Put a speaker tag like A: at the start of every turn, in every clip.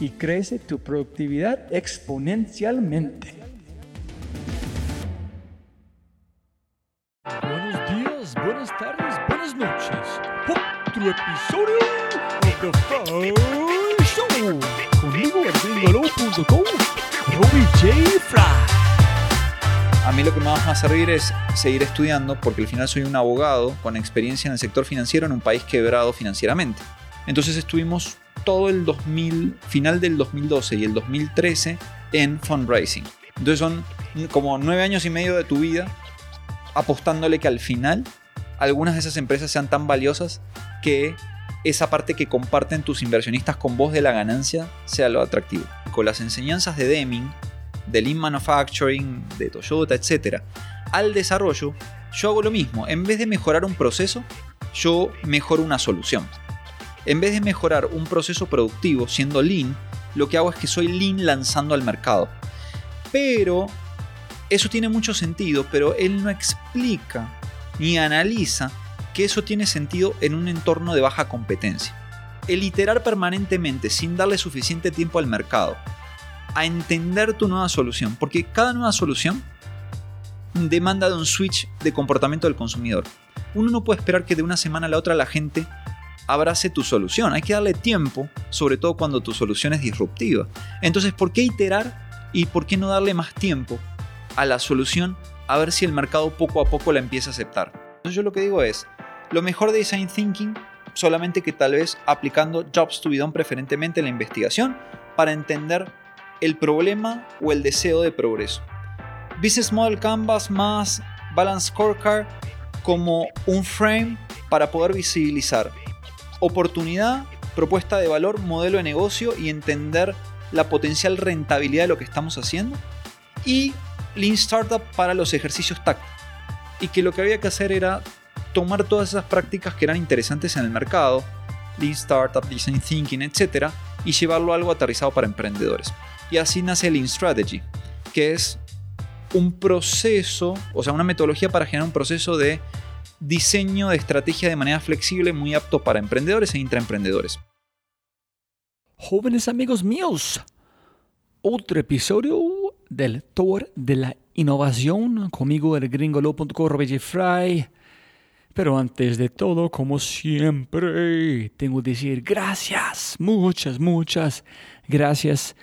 A: y crece tu productividad exponencialmente.
B: Buenos días, buenas tardes, buenas noches. Otro episodio de The Fry Show. Conmigo, gringolo.com, Robbie J. Fry.
C: A mí lo que más me va a servir es seguir estudiando porque al final soy un abogado con experiencia en el sector financiero en un país quebrado financieramente. Entonces estuvimos todo el 2000, final del 2012 y el 2013 en fundraising. Entonces son como nueve años y medio de tu vida apostándole que al final algunas de esas empresas sean tan valiosas que esa parte que comparten tus inversionistas con vos de la ganancia sea lo atractivo. Con las enseñanzas de Deming de Lean Manufacturing, de Toyota, etc., al desarrollo, yo hago lo mismo. En vez de mejorar un proceso, yo mejoro una solución. En vez de mejorar un proceso productivo siendo lean, lo que hago es que soy lean lanzando al mercado. Pero eso tiene mucho sentido, pero él no explica ni analiza que eso tiene sentido en un entorno de baja competencia. El iterar permanentemente sin darle suficiente tiempo al mercado a entender tu nueva solución, porque cada nueva solución demanda de un switch de comportamiento del consumidor. Uno no puede esperar que de una semana a la otra la gente abrace tu solución. Hay que darle tiempo, sobre todo cuando tu solución es disruptiva. Entonces, ¿por qué iterar y por qué no darle más tiempo a la solución a ver si el mercado poco a poco la empieza a aceptar? Entonces, yo lo que digo es, lo mejor de design thinking, solamente que tal vez aplicando jobs to be done preferentemente en la investigación para entender el problema o el deseo de progreso. Business Model Canvas más Balance Scorecard como un frame para poder visibilizar oportunidad, propuesta de valor, modelo de negocio y entender la potencial rentabilidad de lo que estamos haciendo. Y Lean Startup para los ejercicios tácticos. Y que lo que había que hacer era tomar todas esas prácticas que eran interesantes en el mercado, Lean Startup, Design Thinking, etc., y llevarlo a algo aterrizado para emprendedores. Y así nace Lean Strategy, que es un proceso, o sea, una metodología para generar un proceso de diseño de estrategia de manera flexible muy apto para emprendedores e intraemprendedores.
B: Jóvenes amigos míos, otro episodio del Tour de la Innovación conmigo el Robert Fry. Pero antes de todo, como siempre, tengo que decir gracias, muchas, muchas gracias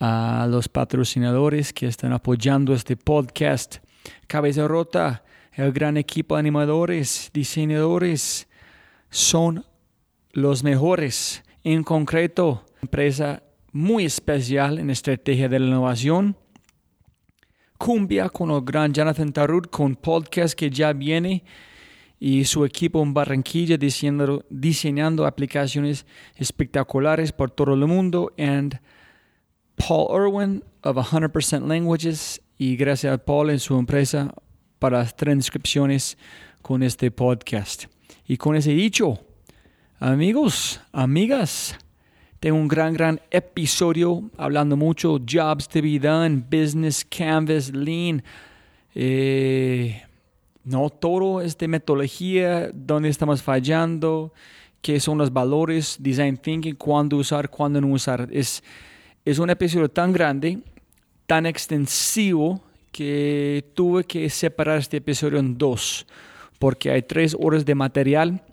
B: a los patrocinadores que están apoyando este podcast. Cabeza Rota, el gran equipo de animadores, diseñadores, son los mejores. En concreto, empresa muy especial en estrategia de la innovación. Cumbia con el gran Jonathan Tarut con podcast que ya viene
A: y su equipo en Barranquilla diseñando, diseñando aplicaciones espectaculares por todo el mundo. And Paul Irwin of 100% Languages y gracias a Paul en su empresa para transcripciones con este podcast. Y con ese dicho, amigos, amigas, tengo un gran, gran episodio hablando mucho jobs to be done, business, canvas, lean. Eh, no todo es de metodología, dónde estamos fallando, qué son los valores, design thinking, cuándo usar, cuándo no usar. Es, es un episodio tan grande, tan extensivo, que tuve que separar este episodio en dos, porque hay tres horas de material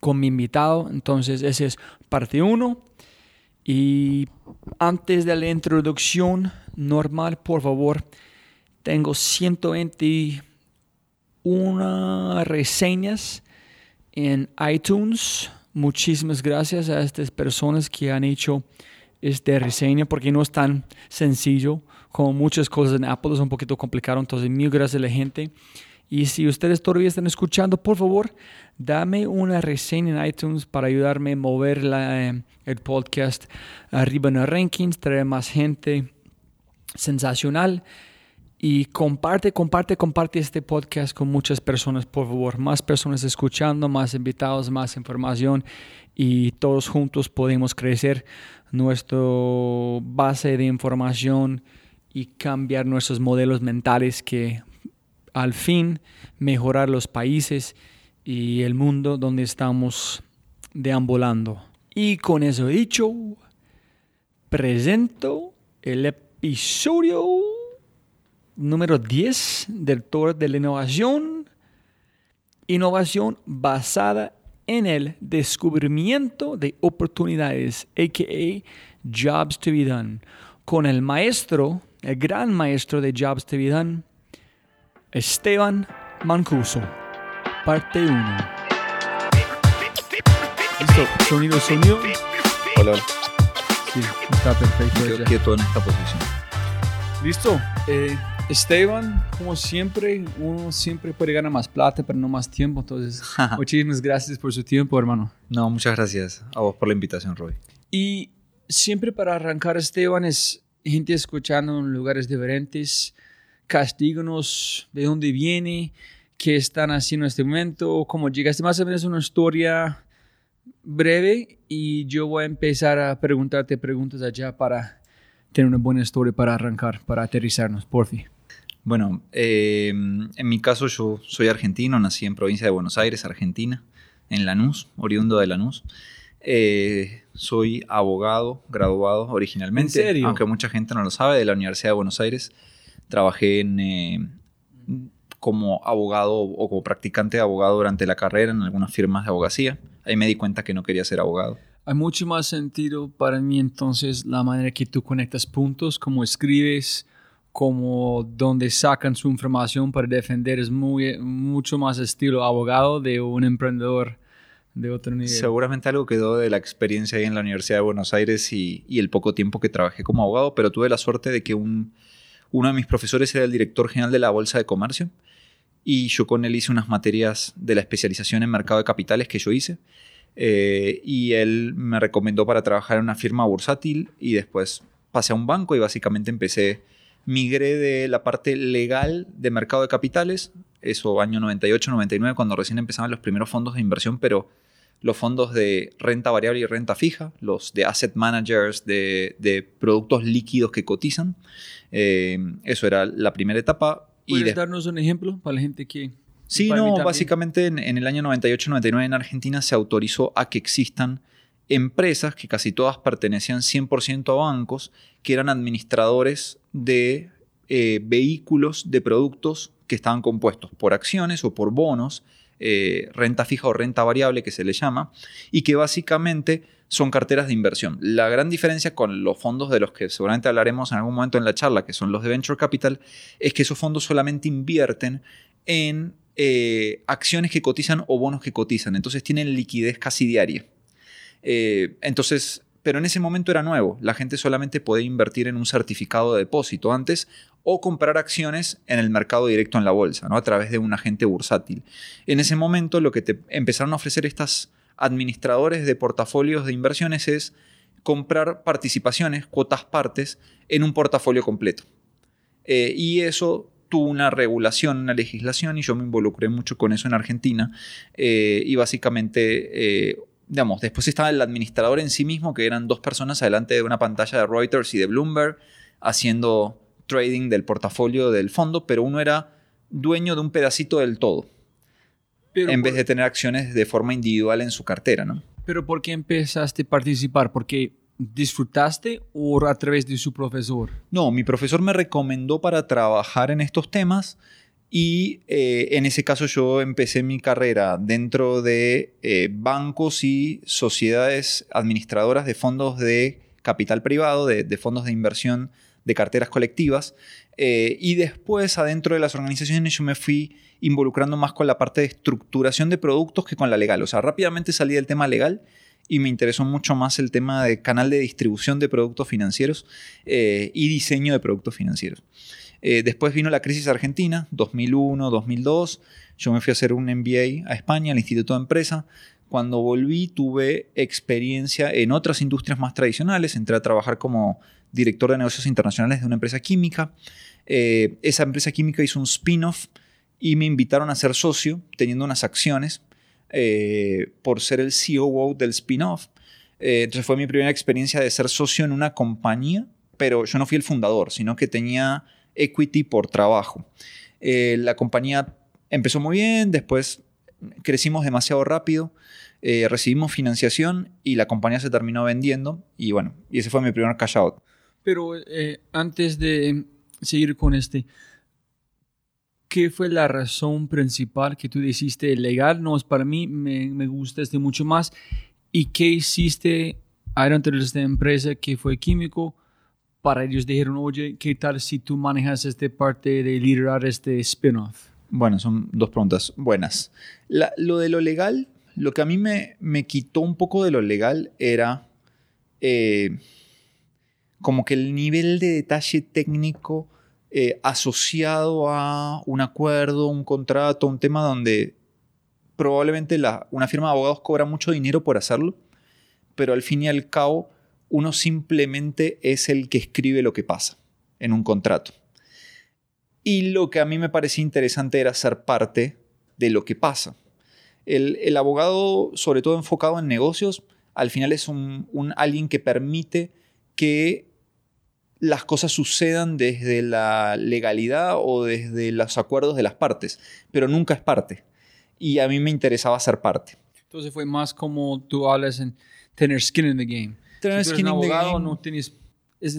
A: con mi invitado. Entonces, ese es parte uno. Y antes de la introducción normal, por favor, tengo 121 reseñas en iTunes. Muchísimas gracias a estas personas que han hecho esta reseña porque no es tan sencillo como muchas cosas en Apple, es un poquito complicado. Entonces, mil gracias a la gente. Y si ustedes todavía están escuchando, por favor, dame una reseña en iTunes para ayudarme a mover la, eh, el podcast arriba en los rankings, traer más gente sensacional. Y comparte, comparte, comparte este podcast con muchas personas, por favor. Más personas escuchando, más invitados, más información y todos juntos podemos crecer nuestra base de información y cambiar nuestros modelos mentales que al fin mejorar los países y el mundo donde estamos deambulando. Y con eso dicho, presento el episodio número 10 del Tour de la Innovación. Innovación basada en el descubrimiento de oportunidades, a.k.a. Jobs to be Done, con el maestro, el gran maestro de Jobs Done, Esteban Mancuso, parte 1. Listo, sonido, sonido.
C: Hola,
A: Sí, está perfecto.
C: quedo quieto en esta posición.
A: Listo. Eh, Esteban, como siempre, uno siempre puede ganar más plata, pero no más tiempo. Entonces, muchísimas gracias por su tiempo, hermano.
C: No, muchas gracias a vos por la invitación, Roy.
A: Y siempre para arrancar, Esteban, es gente escuchando en lugares diferentes. Castíganos de dónde viene, qué están haciendo en este momento, cómo llegaste. Más o menos una historia breve y yo voy a empezar a preguntarte preguntas allá para tener una buena historia para arrancar, para aterrizarnos, por fin.
C: Bueno, eh, en mi caso yo soy argentino, nací en provincia de Buenos Aires, Argentina, en Lanús, oriundo de Lanús. Eh, soy abogado graduado originalmente,
A: ¿En serio?
C: aunque mucha gente no lo sabe, de la Universidad de Buenos Aires. Trabajé en, eh, como abogado o como practicante de abogado durante la carrera en algunas firmas de abogacía. Ahí me di cuenta que no quería ser abogado.
A: Hay mucho más sentido para mí entonces la manera que tú conectas puntos, cómo escribes, cómo donde sacan su información para defender es muy, mucho más estilo abogado de un emprendedor de otro nivel.
C: Seguramente algo quedó de la experiencia ahí en la Universidad de Buenos Aires y, y el poco tiempo que trabajé como abogado, pero tuve la suerte de que un, uno de mis profesores era el director general de la Bolsa de Comercio y yo con él hice unas materias de la especialización en mercado de capitales que yo hice eh, y él me recomendó para trabajar en una firma bursátil y después pasé a un banco y básicamente empecé, migré de la parte legal de mercado de capitales, eso año 98, 99, cuando recién empezaban los primeros fondos de inversión, pero los fondos de renta variable y renta fija, los de asset managers, de, de productos líquidos que cotizan. Eh, eso era la primera etapa.
A: ¿Puedes
C: de-
A: darnos un ejemplo para la gente que...
C: Sí, no, básicamente en, en el año 98-99 en Argentina se autorizó a que existan empresas que casi todas pertenecían 100% a bancos, que eran administradores de eh, vehículos de productos que estaban compuestos por acciones o por bonos, eh, renta fija o renta variable que se le llama, y que básicamente son carteras de inversión. La gran diferencia con los fondos de los que seguramente hablaremos en algún momento en la charla, que son los de Venture Capital, es que esos fondos solamente invierten en eh, acciones que cotizan o bonos que cotizan. Entonces tienen liquidez casi diaria. Eh, entonces, pero en ese momento era nuevo. La gente solamente podía invertir en un certificado de depósito antes o comprar acciones en el mercado directo en la bolsa, ¿no? a través de un agente bursátil. En ese momento lo que te empezaron a ofrecer estas administradores de portafolios de inversiones es comprar participaciones, cuotas partes, en un portafolio completo. Eh, y eso tuvo una regulación, una legislación, y yo me involucré mucho con eso en Argentina. Eh, y básicamente, eh, digamos, después estaba el administrador en sí mismo, que eran dos personas adelante de una pantalla de Reuters y de Bloomberg, haciendo trading del portafolio del fondo, pero uno era dueño de un pedacito del todo, en vez de tener acciones de forma individual en su cartera, ¿no?
A: Pero ¿por qué empezaste a participar? ¿Porque disfrutaste o a través de su profesor?
C: No, mi profesor me recomendó para trabajar en estos temas y eh, en ese caso yo empecé mi carrera dentro de eh, bancos y sociedades administradoras de fondos de capital privado, de, fondos de inversión de carteras colectivas. Eh, y después adentro de las organizaciones yo me fui involucrando más con la parte de estructuración de productos que con la legal. O sea, rápidamente salí del tema legal y me interesó mucho más el tema de canal de distribución de productos financieros eh, y diseño de productos financieros. Eh, después vino la crisis argentina, 2001, 2002. Yo me fui a hacer un MBA a España, al Instituto de Empresa. Cuando volví tuve experiencia en otras industrias más tradicionales. Entré a trabajar como director de negocios internacionales de una empresa química. Eh, esa empresa química hizo un spin-off y me invitaron a ser socio teniendo unas acciones eh, por ser el COO del spin-off. Eh, entonces fue mi primera experiencia de ser socio en una compañía, pero yo no fui el fundador, sino que tenía equity por trabajo. Eh, la compañía empezó muy bien, después crecimos demasiado rápido, recibimos financiación y la compañía se terminó vendiendo y bueno, y ese fue mi primer cash out.
A: Pero antes de seguir con este, ¿qué fue la razón principal que tú decidiste legal? No es para mí, me, me gusta este mucho más. ¿Y qué hiciste adentro de esta empresa que fue químico? Para ellos dijeron, oye, ¿qué tal si tú manejas esta parte de liderar este spin-off?
C: Bueno, son dos preguntas buenas. lo de lo legal, lo que a mí me, me quitó un poco de lo legal era eh, como que el nivel de detalle técnico eh, asociado a un acuerdo, un contrato, un tema donde probablemente una firma de abogados cobra mucho dinero por hacerlo, pero al fin y al cabo uno simplemente es el que escribe lo que pasa en un contrato. Y lo que a mí me parecía interesante era ser parte de lo que pasa. El, abogado, sobre todo enfocado en negocios, al final es un alguien que permite que las cosas sucedan desde la legalidad o desde los acuerdos de las partes, pero nunca es parte. Y a mí me interesaba ser parte.
A: Entonces fue más como tú hablas en tener skin in the game. Tener skin in the game. No, tienes,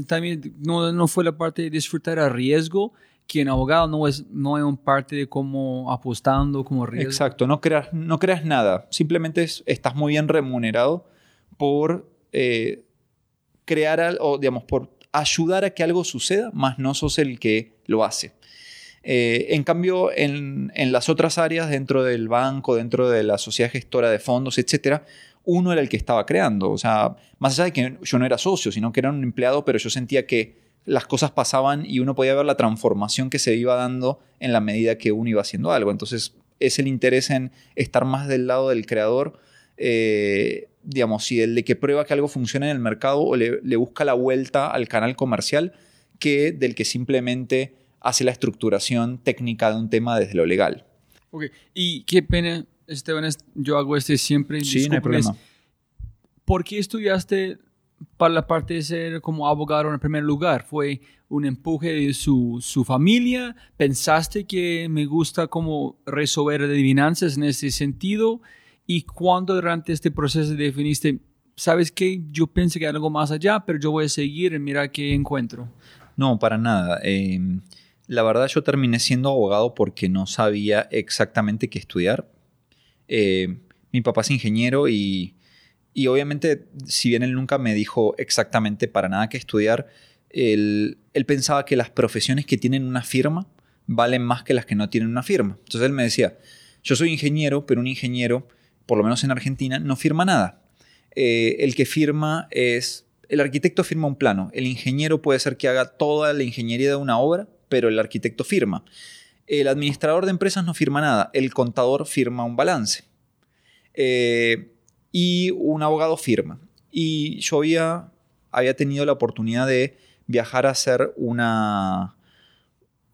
A: también, no, no, fue la parte de disfrutar a riesgo, que en abogado no es, no es un parte de cómo apostando, como riesgo.
C: Exacto, no creas, no creas nada. Simplemente estás muy bien remunerado por eh, crear, o digamos, por ayudar a que algo suceda, más no sos el que lo hace. Eh, en cambio, en, las otras áreas, dentro del banco, dentro de la sociedad gestora de fondos, etc., uno era el que estaba creando. O sea, más allá de que yo no era socio, sino que era un empleado, pero yo sentía que las cosas pasaban y uno podía ver la transformación que se iba dando en la medida que uno iba haciendo algo. Entonces, es el interés en estar más del lado del creador. Eh, digamos, si el de que prueba que algo funciona en el mercado o le, busca la vuelta al canal comercial que del que simplemente hace la estructuración técnica de un tema desde lo legal.
A: Ok, y qué pena, Esteban, yo hago este siempre.
C: Sí, no hay problema.
A: ¿Por qué estudiaste para la parte de ser como abogado en el primer lugar? ¿Fue un empuje de su, su familia? ¿Pensaste que me gusta como resolver adivinanzas en ese sentido? ¿Y cuándo durante este proceso definiste, sabes qué, yo pensé que algo más allá, pero yo voy a seguir y mira qué encuentro?
C: No, para nada. Em, la verdad yo terminé siendo abogado porque no sabía exactamente qué estudiar. Em, mi papá es ingeniero y, y, obviamente, si bien él nunca me dijo exactamente para nada qué estudiar, él, él, pensaba que las profesiones que tienen una firma valen más que las que no tienen una firma. Entonces él me decía, yo soy ingeniero, pero un ingeniero por lo menos en Argentina, no firma nada. eh, el que firma es, el arquitecto firma un plano, el ingeniero puede ser que haga toda la ingeniería de una obra, pero el arquitecto firma. El administrador de empresas no firma nada, el contador firma un balance. Eh, y un abogado firma. Y yo había, había tenido la oportunidad de viajar a hacer una...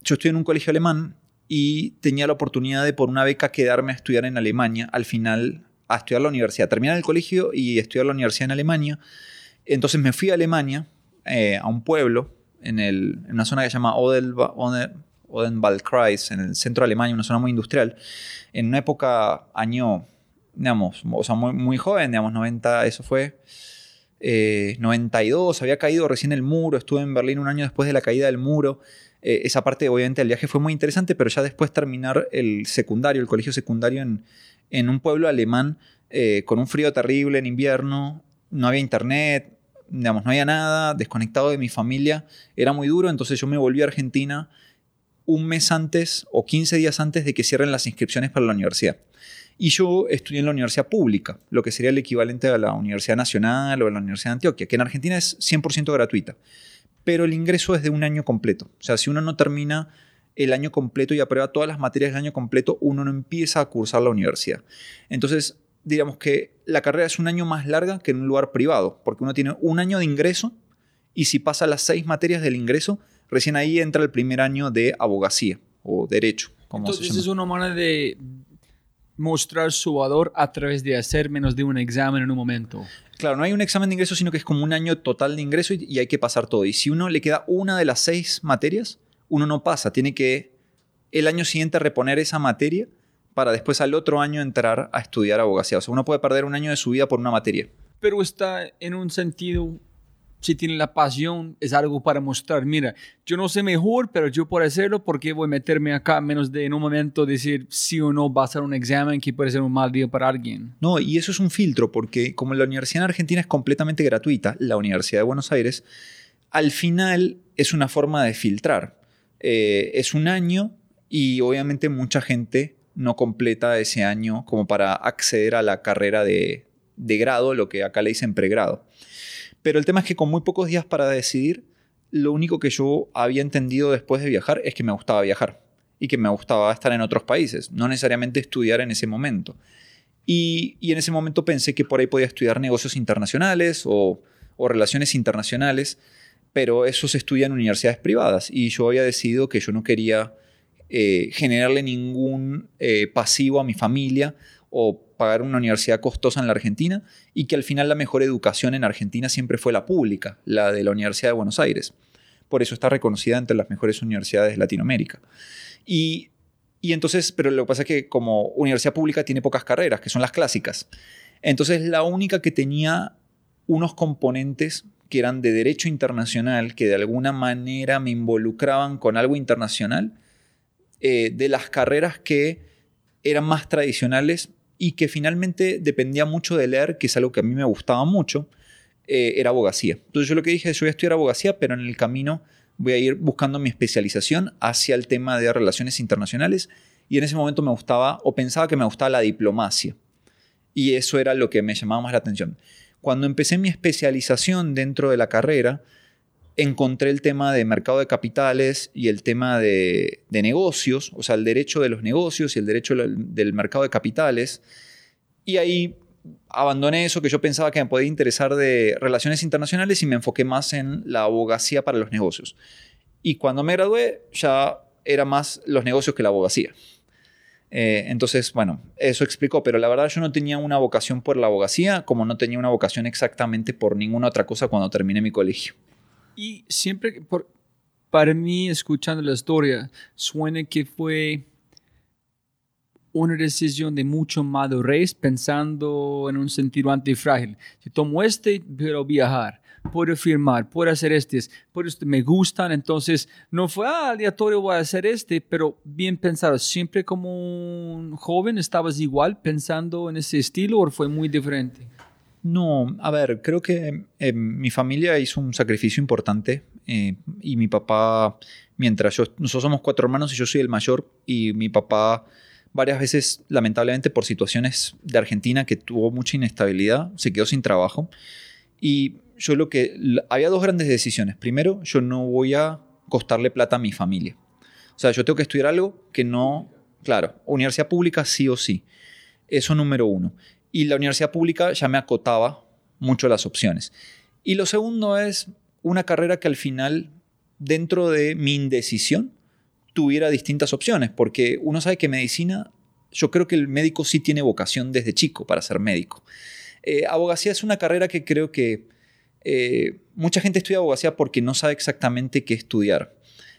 C: Yo estoy en un colegio alemán y tenía la oportunidad de por una beca quedarme a estudiar en Alemania, al final a estudiar la universidad, terminar el colegio y estudiar la universidad en Alemania. Entonces me fui a Alemania, eh, a un pueblo, en, el, en, una zona que se llama Odenwaldkreis, en el centro de Alemania, una zona muy industrial, en una época, año, digamos, o sea, muy, muy joven, digamos, 90, eso fue... 92, eh, había caído recién el muro, estuve en Berlín un año después de la caída del muro, eh, esa parte obviamente del viaje fue muy interesante, pero ya después terminar el secundario, el colegio secundario en, en un pueblo alemán eh, con un frío terrible en invierno, no había internet, digamos, no había nada, desconectado de mi familia, era muy duro, entonces yo me volví a Argentina un mes antes o 15 días antes de que cierren las inscripciones para la universidad. Y yo estudié en la universidad pública, lo que sería el equivalente a la Universidad Nacional o a la Universidad de Antioquia, que en Argentina es 100% gratuita pero el ingreso es de un año completo. O sea, si uno no termina el año completo y aprueba todas las materias del año completo, uno no empieza a cursar la universidad. Entonces, digamos que la carrera es un año más larga que en un lugar privado, porque uno tiene un año de ingreso y si pasa las seis materias del ingreso, recién ahí entra el primer año de abogacía o derecho.
A: Como Entonces es una manera de mostrar su valor a través de hacer menos de un examen en un momento.
C: Claro, no hay un examen de ingreso, sino que es como un año total de ingreso y, hay que pasar todo. Y si uno le queda una de las seis materias, uno no pasa. Tiene que el año siguiente reponer esa materia para después al otro año entrar a estudiar abogacía. O sea, uno puede perder un año de su vida por una materia.
A: Pero está en un sentido si tiene la pasión, es algo para mostrar, mira, yo no sé mejor, pero yo puedo hacerlo porque voy a meterme acá menos de en un momento decir sí o no va a ser un examen que puede ser un mal día para alguien.
C: No, y eso es un filtro porque como la Universidad en Argentina es completamente gratuita, la Universidad de Buenos Aires, al final es una forma de filtrar. Eh, es un año y obviamente mucha gente no completa ese año como para acceder a la carrera de, de grado, lo que acá le dicen pregrado. Pero el tema es que con muy pocos días para decidir, lo único que yo había entendido después de viajar es que me gustaba viajar y que me gustaba estar en otros países, no necesariamente estudiar en ese momento. Y, en ese momento pensé que por ahí podía estudiar negocios internacionales o, relaciones internacionales, pero eso se estudia en universidades privadas y yo había decidido que yo no quería eh, generarle ningún eh, pasivo a mi familia o pagar una universidad costosa en la Argentina y que al final la mejor educación en Argentina siempre fue la pública, la de la Universidad de Buenos Aires. Por eso está reconocida entre las mejores universidades de Latinoamérica. Y, entonces, pero lo que pasa es que como universidad pública tiene pocas carreras, que son las clásicas. Entonces la única que tenía unos componentes que eran de derecho internacional, que de alguna manera me involucraban con algo internacional, eh, de las carreras que eran más tradicionales y que finalmente dependía mucho de leer, que es algo que a mí me gustaba mucho, eh, era abogacía. Entonces yo lo que dije es, yo voy a estudiar abogacía, pero en el camino voy a ir buscando mi especialización hacia el tema de relaciones internacionales y en ese momento me gustaba o pensaba que me gustaba la diplomacia y eso era lo que me llamaba más la atención. Cuando empecé mi especialización dentro de la carrera, encontré el tema de mercado de capitales y el tema de, negocios, o sea, el derecho de los negocios y el derecho del mercado de capitales. Y ahí abandoné eso que yo pensaba que me podía interesar de relaciones internacionales y me enfoqué más en la abogacía para los negocios. Y cuando me gradué ya era más los negocios que la abogacía. Eh, entonces, bueno, eso explicó, pero la verdad yo no tenía una vocación por la abogacía, como no tenía una vocación exactamente por ninguna otra cosa cuando terminé mi colegio.
A: Y siempre, por, para mí, escuchando la historia, suena que fue una decisión de mucho madurez pensando en un sentido antifrágil. Si tomo este, pero viajar, puedo firmar, puedo hacer este, este me gustan, entonces no fue ah, aleatorio voy a hacer este, pero bien pensado. ¿Siempre como un joven estabas igual pensando en ese estilo o fue muy diferente?
C: No, a ver, creo que eh, mi familia hizo un sacrificio importante eh, y mi papá, mientras yo, nosotros somos cuatro hermanos y yo soy el mayor y mi papá varias veces, lamentablemente, por situaciones de Argentina que tuvo mucha inestabilidad, se quedó sin trabajo. Y yo lo que... Había dos grandes decisiones. Primero, yo no voy a costarle plata a mi familia. O sea, yo tengo que estudiar algo que no... Claro, universidad pública sí o sí. Eso número uno. Y la universidad pública ya me acotaba mucho las opciones. Y lo segundo es una carrera que al final, dentro de mi indecisión, tuviera distintas opciones, porque uno sabe que medicina, yo creo que el médico sí tiene vocación desde chico para ser médico. Eh, abogacía es una carrera que creo que eh, mucha gente estudia abogacía porque no sabe exactamente qué estudiar.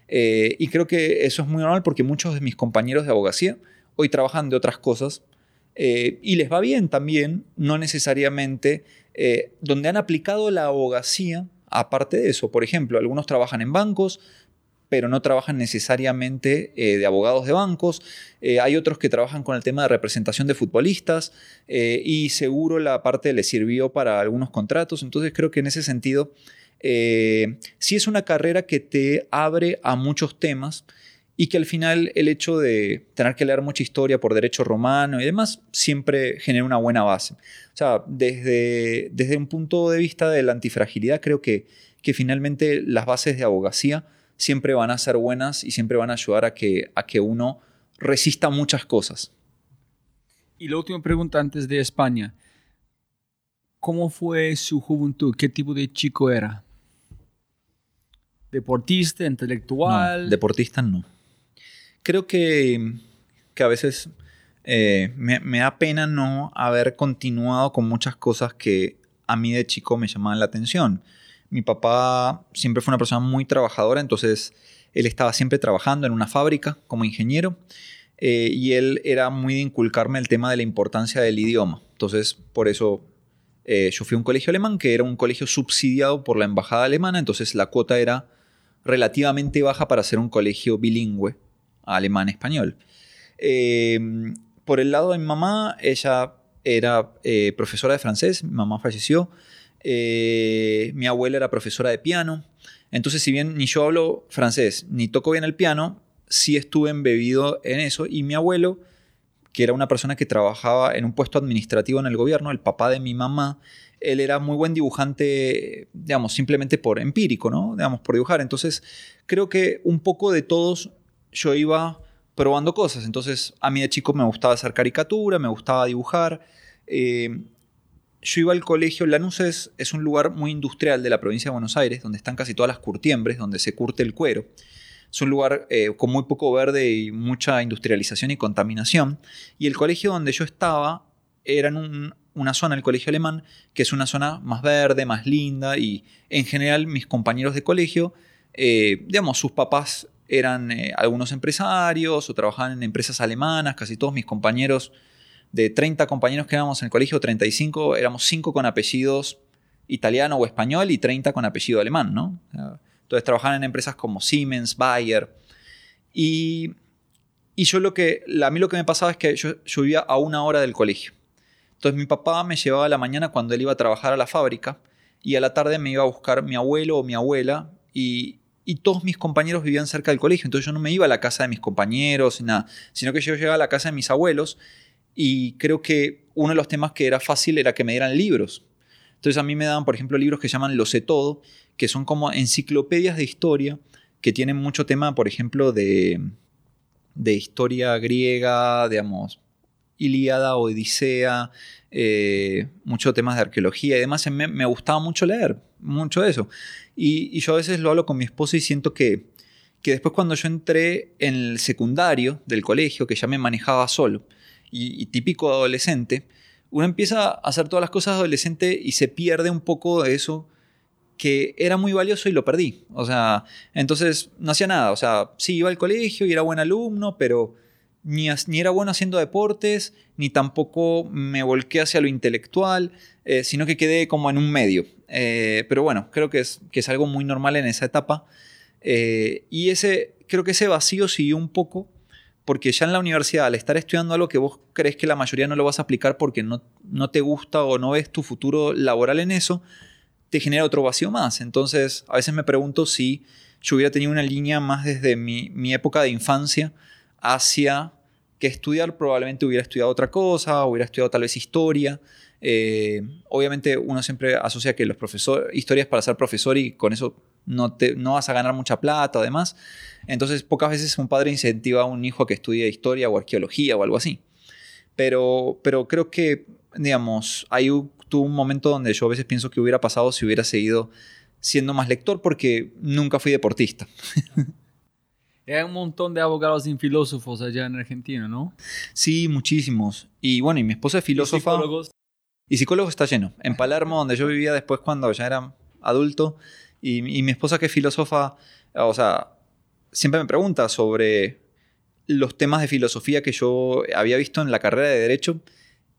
C: Eh, y creo que eso es muy normal porque muchos de mis compañeros de abogacía hoy trabajan de otras cosas y les va bien también, no necesariamente donde han aplicado la abogacía aparte de eso. Por ejemplo, algunos trabajan en bancos, pero no trabajan necesariamente eh, de abogados de bancos. Eh, hay otros que trabajan con el tema de representación de futbolistas eh, y seguro la parte le sirvió para algunos contratos. Entonces creo que en ese sentido sí es una carrera que te abre a muchos temas y que al final el hecho de tener que leer mucha historia por derecho romano y demás siempre genera una buena base. O sea, desde, desde un punto de vista de la antifragilidad creo que, que finalmente las bases de abogacía siempre van a ser buenas y siempre van a ayudar a que, a que uno resista muchas cosas.
A: Y la última pregunta antes de España. ¿Cómo fue su juventud? ¿Qué tipo de chico era? ¿Deportista, intelectual?
C: deportista no. Creo que, que a veces eh, me, da pena no haber continuado con muchas cosas que a mí de chico me llamaban la atención. Mi papá siempre fue una persona muy trabajadora, entonces él estaba siempre trabajando en una fábrica como ingeniero eh, y él era muy de inculcarme el tema de la importancia del idioma. Entonces, por eso eh, yo fui a un colegio alemán que era un colegio subsidiado por la embajada alemana, entonces la cuota era relativamente baja para ser un colegio bilingüe, alemán-español. Eh, por el lado de mi mamá, ella era profesora de francés, mi mamá falleció, eh, mi abuela era profesora de piano. Entonces, si bien ni yo hablo francés ni toco bien el piano, sí estuve embebido en eso. Y mi abuelo, que era una persona que trabajaba en un puesto administrativo en el gobierno, el papá de mi mamá, él era muy buen dibujante, digamos, simplemente por empírico, ¿no? Digamos, por dibujar. Entonces, creo que un poco de todos yo iba probando cosas. Entonces, a mí de chico me gustaba hacer caricatura, me gustaba dibujar. Eh, yo iba al colegio, Lanús es, es, un lugar muy industrial de la provincia de Buenos Aires, donde están casi todas las curtiembres, donde se curte el cuero. Es un lugar eh, con muy poco verde y mucha industrialización y contaminación. Y el colegio donde yo estaba era en una zona, el colegio alemán, que es una zona más verde, más linda. Y en general mis compañeros de colegio, eh, digamos, sus papás eran eh, algunos empresarios o trabajaban en empresas alemanas, casi todos mis compañeros de 30 compañeros que éramos en el colegio, 35, éramos 5 con apellidos italiano o español y 30 con apellido alemán, ¿no? Entonces trabajaban en empresas como Siemens, Bayer. Y, y yo lo que, a mí lo que me pasaba es que yo, vivía a una hora del colegio. Entonces mi papá me llevaba a la mañana cuando él iba a trabajar a la fábrica y a la tarde me iba a buscar mi abuelo o mi abuela y, y todos mis compañeros vivían cerca del colegio. Entonces yo no me iba a la casa de mis compañeros, nada, sino que yo llegaba a la casa de mis abuelos y creo que uno de los temas que era fácil era que me dieran libros. Entonces a mí me daban, por ejemplo, libros que llaman Lo sé todo, que son como enciclopedias de historia, que tienen mucho tema, por ejemplo, de, de historia griega, digamos, Ilíada, Odisea, eh, muchos temas de arqueología y demás. Me, gustaba mucho leer, mucho de eso. Y, y, yo a veces lo hablo con mi esposa y siento que, que después cuando yo entré en el secundario del colegio, que ya me manejaba solo, y, típico adolescente, uno empieza a hacer todas las cosas adolescente y se pierde un poco de eso que era muy valioso y lo perdí. O sea, entonces no hacía nada. O sea, sí iba al colegio y era buen alumno, pero ni, era bueno haciendo deportes, ni tampoco me volqué hacia lo intelectual, eh, sino que quedé como en un medio. Eh, pero bueno, creo que es, que es algo muy normal en esa etapa. Eh, y ese, creo que ese vacío siguió un poco porque ya en la universidad, al estar estudiando algo que vos crees que la mayoría no lo vas a aplicar porque no, no te gusta o no ves tu futuro laboral en eso, te genera otro vacío más. Entonces, a veces me pregunto si yo hubiera tenido una línea más desde mi, época de infancia hacia que estudiar, probablemente hubiera estudiado otra cosa, hubiera estudiado tal vez historia. Eh, obviamente uno siempre asocia que los profesores, historias para ser profesor y con eso no, te, no vas a ganar mucha plata además. Entonces pocas veces un padre incentiva a un hijo a que estudie historia o arqueología o algo así. Pero, pero creo que, digamos, hay tuvo un momento donde yo a veces pienso que hubiera pasado si hubiera seguido siendo más lector porque nunca fui deportista.
A: Hay un montón de abogados y filósofos allá en Argentina, ¿no?
C: Sí, muchísimos. Y bueno, y mi esposa es filósofa. ¿Y psicólogos? Y psicólogos está lleno. En Palermo, donde yo vivía después cuando ya era adulto, y, mi esposa que es filósofa, o sea, siempre me pregunta sobre los temas de filosofía que yo había visto en la carrera de Derecho.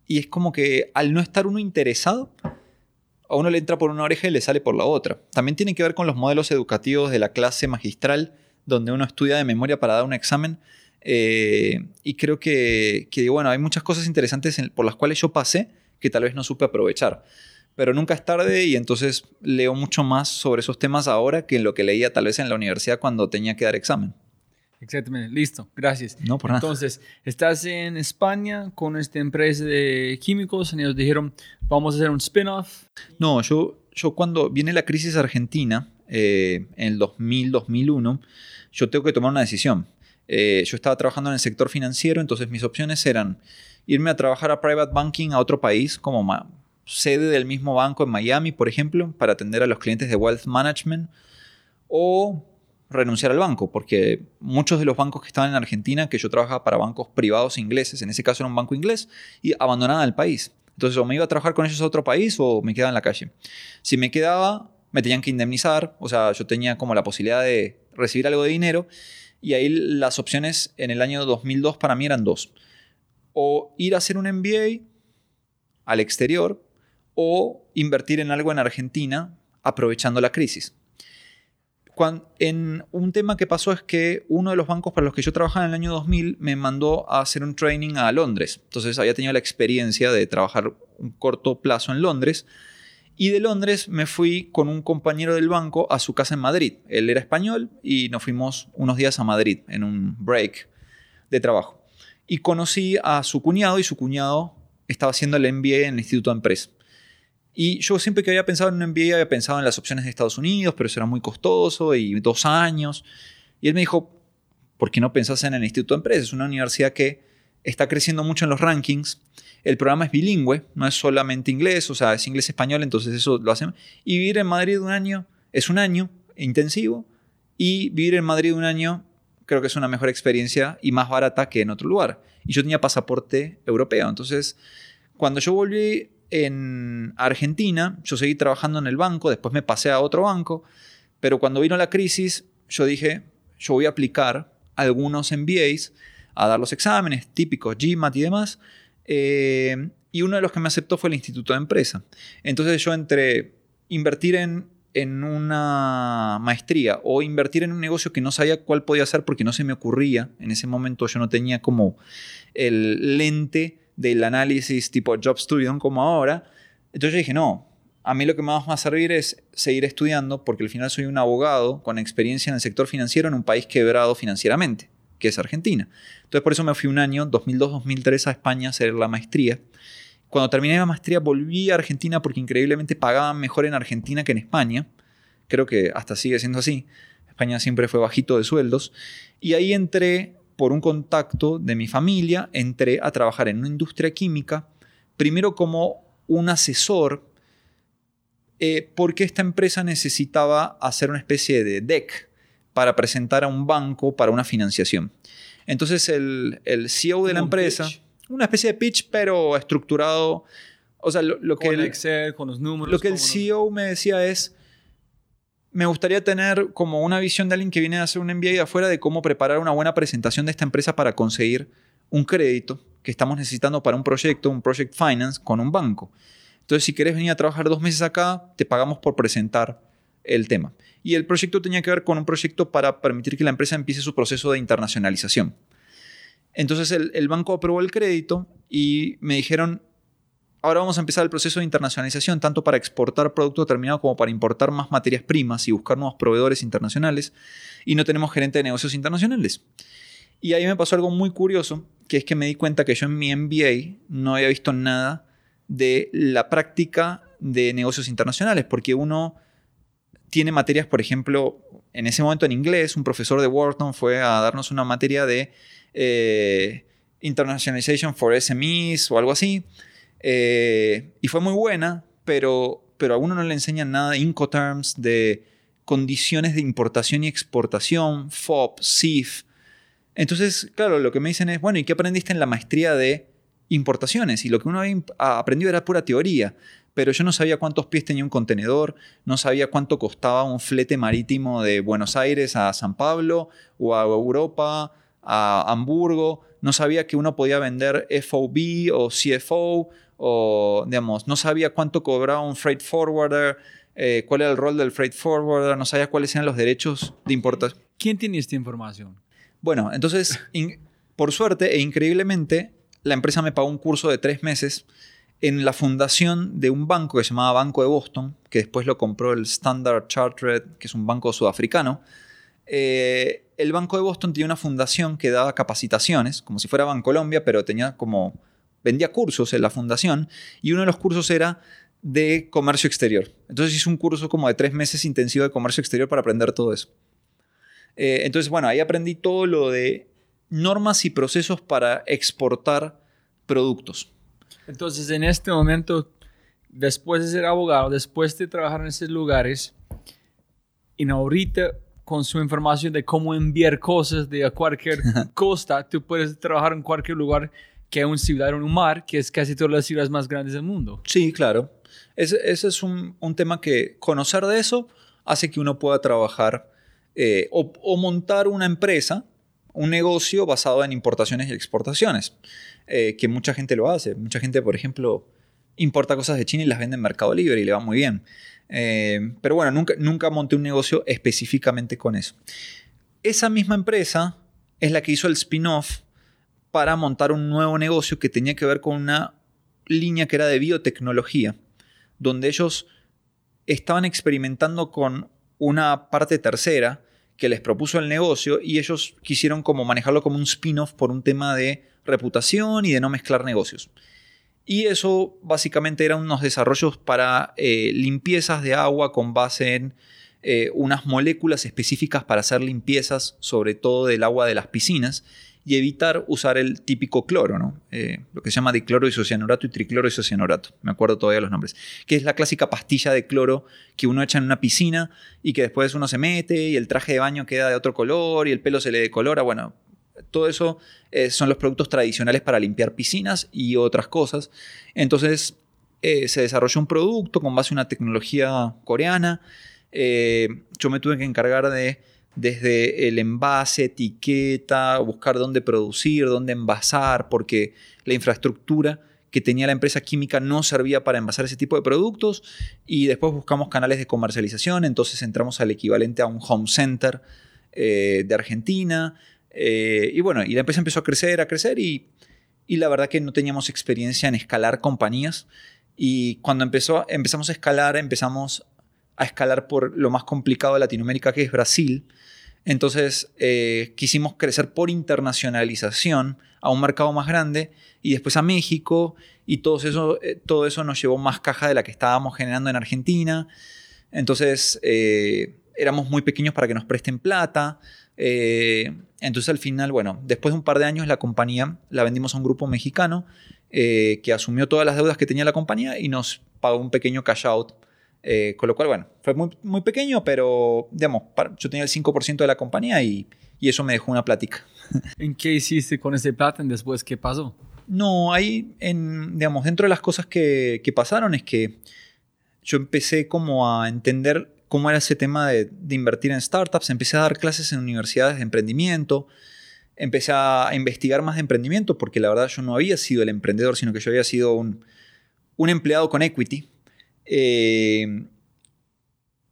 C: Y es como que al no estar uno interesado, a uno le entra por una oreja y le sale por la otra. También tiene que ver con los modelos educativos de la clase magistral donde uno estudia de memoria para dar un examen. Eh, y creo que, bueno, hay muchas cosas interesantes por las cuales yo pasé que tal vez no supe aprovechar. Pero nunca es tarde y entonces leo mucho más sobre esos temas ahora que en lo que leía tal vez en la universidad cuando tenía que dar examen.
A: Exactamente, listo, gracias.
C: No, por nada.
A: Entonces, estás en España con esta empresa de químicos y ellos dijeron, vamos a hacer un spin-off.
C: No, yo, yo cuando viene la crisis argentina, eh, en el 2000-2001, yo tengo que tomar una decisión. Eh, yo estaba trabajando en el sector financiero, entonces mis opciones eran irme a trabajar a private banking a otro país, como sede del mismo banco en Miami, por ejemplo, para atender a los clientes de wealth management, o renunciar al banco, porque muchos de los bancos que estaban en Argentina, que yo trabajaba para bancos privados ingleses, en ese caso era un banco inglés, y abandonaban el país. Entonces o me iba a trabajar con ellos a otro país o me quedaba en la calle. Si me quedaba, me tenían que indemnizar, o sea, yo tenía como la posibilidad de recibir algo de dinero y ahí las opciones en el año 2002 para mí eran dos. O ir a hacer un MBA al exterior o invertir en algo en Argentina aprovechando la crisis. en un tema que pasó es que uno de los bancos para los que yo trabajaba en el año 2000 me mandó a hacer un training a Londres. Entonces había tenido la experiencia de trabajar un corto plazo en Londres y de Londres me fui con un compañero del banco a su casa en Madrid. Él era español y nos fuimos unos días a Madrid en un break de trabajo. Y conocí a su cuñado y su cuñado estaba haciendo el MBA en el Instituto de Empresa. Y yo siempre que había pensado en un MBA había pensado en las opciones de Estados Unidos, pero eso era muy costoso y dos años. Y él me dijo, ¿por qué no pensás en el Instituto de Empresa? Es una universidad que está creciendo mucho en los rankings el programa es bilingüe, no es solamente inglés, o sea, es inglés-español, entonces eso lo hacen. Y vivir en Madrid un año es un año intensivo y vivir en Madrid un año creo que es una mejor experiencia y más barata que en otro lugar. Y yo tenía pasaporte europeo, entonces cuando yo volví en Argentina, yo seguí trabajando en el banco, después me pasé a otro banco, pero cuando vino la crisis, yo dije, yo voy a aplicar algunos MBAs a dar los exámenes típicos, GMAT y demás, eh, y uno de los que me aceptó fue el Instituto de Empresa. Entonces yo entre invertir en, en una maestría o invertir en un negocio que no sabía cuál podía hacer porque no se me ocurría, en ese momento yo no tenía como el lente del análisis tipo Job Studio como ahora, entonces yo dije, no, a mí lo que más me va a servir es seguir estudiando porque al final soy un abogado con experiencia en el sector financiero en un país quebrado financieramente que es Argentina. Entonces por eso me fui un año, 2002-2003, a España a hacer la maestría. Cuando terminé la maestría volví a Argentina porque increíblemente pagaban mejor en Argentina que en España. Creo que hasta sigue siendo así. España siempre fue bajito de sueldos. Y ahí entré por un contacto de mi familia, entré a trabajar en una industria química, primero como un asesor, eh, porque esta empresa necesitaba hacer una especie de deck, para presentar a un banco para una financiación. Entonces el, el CEO de la empresa, una especie de pitch, pero estructurado. O sea, lo, que
A: el, Excel, con los números.
C: Lo que el CEO me decía es, me gustaría tener como una visión de alguien que viene a hacer un MBA de afuera de cómo preparar una buena presentación de esta empresa para conseguir un crédito que estamos necesitando para un proyecto, un project finance con un banco. Entonces, si quieres venir a trabajar dos meses acá, te pagamos por presentar el tema. Y el proyecto tenía que ver con un proyecto para permitir que la empresa empiece su proceso de internacionalización. Entonces el, banco aprobó el crédito y me dijeron, ahora vamos a empezar el proceso de internacionalización, tanto para exportar producto terminado como para importar más materias primas y buscar nuevos proveedores internacionales. Y no tenemos gerente de negocios internacionales. Y ahí me pasó algo muy curioso, que es que me di cuenta que yo en mi MBA no había visto nada de la práctica de negocios internacionales, porque uno tiene materias, por ejemplo, en ese momento en inglés, un profesor de Wharton fue a darnos una materia de eh, Internationalization for SMEs o algo así, eh, y fue muy buena, pero, pero a uno no le enseñan nada de Incoterms, de condiciones de importación y exportación, FOB, CIF. Entonces, claro, lo que me dicen es, bueno, ¿y qué aprendiste en la maestría de importaciones? Y lo que uno había aprendido era pura teoría, pero yo no sabía cuántos pies tenía un contenedor, no sabía cuánto costaba un flete marítimo de Buenos Aires a San Pablo o a Europa, a Hamburgo, no sabía que uno podía vender FOB o CFO, o digamos, no sabía cuánto cobraba un freight forwarder, eh, cuál era el rol del freight forwarder, no sabía cuáles eran los derechos de importación.
A: ¿Quién tiene esta información?
C: Bueno, entonces, por suerte e increíblemente, la empresa me pagó un curso de tres meses en la fundación de un banco que se llamaba Banco de Boston, que después lo compró el Standard Chartered, que es un banco sudafricano. Eh, el Banco de Boston tenía una fundación que daba capacitaciones, como si fuera Bancolombia, pero tenía como vendía cursos en la fundación y uno de los cursos era de comercio exterior. Entonces hice un curso como de tres meses intensivo de comercio exterior para aprender todo eso. Eh, entonces, bueno, ahí aprendí todo lo de normas y procesos para exportar productos.
A: Entonces, en este momento, después de ser abogado, después de trabajar en esos lugares, y ahorita con su información de cómo enviar cosas de cualquier costa, tú puedes trabajar en cualquier lugar que un ciudad en un mar, que es casi todas las ciudades más grandes del mundo.
C: Sí, claro. Ese, es un, un, tema que conocer de eso hace que uno pueda trabajar eh, o, montar una empresa, un negocio basado en importaciones y exportaciones, eh, que mucha gente lo hace. Mucha gente, por ejemplo, importa cosas de China y las vende en Mercado Libre y le va muy bien. Eh, pero bueno, nunca, nunca monté un negocio específicamente con eso. Esa misma empresa es la que hizo el spin-off para montar un nuevo negocio que tenía que ver con una línea que era de biotecnología, donde ellos estaban experimentando con una parte tercera que les propuso el negocio y ellos quisieron como manejarlo como un spin-off por un tema de reputación y de no mezclar negocios. Y eso básicamente eran unos desarrollos para eh, limpiezas de agua con base en eh, unas moléculas específicas para hacer limpiezas, sobre todo del agua de las piscinas, y evitar usar el típico cloro, ¿no? Eh, lo que se llama dicloro isocianurato y tricloro isocianurato, me acuerdo todavía los nombres, que es la clásica pastilla de cloro que uno echa en una piscina y que después uno se mete y el traje de baño queda de otro color y el pelo se le decolora, bueno, todo eso eh, son los productos tradicionales para limpiar piscinas y otras cosas. Entonces se desarrolló un producto con base en una tecnología coreana. Yo me tuve que encargar de desde el envase, etiqueta, buscar dónde producir, dónde envasar, porque la infraestructura que tenía la empresa química no servía para envasar ese tipo de productos. Y después buscamos canales de comercialización, entonces entramos al equivalente a un home center eh, de Argentina. Eh, y bueno, y la empresa empezó a crecer, a crecer y, y, la verdad que no teníamos experiencia en escalar compañías. Y cuando empezó, empezamos a escalar, empezamos a escalar por lo más complicado de Latinoamérica que es Brasil entonces eh, quisimos crecer por internacionalización a un mercado más grande y después a México y todo eso, eh, todo nos llevó más caja de la que estábamos generando en Argentina. Entonces eh, éramos muy pequeños para que nos presten plata. entonces al final, bueno, después de un par de años la compañía la vendimos a un grupo mexicano que asumió todas las deudas que tenía la compañía y nos pagó un pequeño cash out eh, con lo cual, bueno, fue muy, muy pequeño, pero digamos, yo tenía el 5% de la compañía y, y, eso me dejó una plática.
A: ¿En qué hiciste con ese plata después qué pasó?
C: No, ahí, en, digamos, dentro de las cosas que, que, pasaron es que yo empecé como a entender cómo era ese tema de, de invertir en startups, empecé a dar clases en universidades de emprendimiento, empecé a investigar más de emprendimiento porque la verdad yo no había sido el emprendedor, sino que yo había sido un, un empleado con equity eh,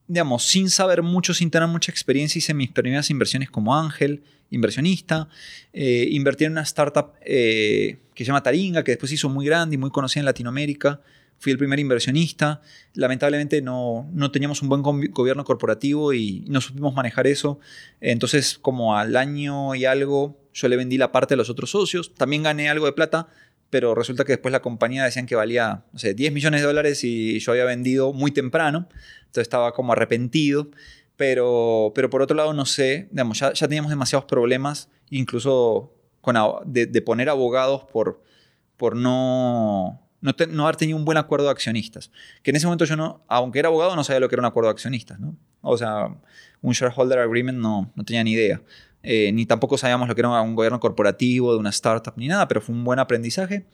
C: digamos, sin saber mucho, sin tener mucha experiencia, hice mis primeras inversiones como ángel, inversionista. Eh, invertí en una startup eh, que se llama Taringa, que después hizo muy grande y muy conocida en Latinoamérica. Fui el primer inversionista. Lamentablemente no, no teníamos un buen gobierno corporativo y no supimos manejar eso. Entonces, como al año y algo, yo le vendí la parte a los otros socios, también gané algo de plata, pero resulta que después la compañía decían que valía, no sé, 10 millones de dólares y yo había vendido muy temprano, entonces estaba como arrepentido, pero, pero por otro lado, no sé, digamos, ya, ya teníamos demasiados problemas, incluso con, de, de poner abogados por, por no, no, no, haber tenido un buen acuerdo de accionistas. Que en ese momento yo no, aunque era abogado, no sabía lo que era un acuerdo de accionistas, ¿no? O sea, un shareholder agreement no, no tenía ni idea. Eh, ni tampoco sabíamos lo que era un gobierno corporativo de una startup ni nada, pero fue un buen aprendizaje.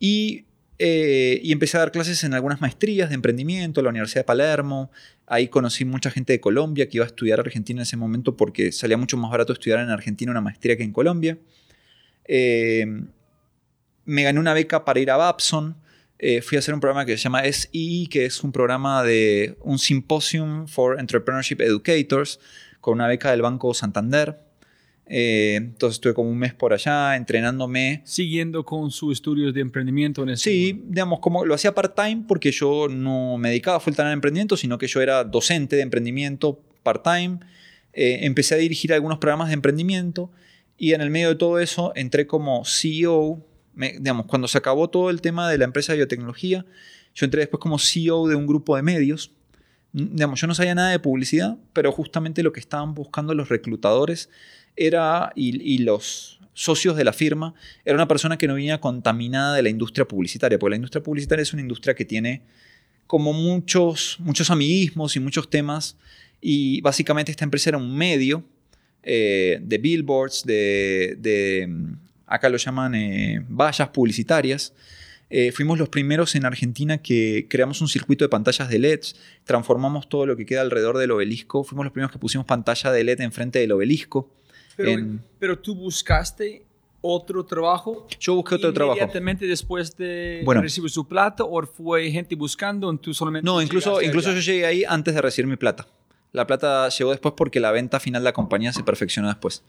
C: Y, eh, y empecé a dar clases en algunas maestrías de emprendimiento en la Universidad de Palermo. Ahí conocí mucha gente de Colombia que iba a estudiar Argentina en ese momento porque salía mucho más barato estudiar en Argentina una maestría que en Colombia. Eh, me gané una beca para ir a Babson. fui a hacer un programa que se llama SE, que es un programa de un Symposium for Entrepreneurship Educators, con una beca del Banco Santander. Eh, entonces estuve como un mes por allá entrenándome.
A: Siguiendo con sus estudios de emprendimiento en ese
C: Sí, digamos, como lo hacía part-time porque yo no me dedicaba full time al emprendimiento, sino que yo era docente de emprendimiento part-time. Eh, empecé a dirigir algunos programas de emprendimiento y en el medio de todo eso entré como CEO. digamos, cuando se acabó todo el tema de la empresa de biotecnología, yo entré después como CEO de un grupo de medios. Digamos, yo no sabía nada de publicidad, pero justamente lo que estaban buscando los reclutadores era, y, los socios de la firma, era una persona que no venía contaminada de la industria publicitaria, porque la industria publicitaria es una industria que tiene como muchos, muchos amiguismos y muchos temas, y básicamente esta empresa era un medio eh, de billboards, de, acá lo llaman eh, vallas publicitarias, eh, fuimos los primeros en Argentina que creamos un circuito de pantallas de LEDs, transformamos todo lo que queda alrededor del obelisco, fuimos los primeros que pusimos pantalla de LED enfrente del obelisco.
A: Pero, tú buscaste otro trabajo.
C: Yo busqué otro trabajo.
A: Inmediatamente después de recibir su plata o fue gente buscando tú solamente.
C: No, incluso, incluso yo llegué ahí antes de recibir mi plata. La plata llegó después porque la venta final de la compañía se perfeccionó después.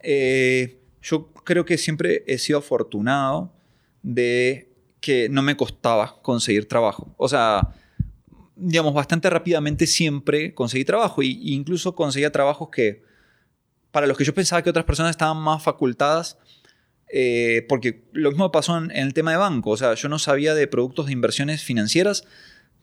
C: Eh, yo creo que siempre he sido afortunado de que no me costaba conseguir trabajo. O sea, digamos, bastante rápidamente siempre conseguí trabajo. e incluso conseguía trabajos que para los que yo pensaba que otras personas estaban más facultadas, eh, porque lo mismo pasó en, el tema de banco, o sea, yo no sabía de productos de inversiones financieras,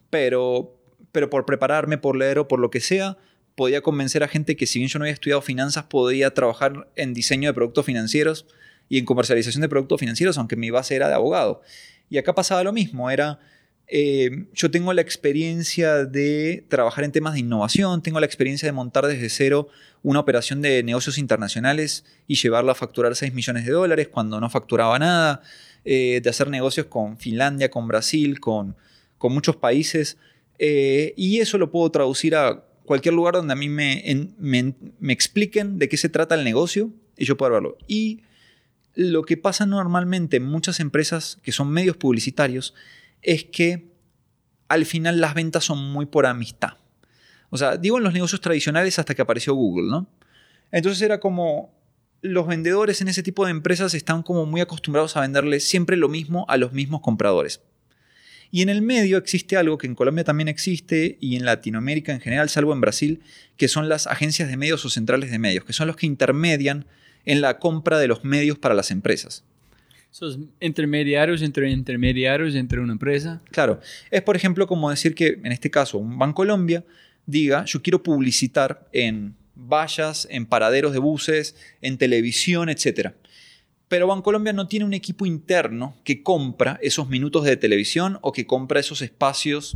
C: pero, pero por prepararme, por leer o por lo que sea, podía convencer a gente que si bien yo no había estudiado finanzas, podía trabajar en diseño de productos financieros y en comercialización de productos financieros, aunque mi base era de abogado. Y acá pasaba lo mismo, era eh, yo tengo la experiencia de trabajar en temas de innovación, tengo la experiencia de montar desde cero una operación de negocios internacionales y llevarla a facturar 6 millones de dólares cuando no facturaba nada, eh, de hacer negocios con Finlandia, con Brasil, con, muchos países. Eh, y eso lo puedo traducir a cualquier lugar donde a mí me, me, me, expliquen de qué se trata el negocio y yo puedo verlo. Y lo que pasa normalmente en muchas empresas que son medios publicitarios es que al final las ventas son muy por amistad. O sea, digo en los negocios tradicionales hasta que apareció Google, ¿no? Entonces era como los vendedores en ese tipo de empresas están como muy acostumbrados a venderle siempre lo mismo a los mismos compradores. Y en el medio existe algo que en Colombia también existe y en Latinoamérica en general, salvo en Brasil, que son las agencias de medios o centrales de medios, que son los que intermedian en la compra de los medios para las empresas.
A: Esos intermediarios entre intermediarios entre una empresa.
C: Claro. Es, por ejemplo, como decir que, en este caso, un Bancolombia diga, yo quiero publicitar en vallas, en paraderos de buses, en televisión, etc. Pero Bancolombia no tiene un equipo interno que compra esos minutos de televisión o que compra esos espacios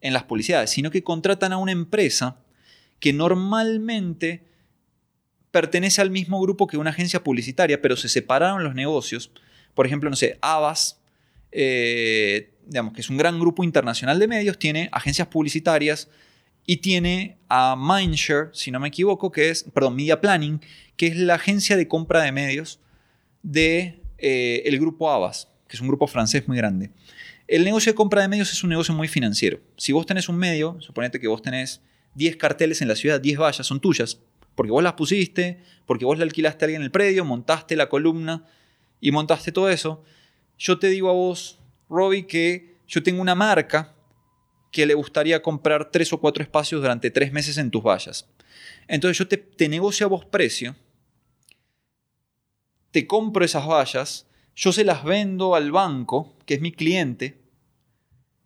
C: en las publicidades, sino que contratan a una empresa que normalmente pertenece al mismo grupo que una agencia publicitaria, pero se separaron los negocios por ejemplo, no sé, Avas, eh, digamos que es un gran grupo internacional de medios, tiene agencias publicitarias y tiene a Mindshare, si no me equivoco, que es, perdón, Media Planning, que es la agencia de compra de medios de eh, el grupo Avas, que es un grupo francés muy grande. El negocio de compra de medios es un negocio muy financiero. Si vos tenés un medio, suponete que vos tenés 10 carteles en la ciudad, 10 vallas, son tuyas, porque vos las pusiste, porque vos le alquilaste a alguien el predio, montaste la columna, y montaste todo eso, yo te digo a vos, Robbie, que yo tengo una marca que le gustaría comprar tres o cuatro espacios durante tres meses en tus vallas. Entonces yo te, te negocio a vos precio te compro esas vallas, yo se las vendo al banco, que es mi cliente,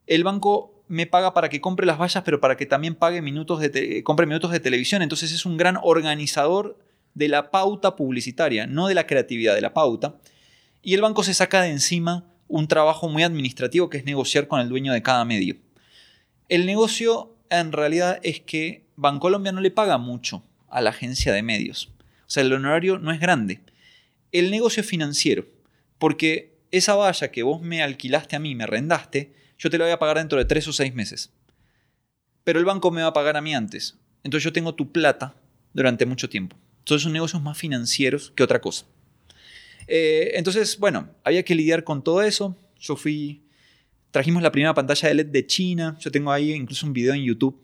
C: el banco me paga para que compre las vallas, pero para que también pague minutos de compre minutos de televisión. Entonces es un gran organizador de la pauta publicitaria, no de la creatividad, de la pauta. Y el banco se saca de encima un trabajo muy administrativo que es negociar con el dueño de cada medio. El negocio en realidad es que Bancolombia no le paga mucho a la agencia de medios. O sea, el honorario no es grande. El negocio es financiero, porque esa valla que vos me alquilaste a mí, me rendaste, yo te la voy a pagar dentro de tres o seis meses. Pero el banco me va a pagar a mí antes. Entonces yo tengo tu plata durante mucho tiempo. Entonces son negocios más financieros que otra cosa. Eh, entonces, bueno, había que lidiar con todo eso. Yo fui, trajimos la primera pantalla de LED de China. Yo tengo ahí incluso un video en YouTube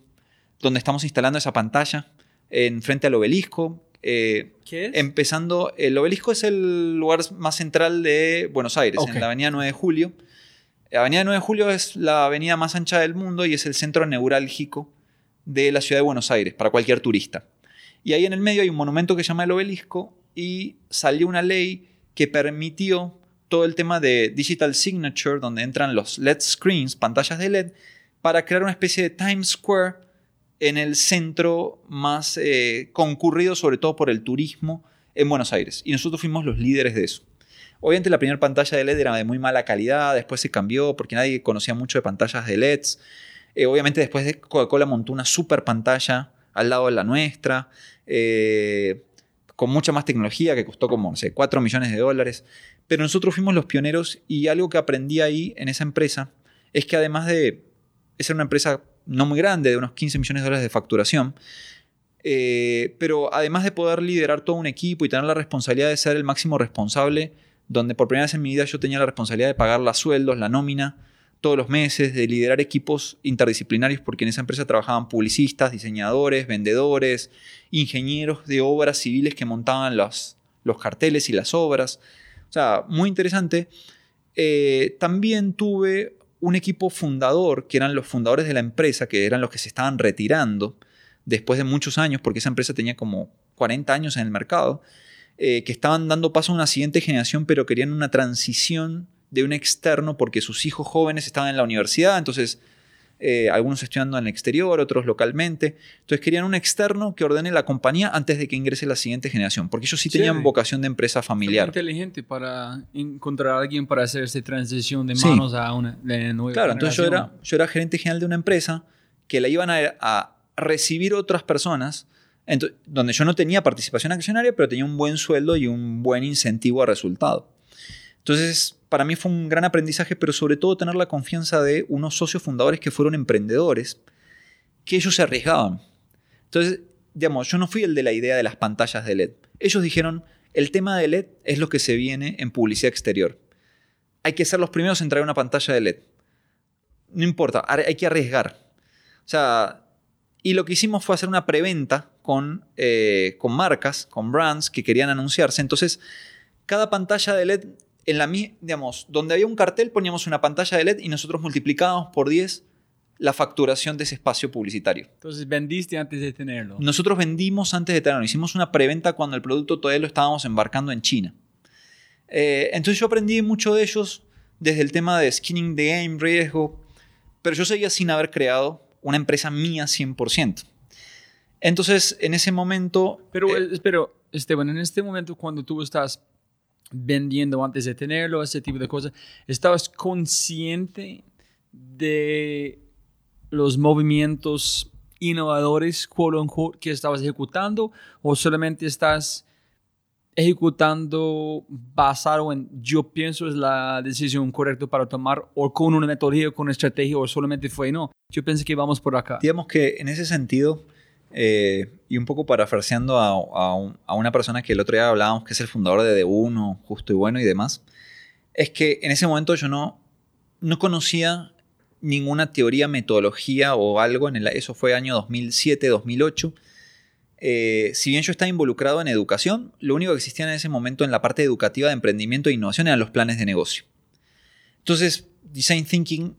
C: donde estamos instalando esa pantalla en frente al obelisco.
D: Eh, ¿Qué es?
C: Empezando, el obelisco es el lugar más central de Buenos Aires, en la avenida 9 de Julio. La avenida 9 de Julio es la avenida más ancha del mundo y es el centro neurálgico de la ciudad de Buenos Aires para cualquier turista. Y ahí en el medio hay un monumento que se llama el obelisco y salió una ley que permitió todo el tema de digital signature, donde entran los LED screens, pantallas de LED, para crear una especie de Times Square en el centro más eh, concurrido, sobre todo por el turismo, en Buenos Aires. Y nosotros fuimos los líderes de eso. Obviamente la primera pantalla de LED era de muy mala calidad, después se cambió porque nadie conocía mucho de pantallas de LEDs. Eh, obviamente después de Coca-Cola montó una super pantalla al lado de la nuestra. Eh, con mucha más tecnología, que costó como, no sé, 4 millones de dólares. Pero nosotros fuimos los pioneros y algo que aprendí ahí en esa empresa es que además de ser una empresa no muy grande, de unos 15 millones de dólares de facturación, eh, pero además de poder liderar todo un equipo y tener la responsabilidad de ser el máximo responsable, donde por primera vez en mi vida yo tenía la responsabilidad de pagar los sueldos, la nómina, todos los meses, de liderar equipos interdisciplinarios, porque en esa empresa trabajaban publicistas, diseñadores, vendedores, ingenieros de obras civiles que montaban los, los carteles y las obras. O sea, muy interesante. Eh, también tuve un equipo fundador, que eran los fundadores de la empresa, que eran los que se estaban retirando después de muchos años, porque esa empresa tenía como 40 años en el mercado, eh, que estaban dando paso a una siguiente generación, pero querían una transición de un externo porque sus hijos jóvenes estaban en la universidad, entonces eh, algunos estudiando en el exterior, otros localmente. Entonces querían un externo que ordene la compañía antes de que ingrese la siguiente generación, porque ellos sí tenían vocación de empresa familiar.
A: inteligente para encontrar a alguien para hacer esta transición de manos a una nueva
C: Claro, entonces yo era, yo era gerente general de una empresa que la iban a, a recibir otras personas, donde yo no tenía participación accionaria, pero tenía un buen sueldo y un buen incentivo a resultado. Entonces, para mí fue un gran aprendizaje, pero sobre todo tener la confianza de unos socios fundadores que fueron emprendedores, que ellos se arriesgaban. Entonces, digamos, yo no fui el de la idea de las pantallas de LED. Ellos dijeron, el tema de LED es lo que se viene en publicidad exterior. Hay que ser los primeros en traer una pantalla de LED. No importa, hay que arriesgar. O sea, y lo que hicimos fue hacer una preventa con, eh, con marcas, con brands que querían anunciarse. Entonces, cada pantalla de LED en la digamos, donde había un cartel poníamos una pantalla de LED y nosotros multiplicábamos por 10 la facturación de ese espacio publicitario.
A: Entonces vendiste antes de tenerlo.
C: Nosotros vendimos antes de tenerlo. Hicimos una preventa cuando el producto todavía lo estábamos embarcando en China. Eh, entonces yo aprendí mucho de ellos desde el tema de skinning the game, riesgo, pero yo seguía sin haber creado una empresa mía 100%. Entonces, en ese momento...
A: Pero, eh, pero Esteban, en este momento cuando tú estás vendiendo antes de tenerlo, ese tipo de cosas. ¿Estabas consciente de los movimientos innovadores, quote unquote, que estabas ejecutando o solamente estás ejecutando basado en yo pienso es la decisión correcta para tomar o con una metodología, con una estrategia o solamente fue no, yo pensé que vamos por acá.
C: Digamos que en ese sentido eh, y un poco parafraseando a, a, una persona que el otro día hablábamos, que es el fundador de D1, Justo y Bueno y demás, es que en ese momento yo no, no conocía ninguna teoría, metodología o algo. En eso fue año 2007, 2008. Eh, si bien yo estaba involucrado en educación, lo único que existía en ese momento en la parte educativa de emprendimiento e innovación eran los planes de negocio. Entonces, Design Thinking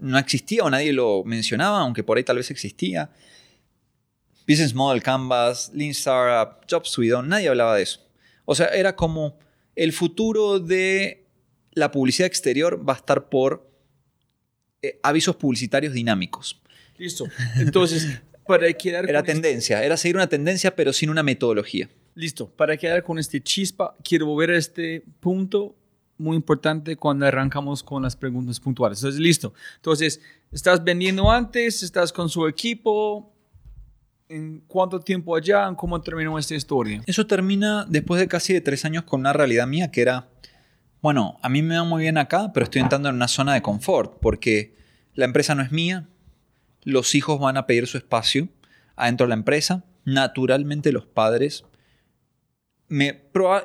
C: no existía o nadie lo mencionaba, aunque por ahí tal vez existía. Business Model Canvas, Lean Startup, Job Suite, nadie hablaba de eso. O sea, era como el futuro de la publicidad exterior va a estar por eh, avisos publicitarios dinámicos.
A: Listo. Entonces, para quedar
C: Era
A: con este-
C: tendencia, era seguir una tendencia pero sin una metodología.
A: Listo. Para quedar con este chispa, quiero volver a este punto muy importante cuando arrancamos con las preguntas puntuales. Entonces, listo. Entonces, estás vendiendo antes, estás con su equipo. ¿En cuánto tiempo allá? ¿Cómo terminó esta historia?
C: Eso termina después de casi de tres años con una realidad mía que era, bueno, a mí me va muy bien acá, pero estoy entrando en una zona de confort porque la empresa no es mía, los hijos van a pedir su espacio adentro de la empresa, naturalmente los padres me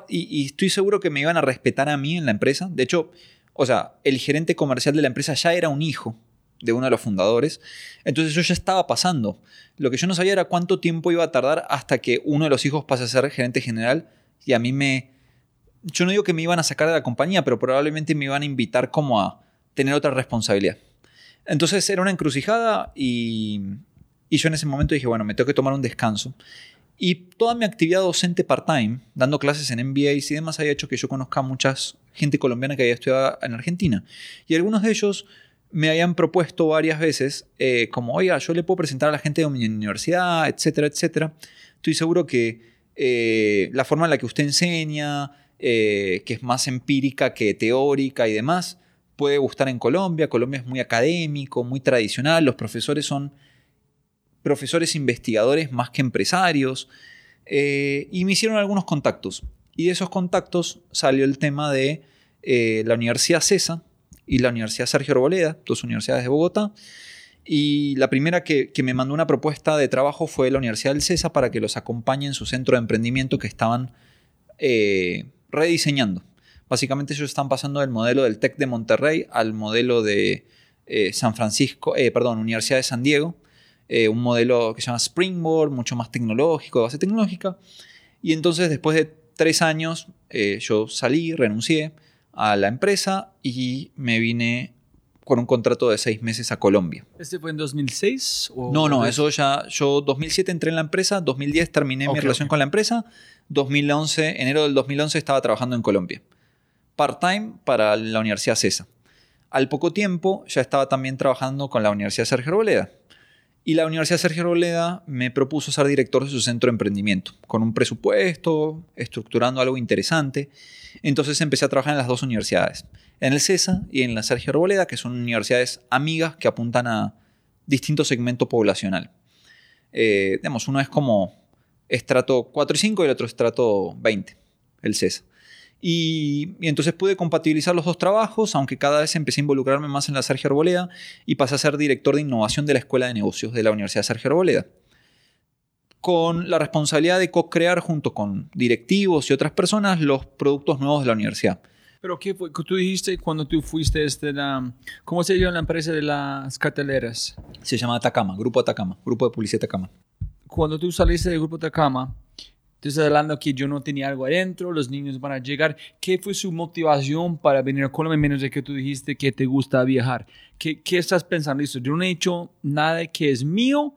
C: y, y estoy seguro que me iban a respetar a mí en la empresa. De hecho, o sea, el gerente comercial de la empresa ya era un hijo de uno de los fundadores. Entonces eso ya estaba pasando. Lo que yo no sabía era cuánto tiempo iba a tardar hasta que uno de los hijos pase a ser gerente general y a mí me... Yo no digo que me iban a sacar de la compañía, pero probablemente me iban a invitar como a tener otra responsabilidad. Entonces era una encrucijada y, y yo en ese momento dije, bueno, me tengo que tomar un descanso. Y toda mi actividad docente part-time, dando clases en MBAs y demás, había hecho que yo conozca a mucha gente colombiana que había estudiado en Argentina. Y algunos de ellos me habían propuesto varias veces, eh, como, oiga, yo le puedo presentar a la gente de mi universidad, etcétera, etcétera. Estoy seguro que eh, la forma en la que usted enseña, eh, que es más empírica que teórica y demás, puede gustar en Colombia. Colombia es muy académico, muy tradicional. Los profesores son profesores investigadores más que empresarios. y me hicieron algunos contactos. Y de esos contactos salió el tema de la Universidad CESA y la Universidad Sergio Arboleda, dos universidades de Bogotá. Y la primera que, que me mandó una propuesta de trabajo fue la Universidad del CESA para que los acompañe en su centro de emprendimiento que estaban eh, rediseñando. Básicamente ellos están pasando del modelo del TEC de Monterrey al modelo de eh, San Francisco, eh, perdón, Universidad de San Diego, un modelo que se llama Springboard, mucho más tecnológico, de base tecnológica. Y entonces después de tres años yo salí, renuncié a la empresa y me vine con un contrato de seis meses a Colombia.
A: ¿Este fue en 2006? O
C: No, no, eso ya, yo 2007 entré en la empresa, 2010 terminé mi relación con la empresa, 2011, enero del 2011 estaba trabajando en Colombia. Part-time para la Universidad CESA. Al poco tiempo ya estaba también trabajando con la Universidad Sergio Arboleda. Y la Universidad Sergio Arboleda me propuso ser director de su centro de emprendimiento, con un presupuesto, estructurando algo interesante. Entonces empecé a trabajar en las dos universidades, en el CESA y en la Sergio Arboleda, que son universidades amigas que apuntan a distinto segmento poblacional. Eh, digamos, uno es como estrato 4 y 5 y el otro estrato 20, el CESA. Y, y entonces pude compatibilizar los dos trabajos, aunque cada vez empecé a involucrarme más en la Sergio Arboleda y pasé a ser director de innovación de la Escuela de Negocios de la Universidad Sergio Arboleda. Con la responsabilidad de co-crear junto con directivos y otras personas los productos nuevos de la universidad.
A: Pero ¿qué fue? que Tú dijiste cuando tú fuiste este, la, ¿cómo se llama la empresa de las carteleras?
C: Se llama Atacama, Grupo Atacama, Grupo de Publicidad Atacama.
A: Cuando tú saliste del grupo Tacama, estás hablando que yo no tenía algo adentro, los niños van a llegar. ¿Qué fue su motivación para venir a Colombia, menos de que tú dijiste que te gusta viajar? ¿Qué, qué estás pensando? Listo, yo no he hecho nada que es mío.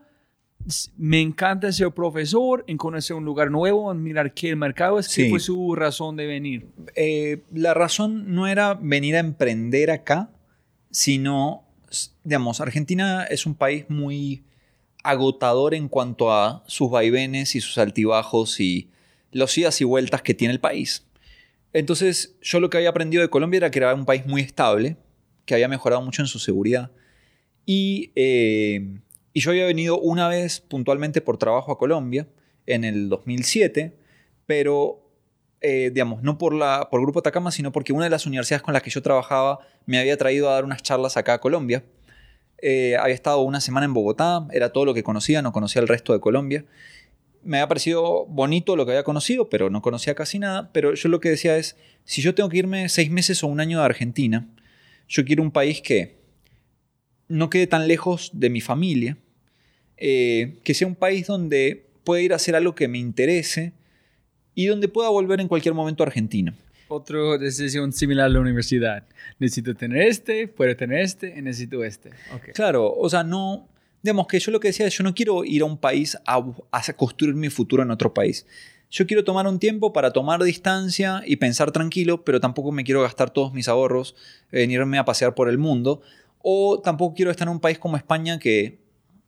A: Me encanta ser profesor, en conocer un lugar nuevo, en mirar qué el mercado es. ¿Qué
C: Sí.
A: fue su razón de venir?
C: Eh, la razón no era venir a emprender acá, sino, digamos, Argentina es un país muy agotador en cuanto a sus vaivenes y sus altibajos y los idas y vueltas que tiene el país. Entonces, yo lo que había aprendido de Colombia era que era un país muy estable, que había mejorado mucho en su seguridad. Y, eh, y yo había venido una vez puntualmente por trabajo a Colombia en el 2007, pero eh, digamos, no por, la, por Grupo Atacama, sino porque una de las universidades con las que yo trabajaba me había traído a dar unas charlas acá a Colombia. Eh, había estado una semana en Bogotá, era todo lo que conocía, no conocía el resto de Colombia. Me había parecido bonito lo que había conocido, pero no conocía casi nada. Pero yo lo que decía es, si yo tengo que irme seis meses o un año de Argentina, yo quiero un país que no quede tan lejos de mi familia, eh, que sea un país donde pueda ir a hacer algo que me interese y donde pueda volver en cualquier momento a Argentina.
A: Otra decisión similar a la universidad. Necesito tener este, puedo tener este, y necesito este. Ok.
C: Claro, o sea, no, digamos que yo lo que decía es, yo no quiero ir a un país a, a construir mi futuro en otro país. yo quiero tomar un tiempo para tomar distancia y pensar tranquilo, pero tampoco me quiero gastar todos mis ahorros, venirme a pasear por el mundo, o tampoco quiero estar en un país como España que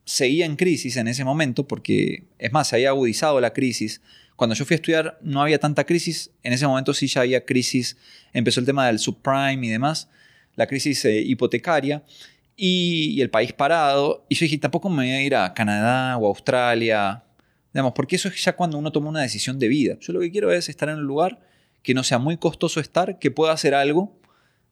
C: seguía en crisis en ese momento, porque es más, se había agudizado la crisis. Cuando yo fui a estudiar no había tanta crisis, en ese momento sí ya había crisis, empezó el tema del subprime y demás, la crisis eh, hipotecaria y, el país parado. Y yo dije, tampoco me voy a ir a Canadá o Australia, digamos, porque eso es ya cuando uno toma una decisión de vida. Yo lo que quiero es estar en un lugar que no sea muy costoso estar, que pueda hacer algo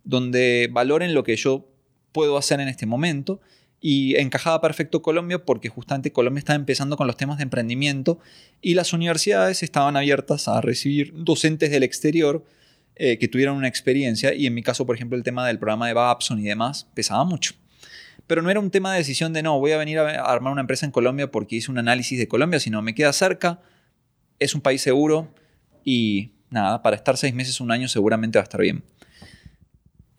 C: donde valoren lo que yo puedo hacer en este momento y encajaba perfecto Colombia porque justamente Colombia estaba empezando con los temas de emprendimiento y las universidades estaban abiertas a recibir docentes del exterior eh, que tuvieran una experiencia y en mi caso, por ejemplo, el tema del programa de Babson y demás pesaba mucho. Pero no era un tema de decisión de no, voy a venir a armar una empresa en Colombia porque hice un análisis de Colombia, sino me queda cerca, es un país seguro y nada, para estar seis meses, un año seguramente va a estar bien.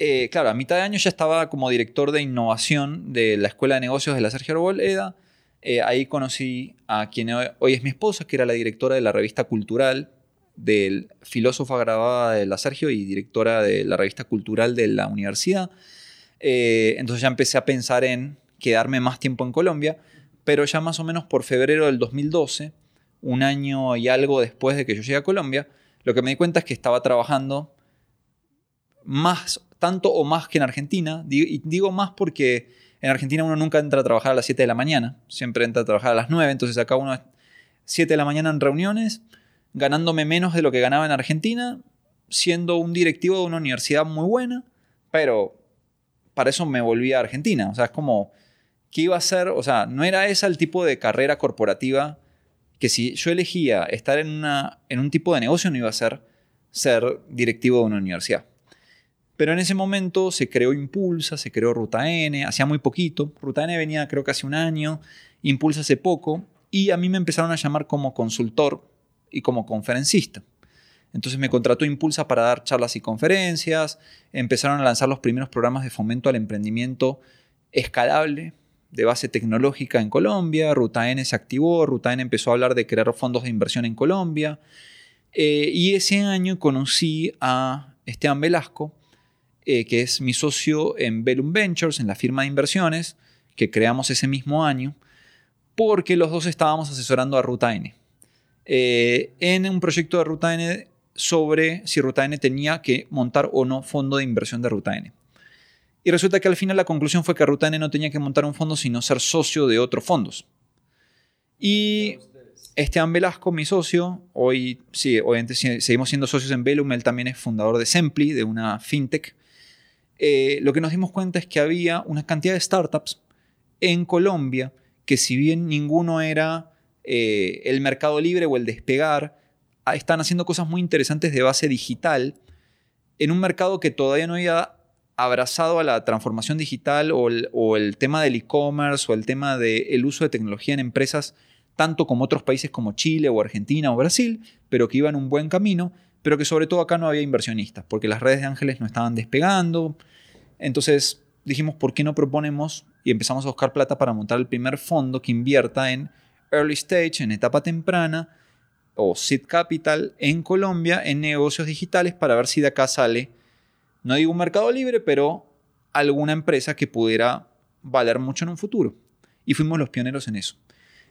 C: Eh, claro, a mitad de año ya estaba como director de innovación de la Escuela de Negocios de la Sergio Arboleda. Eh, ahí conocí a quien hoy es mi esposa, que era la directora de la revista cultural del filósofo grabada de la Sergio y directora de la revista cultural de la universidad. Eh, entonces ya empecé a pensar en quedarme más tiempo en Colombia, pero ya más o menos por febrero del 2012, un año y algo después de que yo llegué a Colombia, lo que me di cuenta es que estaba trabajando más tanto o más que en Argentina. Y digo más porque en Argentina uno nunca entra a trabajar a las 7 de la mañana, siempre entra a trabajar a las 9, entonces acá uno 7 de la mañana en reuniones, ganándome menos de lo que ganaba en Argentina, siendo un directivo de una universidad muy buena, pero para eso me volví a Argentina. O sea, es como, ¿qué iba a hacer? O sea, no era esa el tipo de carrera corporativa que si yo elegía estar en, una, en un tipo de negocio no iba a ser ser directivo de una universidad. Pero en ese momento se creó Impulsa, se creó Ruta N, hacía muy poquito. Ruta N venía creo que hace un año, Impulsa hace poco, y a mí me empezaron a llamar como consultor y como conferencista. Entonces me contrató Impulsa para dar charlas y conferencias, empezaron a lanzar los primeros programas de fomento al emprendimiento escalable de base tecnológica en Colombia, Ruta N se activó, Ruta N empezó a hablar de crear fondos de inversión en Colombia, eh, y ese año conocí a Esteban Velasco, eh, que es mi socio en Bellum Ventures, en la firma de inversiones, que creamos ese mismo año, porque los dos estábamos asesorando a Ruta N. Eh, en un proyecto de Ruta N sobre si Ruta N tenía que montar o no fondo de inversión de Ruta N. Y resulta que al final la conclusión fue que Ruta N no tenía que montar un fondo, sino ser socio de otros fondos. Y Esteban Velasco, mi socio, hoy sí, obviamente seguimos siendo socios en Bellum, él también es fundador de Sempli, de una fintech eh, lo que nos dimos cuenta es que había una cantidad de startups en Colombia que si bien ninguno era eh, el mercado libre o el despegar, ah, están haciendo cosas muy interesantes de base digital en un mercado que todavía no había abrazado a la transformación digital o el, tema del e-commerce o el tema del uso de tecnología en empresas tanto como otros países como Chile o Argentina o Brasil, pero que iban un buen camino pero que sobre todo acá no había inversionistas, porque las redes de ángeles no estaban despegando. Entonces dijimos, ¿por qué no proponemos y empezamos a buscar plata para montar el primer fondo que invierta en early stage, en etapa temprana, o seed capital en Colombia, en negocios digitales, para ver si de acá sale, no digo un mercado libre, pero alguna empresa que pudiera valer mucho en un futuro. Y fuimos los pioneros en eso.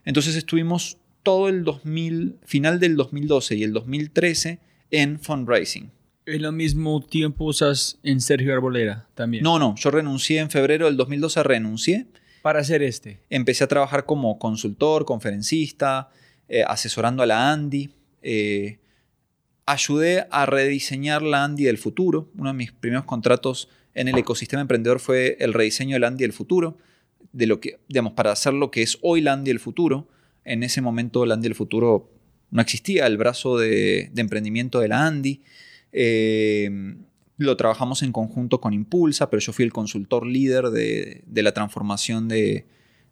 C: Entonces estuvimos todo el 2000, final del 2012 y el 2013 en fundraising.
A: ¿En lo mismo tiempo usas en Sergio Arbolera también?
C: No, no, yo renuncié en febrero del 2012, renuncié.
A: Para hacer este.
C: Empecé a trabajar como consultor, conferencista, eh, asesorando a la Andy. Eh, ayudé a rediseñar la Andy del futuro. Uno de mis primeros contratos en el ecosistema emprendedor fue el rediseño de la Andy del futuro, de lo que, digamos, para hacer lo que es hoy la Andy del futuro. En ese momento la Andy del futuro no existía el brazo de, emprendimiento de la Andy. Eh, lo trabajamos en conjunto con Impulsa, pero yo fui el consultor líder de, la transformación de,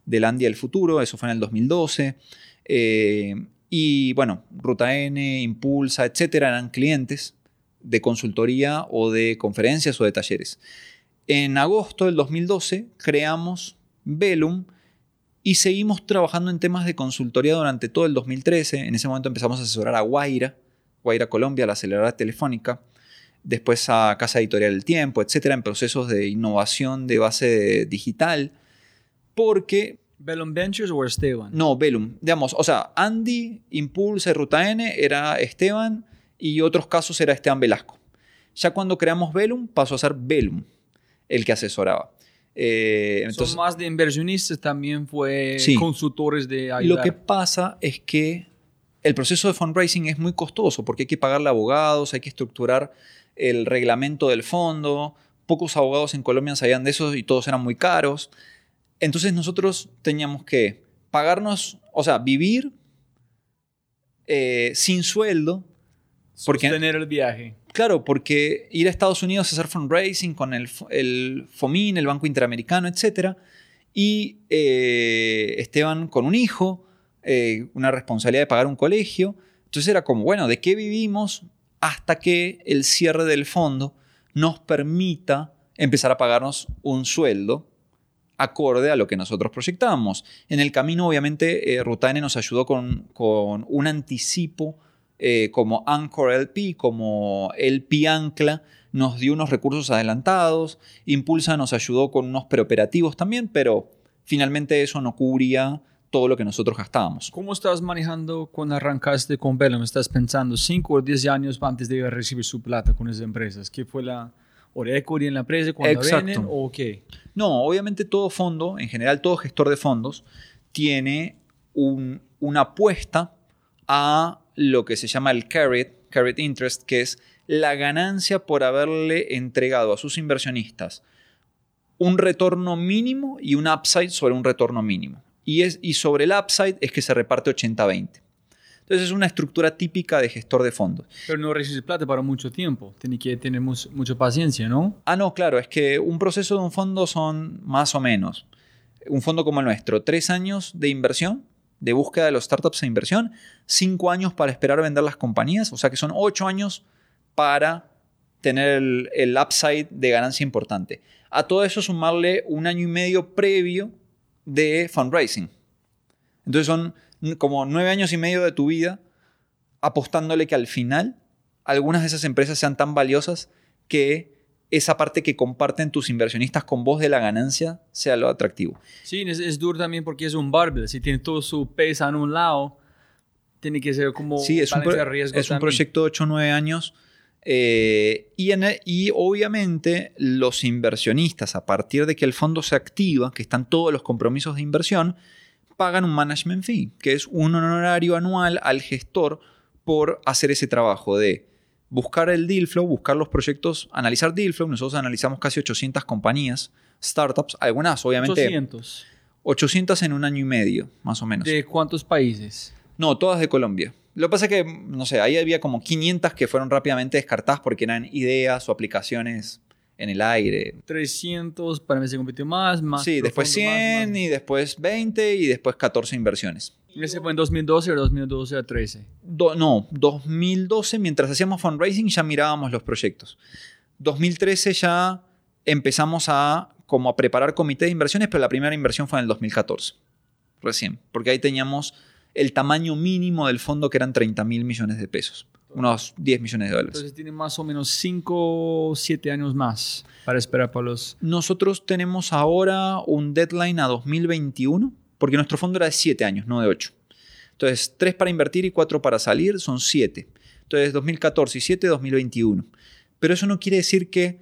C: la Andy del futuro, eso fue en el 2012. Eh, y bueno, Ruta N, Impulsa, etcétera, eran clientes de consultoría o de conferencias o de talleres. En agosto del 2012 creamos Velum Y seguimos trabajando en temas de consultoría durante todo el 2013. En ese momento empezamos a asesorar a Guaira, Guaira Colombia, la aceleradora telefónica, después a Casa Editorial El Tiempo, etcétera, en procesos de innovación de base digital, porque...
A: ¿Bellum Ventures o Esteban?
C: No, Bellum. Digamos, o sea, Andy, Impulse, Ruta N era Esteban y otros casos era Esteban Velasco. Ya cuando creamos Bellum, pasó a ser Bellum el que asesoraba.
A: Eh, entonces, Son más de inversionistas, también fue consultores de ayudar.
C: Lo que pasa es que el proceso de fundraising es muy costoso porque hay que pagarle abogados, hay que estructurar el reglamento del fondo. Pocos abogados en Colombia sabían de eso y todos eran muy caros. Entonces nosotros teníamos que pagarnos, o sea, vivir eh, sin sueldo.
A: Porque, Sostener el viaje.
C: Claro, porque ir a Estados Unidos a hacer fundraising con el, el FOMIN, el Banco Interamericano, etc. Y eh, Esteban con un hijo, eh, una responsabilidad de pagar un colegio. Entonces era como, bueno, ¿de qué vivimos hasta que el cierre del fondo nos permita empezar a pagarnos un sueldo acorde a lo que nosotros proyectábamos? En el camino, obviamente, eh, Rutane nos ayudó con, con un anticipo eh, como Anchor LP, como LP Ancla, nos dio unos recursos adelantados, Impulsa nos ayudó con unos preoperativos también, pero finalmente eso no cubría todo lo que nosotros gastábamos.
A: ¿Cómo estás manejando cuando arrancaste con Bellum? ¿Estás pensando 5 o 10 años antes de recibir su plata con esas empresas? ¿Qué fue la hora en la empresa cuando Exacto. o qué?
C: No, obviamente todo fondo, en general todo gestor de fondos, tiene una apuesta a lo que se llama el carrot, carrot interest, que es la ganancia por haberle entregado a sus inversionistas un retorno mínimo y un upside sobre un retorno mínimo. Y, es, y sobre el upside es que se reparte 80-20. Entonces es una estructura típica de gestor de fondos.
A: Pero no recibes plata para mucho tiempo, tiene que tener mucha paciencia, ¿no?
C: Ah, no, claro, es que un proceso de un fondo son más o menos, un fondo como el nuestro, tres años de inversión, de búsqueda de los startups e inversión, cinco años para esperar vender las compañías, o sea que son ocho años para tener el, upside de ganancia importante. A todo eso sumarle un año y medio previo de fundraising. Entonces son como nueve años y medio de tu vida apostándole que al final algunas de esas empresas sean tan valiosas que esa parte que comparten tus inversionistas con vos de la ganancia sea lo atractivo.
A: Sí, es, duro también porque es un barbell. Si tiene todo su peso en un lado, tiene que ser como
C: sí, es un, riesgo es un proyecto de 8 o 9 años. Eh, y, y obviamente los inversionistas, a partir de que el fondo se activa, que están todos los compromisos de inversión, pagan un management fee, que es un honorario anual al gestor por hacer ese trabajo de buscar el deal flow, buscar los proyectos, analizar deal flow. Nosotros analizamos casi 800 compañías, startups, algunas obviamente.
A: 800.
C: 800 en un año y medio, más o menos.
A: ¿De cuántos países?
C: No, todas de Colombia. Lo que pasa es que, no sé, ahí había como 500 que fueron rápidamente descartadas porque eran ideas o aplicaciones en el aire.
A: 300, para mí se compitió más, más.
C: Sí, después 100 y después 20 y después 14 inversiones.
A: ¿Ese fue en 2012 o 2012 a 13?
C: no, 2012, mientras hacíamos fundraising, ya mirábamos los proyectos. 2013 ya empezamos a como a preparar comité de inversiones, pero la primera inversión fue en el 2014, recién, porque ahí teníamos el tamaño mínimo del fondo que eran 30 mil millones de pesos, unos 10 millones de dólares.
A: Entonces tiene más o menos 5 o 7 años más para esperar para los...
C: Nosotros tenemos ahora un deadline a 2021 porque nuestro fondo era de 7 años, no de 8. Entonces, 3 para invertir y 4 para salir son 7. Entonces, 2014 y 7, 2021. Pero eso no quiere decir que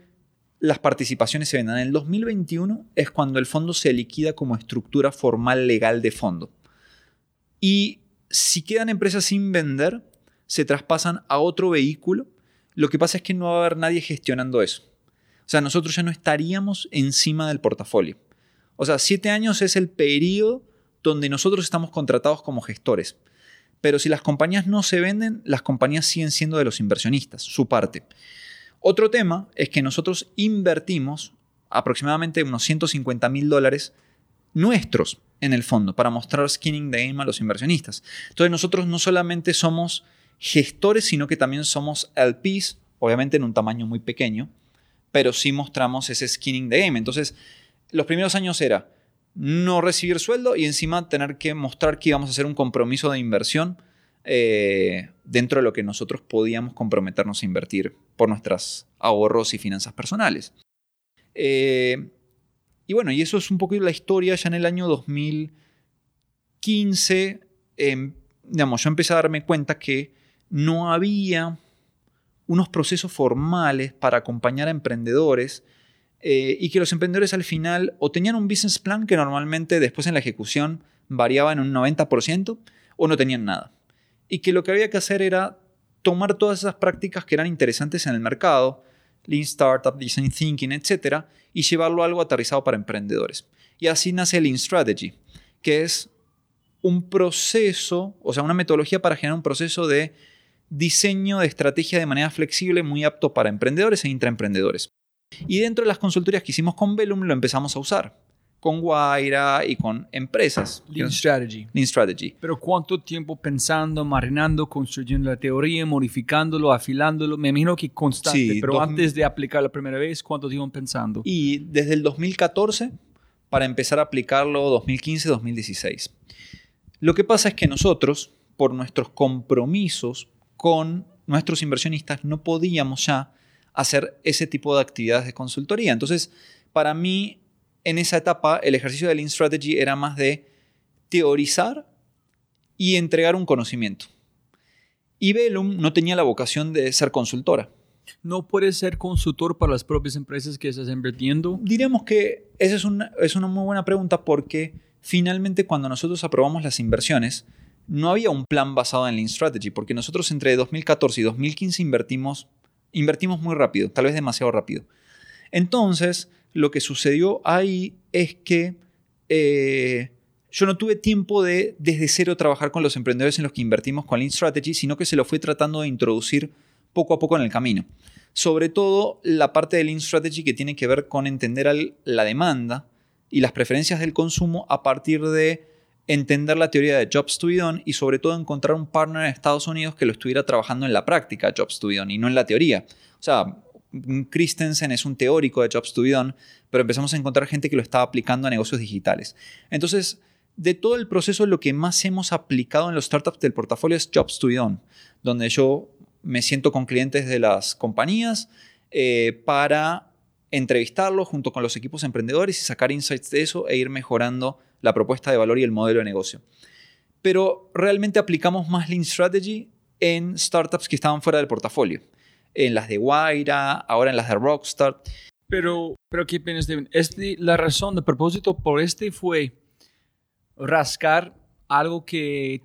C: las participaciones se vendan. En el 2021 es cuando el fondo se liquida como estructura formal legal de fondo. Y si quedan empresas sin vender, se traspasan a otro vehículo. Lo que pasa es que no va a haber nadie gestionando eso. O sea, nosotros ya no estaríamos encima del portafolio. O sea, siete años es el periodo donde nosotros estamos contratados como gestores. Pero si las compañías no se venden, las compañías siguen siendo de los inversionistas, su parte. Otro tema es que nosotros invertimos aproximadamente unos 150 mil dólares nuestros en el fondo para mostrar skinning the game a los inversionistas. Entonces nosotros no solamente somos gestores, sino que también somos LPs, obviamente en un tamaño muy pequeño, pero sí mostramos ese skinning the game. Entonces los primeros años era no recibir sueldo y encima tener que mostrar que íbamos a hacer un compromiso de inversión eh, dentro de lo que nosotros podíamos comprometernos a invertir por nuestros ahorros y finanzas personales. Eh, y bueno, y eso es un poco la historia. Ya en el año 2015, em, digamos, yo empecé a darme cuenta que no había unos procesos formales para acompañar a emprendedores eh, y que los emprendedores al final o tenían un business plan que normalmente después en la ejecución variaba en un 90% o no tenían nada. Y que lo que había que hacer era tomar todas esas prácticas que eran interesantes en el mercado, Lean Startup, Design Thinking, etc., y llevarlo a algo aterrizado para emprendedores. Y así nace Lean Strategy, que es un proceso, o sea, una metodología para generar un proceso de diseño de estrategia de manera flexible muy apto para emprendedores e intraemprendedores. Y dentro de las consultorías que hicimos con Velum lo empezamos a usar con Guaira y con empresas.
A: Lean Strategy.
C: Lean Strategy.
A: Pero ¿cuánto tiempo pensando, marinando, construyendo la teoría, modificándolo, afilándolo? Me imagino que constante,
C: Sí,
A: pero antes de aplicar la primera vez, ¿cuánto tiempo pensando?
C: Y desde el 2014 para empezar a aplicarlo 2015-2016. Lo que pasa es que nosotros, por nuestros compromisos con nuestros inversionistas, no podíamos ya hacer ese tipo de actividades de consultoría. Entonces, para mí, en esa etapa, el ejercicio de Lean Strategy era más de teorizar y entregar un conocimiento. Y Velum no tenía la vocación de ser consultora.
A: ¿No puedes ser consultor para las propias empresas que estás invirtiendo?
C: Diríamos que esa es una, es una muy buena pregunta porque finalmente cuando nosotros aprobamos las inversiones, no había un plan basado en Lean Strategy, porque nosotros entre 2014 y 2015 invertimos, invertimos muy rápido, tal vez demasiado rápido. Entonces, lo que sucedió ahí es que eh, yo no tuve tiempo de desde cero trabajar con los emprendedores en los que invertimos con Lean Strategy, sino que se lo fui tratando de introducir poco a poco en el camino. Sobre todo la parte de Lean Strategy que tiene que ver con entender la demanda y las preferencias del consumo a partir de entender la teoría de Jobs to be done y sobre todo encontrar un partner en Estados Unidos que lo estuviera trabajando en la práctica Jobs to be done y no en la teoría. O sea, Christensen es un teórico de Jobs to be done, pero empezamos a encontrar gente que lo estaba aplicando a negocios digitales. Entonces, de todo el proceso, lo que más hemos aplicado en los startups del portafolio es Jobs to be done, donde yo me siento con clientes de las compañías eh, para entrevistarlos junto con los equipos emprendedores y sacar insights de eso e ir mejorando la propuesta de valor y el modelo de negocio. Pero realmente aplicamos más Lean Strategy en startups que estaban fuera del portafolio. En las de Guaira, ahora en las de Rockstar.
A: Pero, pero ¿qué piensas, Steven? Este, la razón de propósito por este fue rascar algo que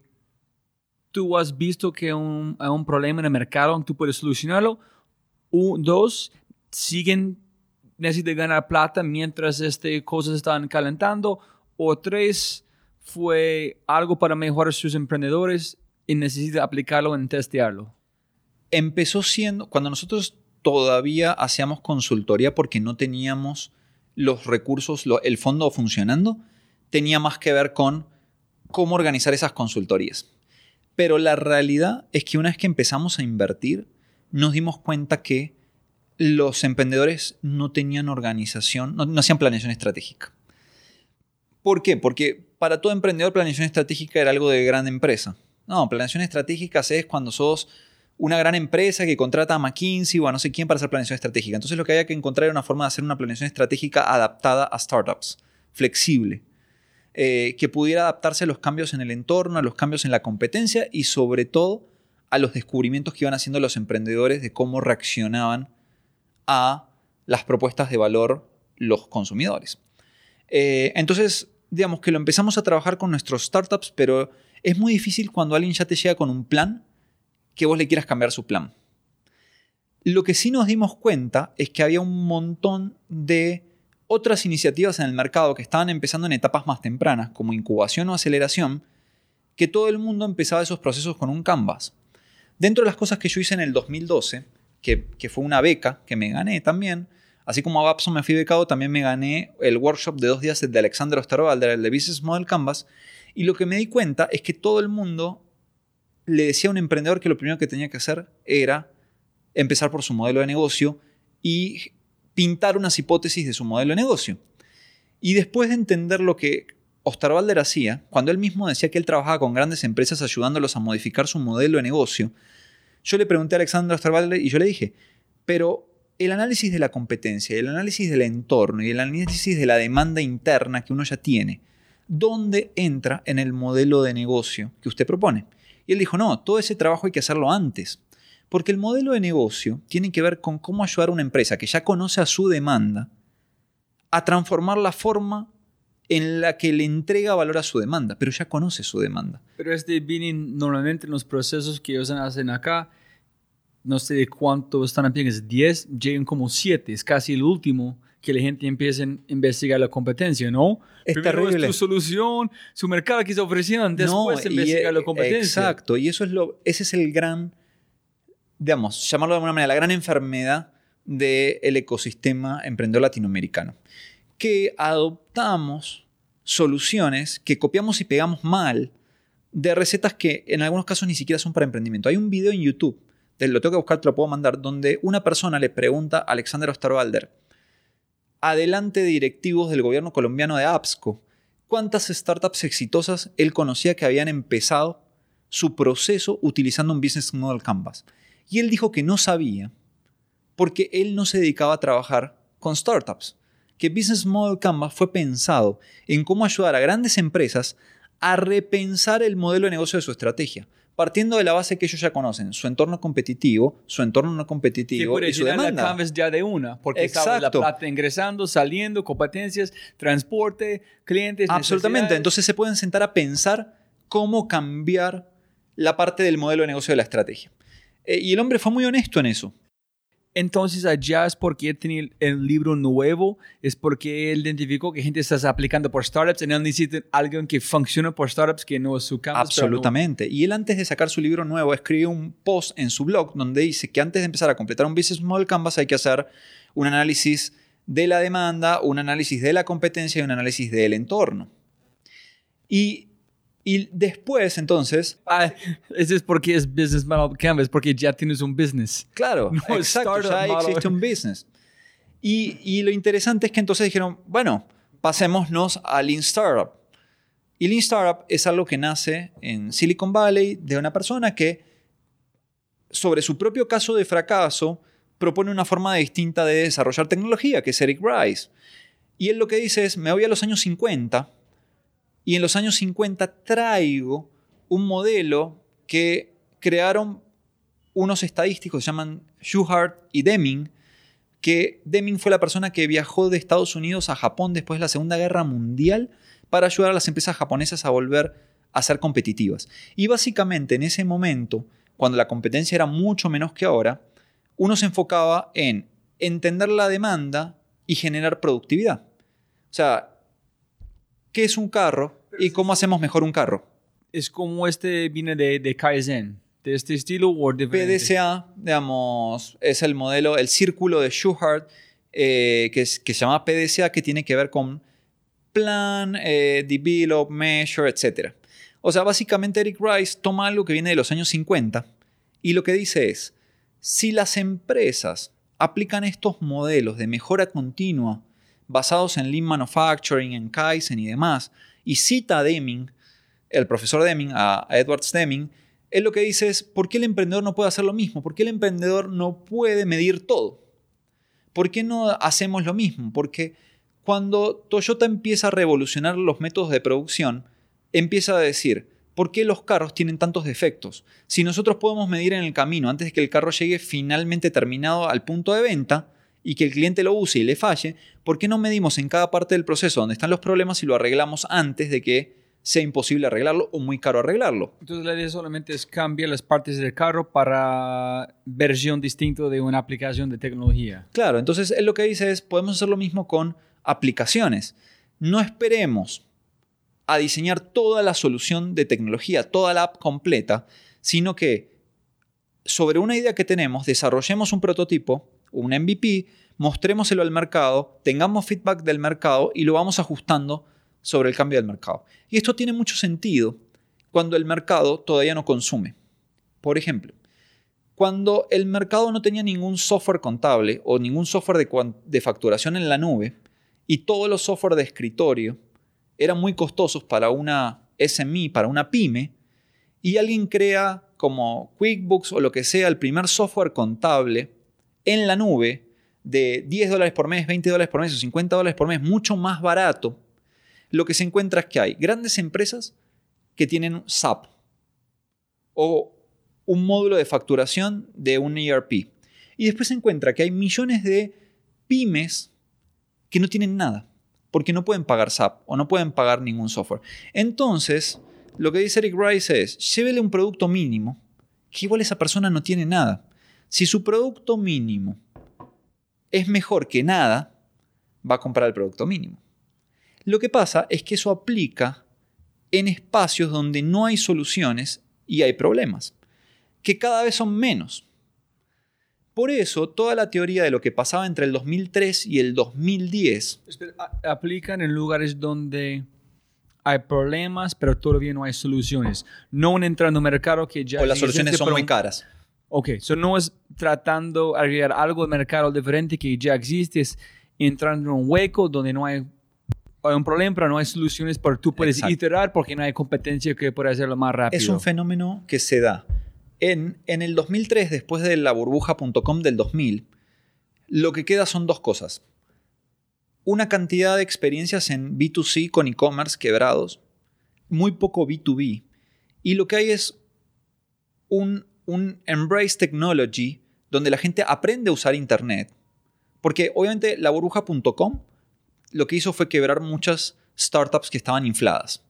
A: tú has visto que un, un problema en el mercado, tú puedes solucionarlo. Un, dos, siguen necesitan ganar plata mientras este, cosas están calentando. O tres, fue algo para mejorar sus emprendedores y necesita aplicarlo en testearlo.
C: Empezó siendo, cuando nosotros todavía hacíamos consultoría porque no teníamos los recursos, el fondo funcionando, tenía más que ver con cómo organizar esas consultorías. Pero la realidad es que una vez que empezamos a invertir, nos dimos cuenta que los emprendedores no tenían organización, no hacían planeación estratégica. ¿Por qué? Porque para todo emprendedor planeación estratégica era algo de gran empresa. No, planeación estratégica es cuando sos una gran empresa que contrata a McKinsey o a no sé quién para hacer planeación estratégica. Entonces lo que había que encontrar era una forma de hacer una planeación estratégica adaptada a startups, flexible, eh, que pudiera adaptarse a los cambios en el entorno, a los cambios en la competencia y sobre todo a los descubrimientos que iban haciendo los emprendedores de cómo reaccionaban a las propuestas de valor los consumidores. Eh, entonces, digamos que lo empezamos a trabajar con nuestros startups, pero es muy difícil cuando alguien ya te llega con un plan que vos le quieras cambiar su plan. Lo que sí nos dimos cuenta es que había un montón de otras iniciativas en el mercado que estaban empezando en etapas más tempranas, como incubación o aceleración, que todo el mundo empezaba esos procesos con un canvas. Dentro de las cosas que yo hice en el 2012, que, que fue una beca que me gané también, así como a Babson me fui becado, también me gané el workshop de dos días de Alexander Osterwalder, el de Business Model Canvas, y lo que me di cuenta es que todo el mundo le decía a un emprendedor que lo primero que tenía que hacer era empezar por su modelo de negocio y pintar unas hipótesis de su modelo de negocio. Y después de entender lo que Osterwalder hacía, cuando él mismo decía que él trabajaba con grandes empresas ayudándolos a modificar su modelo de negocio, yo le pregunté a Alexander Osterwalder y yo le dije, pero el análisis de la competencia, el análisis del entorno y el análisis de la demanda interna que uno ya tiene, ¿dónde entra en el modelo de negocio que usted propone? Y él dijo, no, todo ese trabajo hay que hacerlo antes. Porque el modelo de negocio tiene que ver con cómo ayudar a una empresa que ya conoce a su demanda a transformar la forma en la que le entrega valor a su demanda, pero ya conoce su demanda.
A: Pero este viene normalmente en los procesos que ellos hacen acá, no sé de cuánto están haciendo, es 10, llegan como 7, es casi el último que la gente empiece a investigar la competencia, ¿no?
C: Es
A: Primero
C: terrible.
A: es tu solución, su mercado que está ofreciendo, después
C: y-
A: investigar la
C: eh,
A: competencia.
C: Exacto, y eso es lo, ese es el gran, digamos, llamarlo de alguna manera, la gran enfermedad del ecosistema emprendedor latinoamericano. Que adoptamos soluciones que copiamos y pegamos mal de recetas que en algunos casos ni siquiera son para emprendimiento. Hay un video en YouTube, lo tengo que buscar, te lo puedo mandar, donde una persona le pregunta a Alexander Osterwalder, adelante de directivos del gobierno colombiano de APSCO, cuántas startups exitosas él conocía que habían empezado su proceso utilizando un Business Model Canvas. Y él dijo que no sabía porque él no se dedicaba a trabajar con startups. Que Business Model Canvas fue pensado en cómo ayudar a grandes empresas a repensar el modelo de negocio de su estrategia, partiendo de la base que ellos ya conocen, su entorno competitivo, su entorno no competitivo y su
A: la
C: demanda.
A: canvas ya de una, porque sabes la plata ingresando, saliendo, competencias, transporte, clientes.
C: Absolutamente. Entonces se pueden sentar a pensar cómo cambiar la parte del modelo de negocio de la estrategia. Eh, y el hombre fue muy honesto en eso.
A: Entonces allá es porque él tenía el- libro nuevo, es porque él identificó que gente está aplicando por startups y él necesita alguien que funcione por startups que no es su campo.
C: Absolutamente. Y él antes de sacar su libro nuevo escribió un post en su blog donde dice que antes de empezar a completar un Business Model Canvas hay que hacer un análisis de la demanda, un análisis de la competencia y un análisis del entorno. Y, y después, entonces,
A: Ah, ese es porque es Business Model Canvas, porque ya tienes un business.
C: Claro,
A: No,
C: exacto, ya
A: model.
C: existe un business. Y, y lo interesante es que entonces dijeron, bueno, pasémonos a Lean Startup. Y Lean Startup es algo que nace en Silicon Valley de una persona que, sobre su propio caso de fracaso, propone una forma distinta de desarrollar tecnología, que es Eric Rice. Y él lo que dice es, me voy a los años 50 y en los años 50 traigo un modelo que crearon unos estadísticos, se llaman Schuhart y Deming, que Deming fue la persona que viajó de Estados Unidos a Japón después de la Segunda Guerra Mundial para ayudar a las empresas japonesas a volver a ser competitivas. Y básicamente en ese momento, cuando la competencia era mucho menos que ahora, uno se enfocaba en entender la demanda y generar productividad. O sea, ¿qué es un carro y cómo hacemos mejor un carro?
A: Es como este viene de, de Kaizen, de este estilo o de
C: PDCA, digamos, es el modelo, el círculo de Schuhart, eh, que, es- que se llama PDCA, que tiene que ver con plan, eh, develop, measure, etc. O sea, básicamente Eric Rice toma algo que viene de los años 50 y lo que dice es, si las empresas aplican estos modelos de mejora continua basados en Lean Manufacturing, en Kaizen y demás, y cita a Deming, el profesor Deming, a Edward Deming, él lo que dice es, ¿por qué el emprendedor no puede hacer lo mismo? ¿Por qué el emprendedor no puede medir todo? ¿Por qué no hacemos lo mismo? Porque cuando Toyota empieza a revolucionar los métodos de producción, empieza a decir, ¿por qué los carros tienen tantos defectos? Si nosotros podemos medir en el camino antes de que el carro llegue finalmente terminado al punto de venta y que el cliente lo use y le falle, ¿por qué no medimos en cada parte del proceso donde están los problemas y lo arreglamos antes de que sea imposible arreglarlo o muy caro arreglarlo?
A: Entonces la idea solamente es cambiar las partes del carro para versión distinta de una aplicación de tecnología.
C: Claro, entonces él lo que dice es, podemos hacer lo mismo con aplicaciones. No esperemos a diseñar toda la solución de tecnología, toda la app completa, sino que sobre una idea que tenemos, desarrollemos un prototipo, un MVP, mostrémoselo al mercado, tengamos feedback del mercado y lo vamos ajustando sobre el cambio del mercado. Y esto tiene mucho sentido cuando el mercado todavía no consume. Por ejemplo, cuando el mercado no tenía ningún software contable o ningún software de, facturación en la nube y todos los software de escritorio eran muy costosos para una SME, para una pyme, y alguien crea como QuickBooks o lo que sea el primer software contable en la nube de 10 dólares por mes, 20 dólares por mes o 50 dólares por mes, mucho más barato, lo que se encuentra es que hay grandes empresas que tienen SAP o un módulo de facturación de un ERP. Y después se encuentra que hay millones de pymes que no tienen nada, porque no pueden pagar SAP o no pueden pagar ningún software. Entonces, lo que dice Eric Rice es, llévele un producto mínimo, que igual esa persona no tiene nada. Si su producto mínimo es mejor que nada, va a comprar el producto mínimo. Lo que pasa es que eso aplica en espacios donde no hay soluciones y hay problemas, que cada vez son menos. Por eso, toda la teoría de lo que pasaba entre el 2003 y el 2010...
A: Aplican en lugares donde hay problemas, pero todavía no hay soluciones. No entrando en un mercado que ya...
C: O las soluciones son muy caras.
A: Ok, eso no es tratando de agregar algo de mercado diferente que ya existe, es entrando en un hueco donde no hay, hay un problema, pero no hay soluciones, pero tú puedes iterar porque no hay competencia que pueda hacerlo más rápido.
C: Es un fenómeno que se da en, el 2003, después de la burbuja.com del 2000, lo que queda son dos cosas. Una cantidad de experiencias en B2C con e-commerce quebrados, muy poco B2B, y lo que hay es un, un embrace technology donde la gente aprende a usar Internet. Porque obviamente la burbuja.com lo que hizo fue quebrar muchas startups que estaban infladas.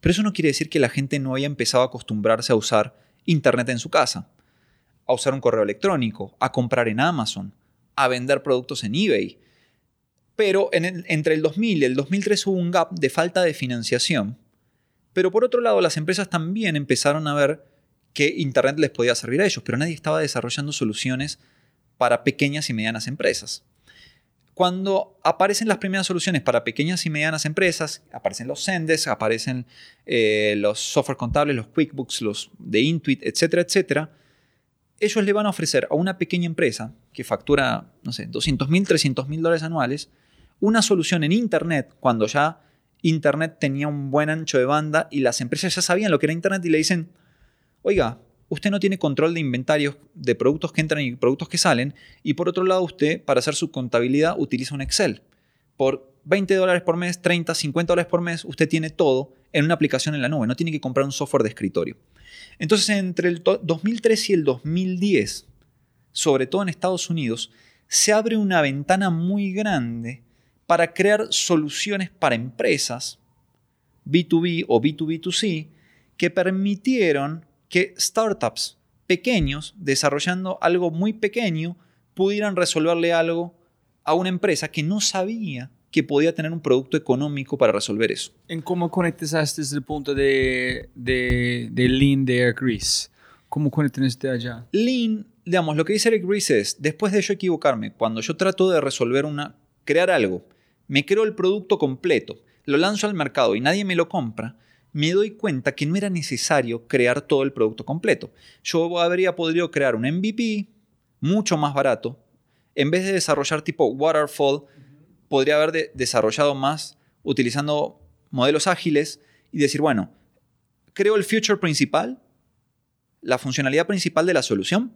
C: Pero eso no quiere decir que la gente no haya empezado a acostumbrarse a usar Internet en su casa, a usar un correo electrónico, a comprar en Amazon, a vender productos en eBay. Pero entre el 2000 y el 2003 hubo un gap de falta de financiación. Pero por otro lado, las empresas también empezaron a ver que Internet les podía servir a ellos, pero nadie estaba desarrollando soluciones para pequeñas y medianas empresas. Cuando aparecen las primeras soluciones para pequeñas y medianas empresas, aparecen los Sendes, aparecen eh, los software contables, los QuickBooks, los de Intuit, etcétera, etcétera, ellos le van a ofrecer a una pequeña empresa que factura, no sé, 200 mil, 300 mil dólares anuales, una solución en Internet cuando ya Internet tenía un buen ancho de banda y las empresas ya sabían lo que era Internet y le dicen, oiga, usted no tiene control de inventarios de productos que entran y productos que salen. Y por otro lado, usted, para hacer su contabilidad, utiliza un Excel. Por 20 dólares por mes, 30, 50 dólares por mes, usted tiene todo en una aplicación en la nube. No tiene que comprar un software de escritorio. Entonces, entre el 2003 y el 2010, sobre todo en Estados Unidos, se abre una ventana muy grande para crear soluciones para empresas, B2B o B2B2C, que permitieron que startups pequeños, desarrollando algo muy pequeño, pudieran resolverle algo a una empresa que no sabía que podía tener un producto económico para resolver eso.
A: ¿En cómo conectas desde el punto de, de, de Lean de Eric Ries? ¿Cómo conectas allá?
C: Lean, digamos, lo que dice Eric Ries es, después de yo equivocarme, cuando yo trato de resolver una, crear algo, me creo el producto completo, lo lanzo al mercado y nadie me lo compra, me doy cuenta que no era necesario crear todo el producto completo. Yo habría podido crear un MVP mucho más barato. En vez de desarrollar tipo waterfall, podría haber desarrollado más utilizando modelos ágiles y decir, bueno, creo el feature principal, la funcionalidad principal de la solución,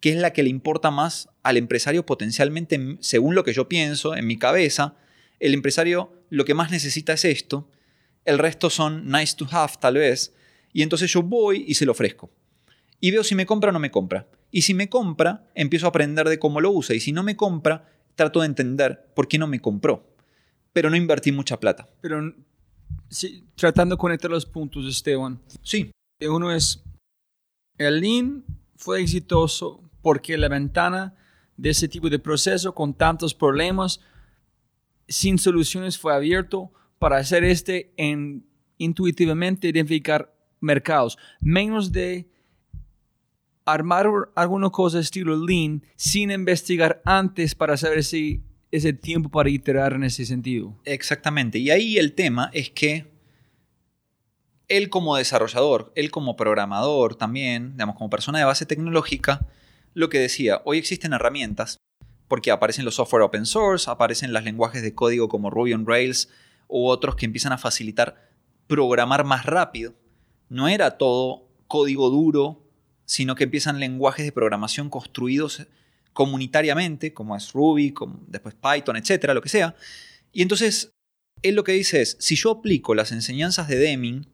C: que es la que le importa más al empresario potencialmente, según lo que yo pienso en mi cabeza. El empresario lo que más necesita es esto el resto son nice to have tal vez, y entonces yo voy y se lo ofrezco. Y veo si me compra o no me compra. Y si me compra, empiezo a aprender de cómo lo usa. Y si no me compra, trato de entender por qué no me compró. Pero no invertí mucha plata.
A: Pero tratando de conectar los puntos, Esteban.
C: Sí.
A: Uno es, el Lean fue exitoso porque la ventana de ese tipo de proceso con tantos problemas, sin soluciones, fue abierto para hacer este en intuitivamente identificar mercados, menos de armar alguna cosa estilo lean sin investigar antes para saber si es el tiempo para iterar en ese sentido.
C: Exactamente. Y ahí el tema es que él como desarrollador, él como programador también, digamos, como persona de base tecnológica, lo que decía, hoy existen herramientas porque aparecen los software open source, aparecen los lenguajes de código como Ruby on Rails u otros que empiezan a facilitar programar más rápido. No era todo código duro, sino que empiezan lenguajes de programación construidos comunitariamente, como es Ruby, como después Python, etcétera, lo que sea. Y entonces, él lo que dice es, si yo aplico las enseñanzas de Deming,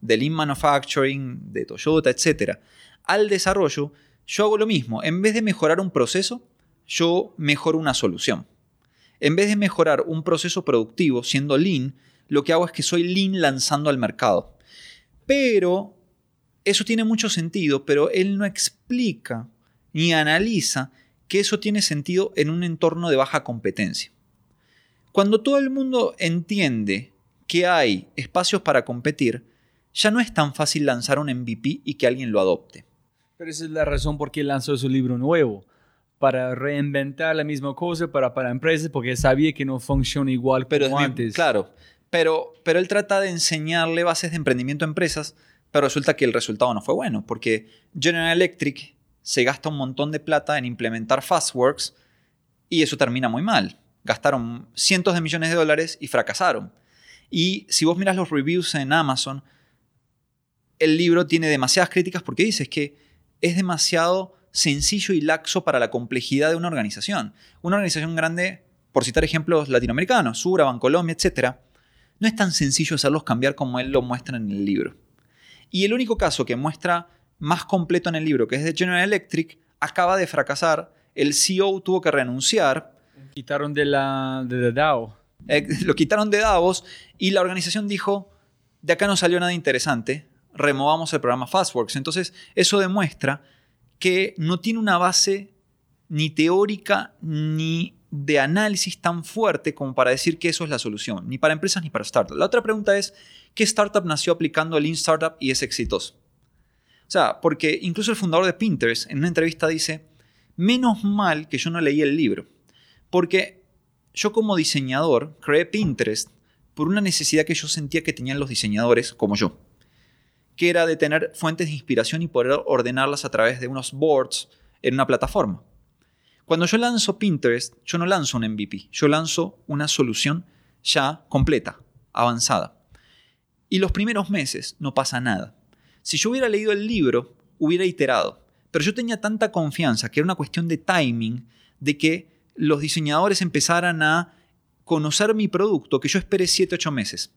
C: de Lean Manufacturing, de Toyota, etcétera, al desarrollo, yo hago lo mismo. En vez de mejorar un proceso, yo mejoro una solución. En vez de mejorar un proceso productivo siendo lean, lo que hago es que soy lean lanzando al mercado. Pero eso tiene mucho sentido, pero él no explica ni analiza que eso tiene sentido en un entorno de baja competencia. Cuando todo el mundo entiende que hay espacios para competir, ya no es tan fácil lanzar un MVP y que alguien lo adopte.
A: Pero esa es la razón por qué lanzó su libro nuevo, para reinventar la misma cosa para, para empresas, porque sabía que no funciona igual
C: pero
A: como antes.
C: Claro, pero, pero él trata de enseñarle bases de emprendimiento a empresas, pero resulta que el resultado no fue bueno, porque General Electric se gasta un montón de plata en implementar Fastworks y eso termina muy mal. Gastaron cientos de millones de dólares y fracasaron. Y si vos miras los reviews en Amazon, el libro tiene demasiadas críticas porque dices que es demasiado sencillo y laxo para la complejidad de una organización. Una organización grande, por citar ejemplos latinoamericanos, Sura, Bancolombia, etc., no es tan sencillo hacerlos cambiar como él lo muestra en el libro. Y el único caso que muestra más completo en el libro, que es de General Electric, acaba de fracasar. El CEO tuvo que renunciar.
A: Quitaron de la de DAO.
C: Eh, lo quitaron de Davos y la organización dijo, de acá no salió nada interesante, removamos el programa Fastworks. Entonces, eso demuestra que no tiene una base ni teórica ni de análisis tan fuerte como para decir que eso es la solución, ni para empresas ni para startups. La otra pregunta es, ¿qué startup nació aplicando Lean Startup y es exitoso? O sea, porque incluso el fundador de Pinterest en una entrevista dice, menos mal que yo no leí el libro, porque yo como diseñador creé Pinterest por una necesidad que yo sentía que tenían los diseñadores como yo que era de tener fuentes de inspiración y poder ordenarlas a través de unos boards en una plataforma. Cuando yo lanzo Pinterest, yo no lanzo un MVP, yo lanzo una solución ya completa, avanzada. Y los primeros meses no pasa nada. Si yo hubiera leído el libro, hubiera iterado. Pero yo tenía tanta confianza que era una cuestión de timing, de que los diseñadores empezaran a conocer mi producto, que yo esperé 7-8 meses.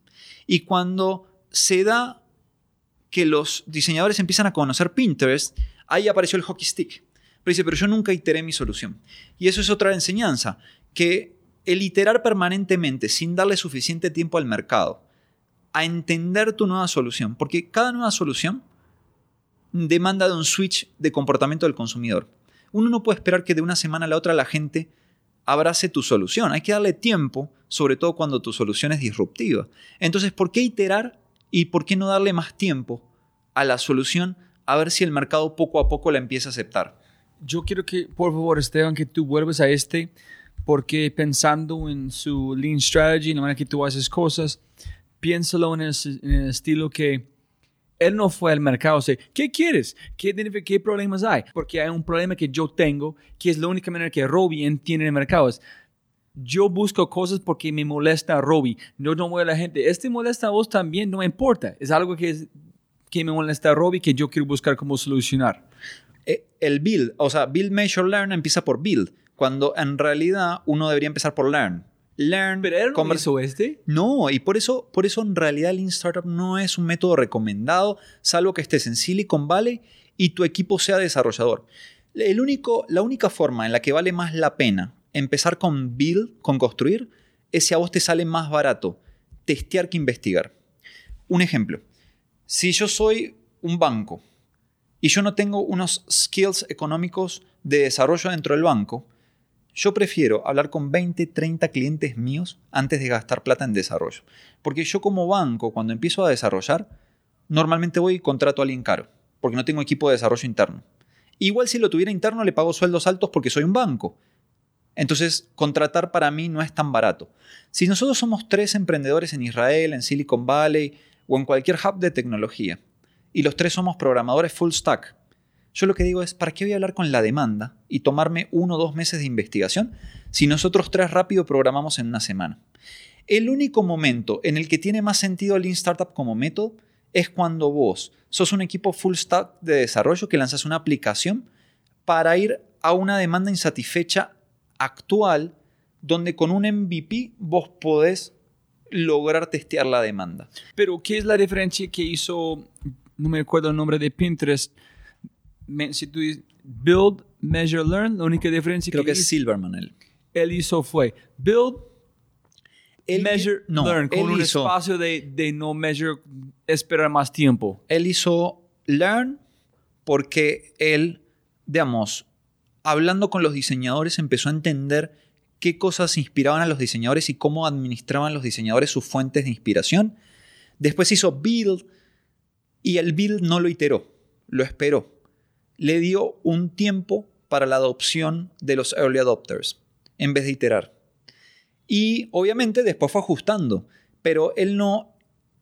C: Y cuando se da que los diseñadores empiezan a conocer Pinterest, ahí apareció el hockey stick. Pero dice, pero yo nunca iteré mi solución. Y eso es otra enseñanza, que el iterar permanentemente sin darle suficiente tiempo al mercado a entender tu nueva solución, porque cada nueva solución demanda de un switch de comportamiento del consumidor. Uno no puede esperar que de una semana a la otra la gente abrace tu solución. Hay que darle tiempo, sobre todo cuando tu solución es disruptiva. Entonces, ¿por qué iterar ¿Y por qué no darle más tiempo a la solución a ver si el mercado poco a poco la empieza a aceptar?
A: Yo quiero que, por favor, Esteban, que tú vuelvas a este, porque pensando en su Lean Strategy, en la manera que tú haces cosas, piénsalo en el, estilo que él no fue al mercado a decir, ¿qué quieres? ¿Qué, ¿Qué problemas hay? Porque hay un problema que yo tengo, que es la única manera que Robbie entiende el mercado. Es, yo busco cosas porque me molesta a Robbie. No, no voy a la gente. Este molesta a vos también, no me importa. Es algo que, que me molesta a Robbie que yo quiero buscar cómo solucionar.
C: Eh, el build, o sea, build, measure, learn empieza por build, cuando en realidad uno debería empezar por learn. Learn.
A: ¿Pero no hizo este?
C: No, y por eso, por eso en realidad Lean Startup no es un método recomendado, salvo que estés en Silicon Valley y tu equipo sea desarrollador. El único, la única forma en la que vale más la pena empezar con build, con construir, es si a vos te sale más barato testear que investigar. Un ejemplo, si yo soy un banco y yo no tengo unos skills económicos de desarrollo dentro del banco, yo prefiero hablar con 20, 30 clientes míos antes de gastar plata en desarrollo. Porque yo como banco, cuando empiezo a desarrollar, normalmente voy y contrato a alguien caro, porque no tengo equipo de desarrollo interno. Igual si lo tuviera interno le pago sueldos altos porque soy un banco, entonces, contratar para mí no es tan barato. Si nosotros somos tres emprendedores en Israel, en Silicon Valley o en cualquier hub de tecnología, y los tres somos programadores full stack, Yo lo que digo es, ¿para qué voy a hablar con la demanda y tomarme uno o dos meses de investigación si nosotros tres rápido programamos en una semana? El único momento en el que tiene más sentido Lean Startup como método es cuando vos sos un equipo full stack de desarrollo que lanzas una aplicación para ir a una demanda insatisfecha actual donde con un MVP vos podés lograr testear la demanda.
A: Pero, ¿qué es la diferencia que hizo, no me acuerdo el nombre de Pinterest, si tú build, measure, learn, la única diferencia
C: Creo que,
A: hizo,
C: es Silverman él.
A: él hizo fue build,
C: Él-
A: measure,
C: no,
A: learn, con
C: él
A: un
C: hizo-
A: espacio de, de no measure, esperar más tiempo.
C: Él hizo Learn porque él, digamos, hablando con los diseñadores, empezó a entender qué cosas inspiraban a los diseñadores y cómo administraban los diseñadores sus fuentes de inspiración. Después hizo Build y el Build no lo iteró, lo esperó. Le dio un tiempo para la adopción de los early adopters en vez de iterar. Y obviamente después fue ajustando, pero él no,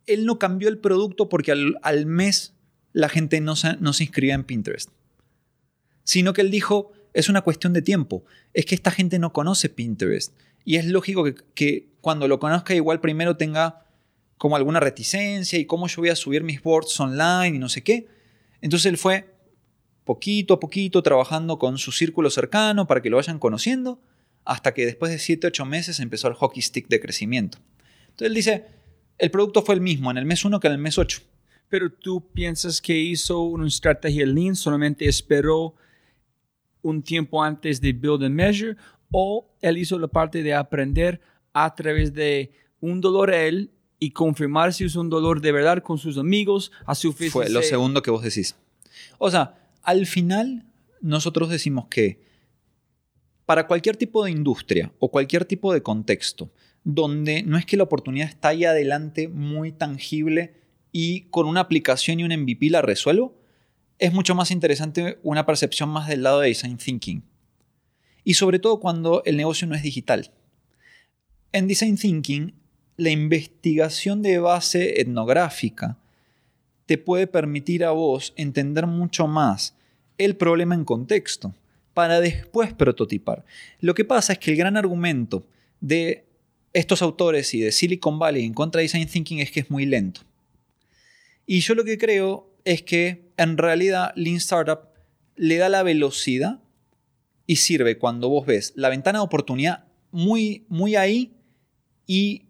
C: él no cambió el producto porque al, mes la gente no se, no se inscribía en Pinterest. Sino que él dijo, es una cuestión de tiempo. Es que esta gente no conoce Pinterest. Y es lógico que, cuando lo conozca igual primero tenga como alguna reticencia y cómo yo voy a subir mis boards online y no sé qué. Entonces él fue poquito a poquito trabajando con su círculo cercano para que lo vayan conociendo, hasta que después de 7, 8 meses empezó el hockey stick de crecimiento. Entonces él dice, el producto fue el mismo en el mes 1 que en el mes 8.
A: Pero tú piensas que hizo una estrategia lean, solamente esperó un tiempo antes de build and measure, o él hizo la parte de aprender a través de un dolor a él y confirmar si es un dolor de verdad con sus amigos, a su
C: Fue lo segundo que vos decís. O sea, al final nosotros decimos que para cualquier tipo de industria o cualquier tipo de contexto, donde no es que la oportunidad está ahí adelante muy tangible y con una aplicación y un MVP la resuelvo, es mucho más interesante una percepción más del lado de design thinking. Y sobre todo cuando el negocio no es digital. En design thinking, la investigación de base etnográfica te puede permitir a vos entender mucho más el problema en contexto para después prototipar. Lo que pasa es que el gran argumento de estos autores y de Silicon Valley en contra de Design Thinking es que es muy lento. Y yo lo que creo es que en realidad Lean Startup le da la velocidad y sirve cuando vos ves la ventana de oportunidad muy, muy ahí y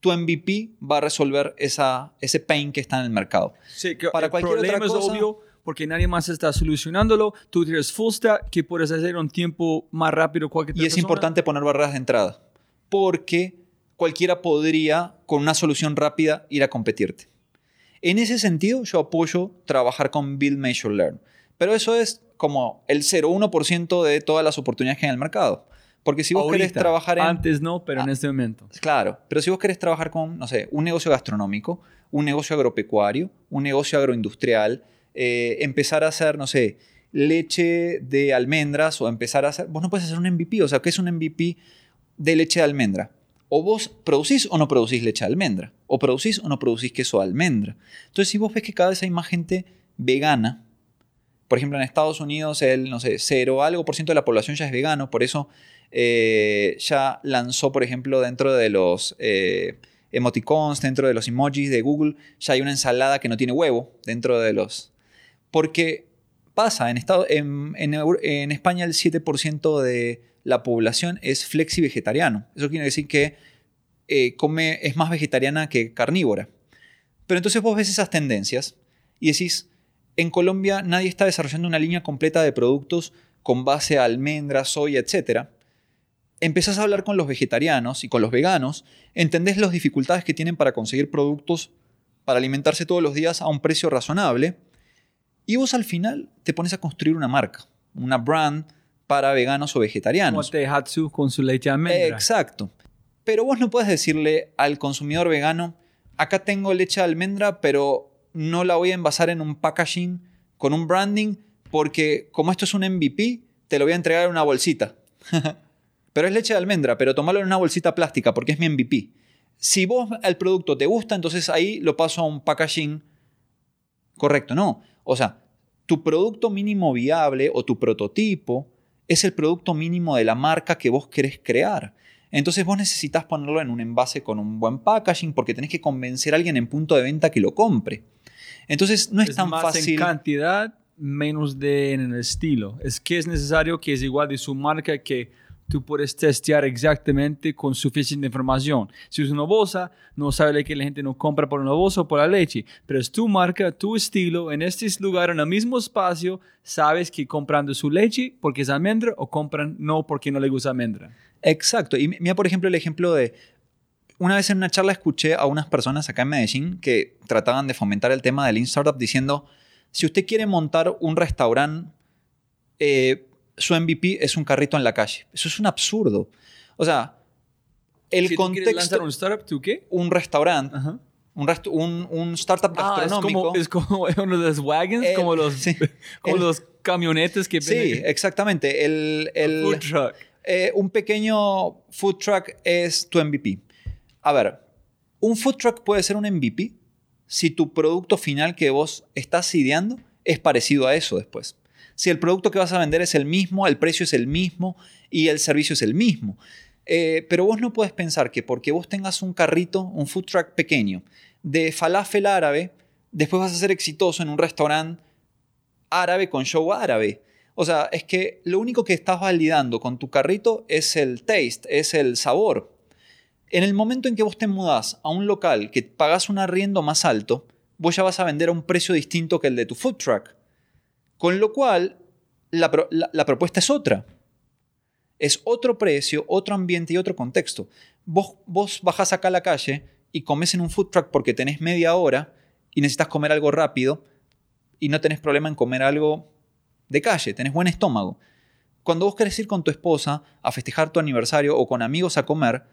C: tu MVP va a resolver esa, ese pain que está en el mercado.
A: Sí, que
C: Para
A: el
C: cualquier
A: problema
C: otra
A: es obvio porque nadie más está solucionándolo. Tú tienes full stack que puedes hacer un tiempo más rápido cualquier
C: Y es importante poner barreras de entrada, porque cualquiera podría, con una solución rápida, ir a competirte. En ese sentido, yo apoyo trabajar con Build, Measure, Learn. Pero eso es como el 0,1% de todas las oportunidades que hay en el mercado. Porque si vos querés trabajar en...
A: Antes no, pero en
C: Ah.
A: este momento.
C: Claro, pero si vos querés trabajar con, no sé, un negocio gastronómico, un negocio agropecuario, un negocio agroindustrial, eh, empezar a hacer, no sé, leche de almendras o empezar a hacer, vos no puedes hacer un MVP, o sea, ¿qué es un MVP de leche de almendra? O vos producís o no producís leche de almendra, o producís o no producís queso de almendra. Entonces, si vos ves que cada vez hay más gente vegana, por ejemplo, en Estados Unidos el, no sé, cero algo por ciento de la población ya es vegano, por eso eh, ya lanzó, por ejemplo, dentro de los eh, emoticons, dentro de los emojis de Google, ya hay una ensalada que no tiene huevo dentro de los... Porque pasa, en, en España el 7% de la población es flexi vegetariano. Eso quiere decir que eh, come, es más vegetariana que carnívora. Pero entonces vos ves esas tendencias y decís, en Colombia nadie está desarrollando una línea completa de productos con base a almendras, soya, etc. Empezás a hablar con los vegetarianos y con los veganos, entendés las dificultades que tienen para conseguir productos para alimentarse todos los días a un precio razonable y vos al final te pones a construir una marca, una brand para veganos o
A: Como
C: vegetarianos.
A: Tehatsu con su leche de almendra.
C: Exacto. Pero vos no puedes decirle al consumidor vegano, acá tengo leche de almendra, pero no la voy a envasar en un packaging con un branding, porque como esto es un MVP, te lo voy a entregar en una bolsita. pero es leche de almendra, pero tomalo en una bolsita plástica, porque es mi MVP. Si vos el producto te gusta, entonces ahí lo paso a un packaging correcto, no. O sea, tu producto mínimo viable o tu prototipo es el producto mínimo de la marca que vos querés crear. Entonces vos necesitas ponerlo en un envase con un buen packaging porque tenés que convencer a alguien en punto de venta que lo compre. Entonces no es, tan
A: más
C: fácil.
A: en cantidad, menos de en el estilo. Es que es necesario que es igual de su marca que tú puedes testear exactamente con suficiente información. Si es una bolsa, no sabe que la gente no compra por una bolsa o por la leche, pero es tu marca, tu estilo, en este lugar, en el mismo espacio, sabes que comprando su leche porque es almendra o compran no porque no le gusta almendra.
C: Exacto. Y mira, por ejemplo, el ejemplo de... Una vez en una charla escuché a unas personas acá en Medellín que trataban de fomentar el tema del Lean Startup diciendo, si usted quiere montar un restaurante, eh, su MVP es un carrito en la calle. Eso es un absurdo. O sea, el
A: si
C: contexto...
A: Tú lanzar un startup, ¿tú qué?
C: Un restaurante,
A: Ajá.
C: un, rest- un, un startup
A: Ah, es
C: gastronómico.
A: como, es como uno de los wagons,
C: El-
A: como los,
C: sí.
A: como
C: El-
A: los camionetes que
C: Sí,
A: venden-
C: exactamente. El, el,
A: food truck.
C: eh, un pequeño food truck es tu MVP. A ver, un food truck puede ser un MVP si tu producto final que vos estás ideando es parecido a eso después. Si el producto que vas a vender es el mismo, el precio es el mismo y el servicio es el mismo. Eh, pero vos no puedes pensar que porque vos tengas un carrito, un food truck pequeño de falafel árabe, después vas a ser exitoso en un restaurante árabe con show árabe. O sea, es que lo único que estás validando con tu carrito es el taste, es el sabor. En el momento en que vos te mudás a un local que pagas un arriendo más alto, vos ya vas a vender a un precio distinto que el de tu food truck. Con lo cual, la, pro- la- la propuesta es otra. Es otro precio, otro ambiente y otro contexto. Vos, vos bajás acá a la calle y comes en un food truck porque tenés media hora y necesitas comer algo rápido y no tenés problema en comer algo de calle, tenés buen estómago. Cuando vos querés ir con tu esposa a festejar tu aniversario o con amigos a comer,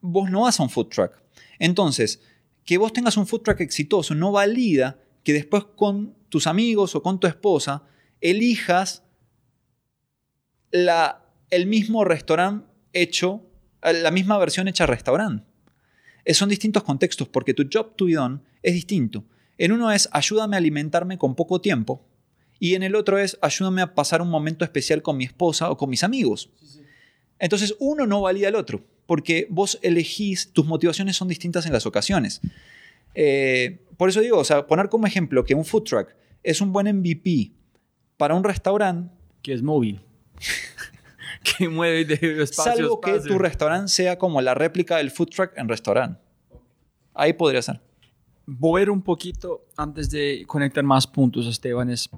C: vos no vas a un food truck. Entonces, que vos tengas un food truck exitoso no valida que después con tus amigos o con tu esposa elijas la, el mismo restaurante hecho, la misma versión hecha restaurante. Eh, Son distintos contextos porque tu job to be done es distinto. En uno es ayúdame a alimentarme con poco tiempo y en el otro es ayúdame a pasar un momento especial con mi esposa o con mis amigos. Entonces uno no valida al otro porque vos elegís, tus motivaciones son distintas en las ocasiones. Eh, por eso digo, o sea, poner como ejemplo que un food truck es un buen MVP para un restaurante,
A: que es móvil. que mueve de espacio
C: salvo
A: a
C: que
A: espacio.
C: tu restaurante sea como la réplica del food truck en restaurante. Ahí podría ser.
A: Voy a ir un poquito antes de conectar más puntos, Esteban. Es,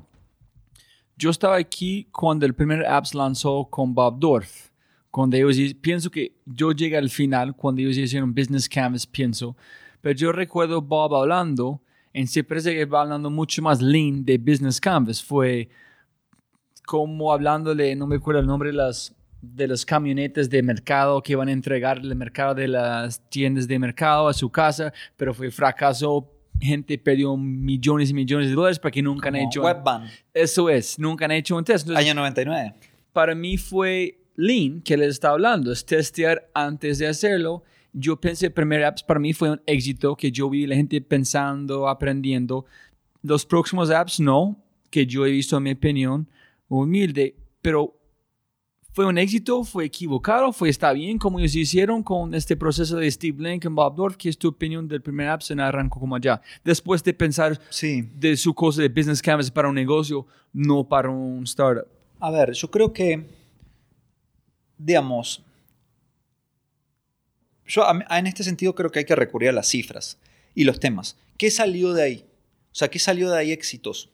A: yo estaba aquí cuando el primer apps lanzó con Bob Dorff. Cuando ellos, pienso que yo llegué al final, cuando ellos hicieron Business Canvas, pienso. Pero yo recuerdo Bob hablando, en sí parece que va hablando mucho más lean de Business Canvas. Fue como hablándole, no me acuerdo el nombre de las, de las camionetas de mercado que iban a entregar el mercado de las tiendas de mercado a su casa, pero fue fracaso. Gente perdió millones y millones de dólares porque nunca han
C: Como
A: hecho.
C: Webvan,
A: Eso es, nunca han hecho un test. Entonces,
C: año 99.
A: para mí fue lean que les está hablando, es testear antes de hacerlo. Yo pensé, primer apps para mí fue un éxito que yo vi la gente pensando, aprendiendo. Los próximos apps no, que yo he visto en mi opinión, humilde, pero fue un éxito, fue equivocado, fue está bien como ellos hicieron con este proceso de Steve Blank y Bob Dorff, que es tu opinión del primer app, se arrancó como allá. Después de pensar
C: Sí.
A: de su cosa de business canvas para un negocio, no para un startup.
C: A ver, yo creo que, digamos, yo en este sentido creo que hay que recurrir a las cifras y los temas. ¿Qué salió de ahí? O sea, ¿qué salió de ahí exitoso?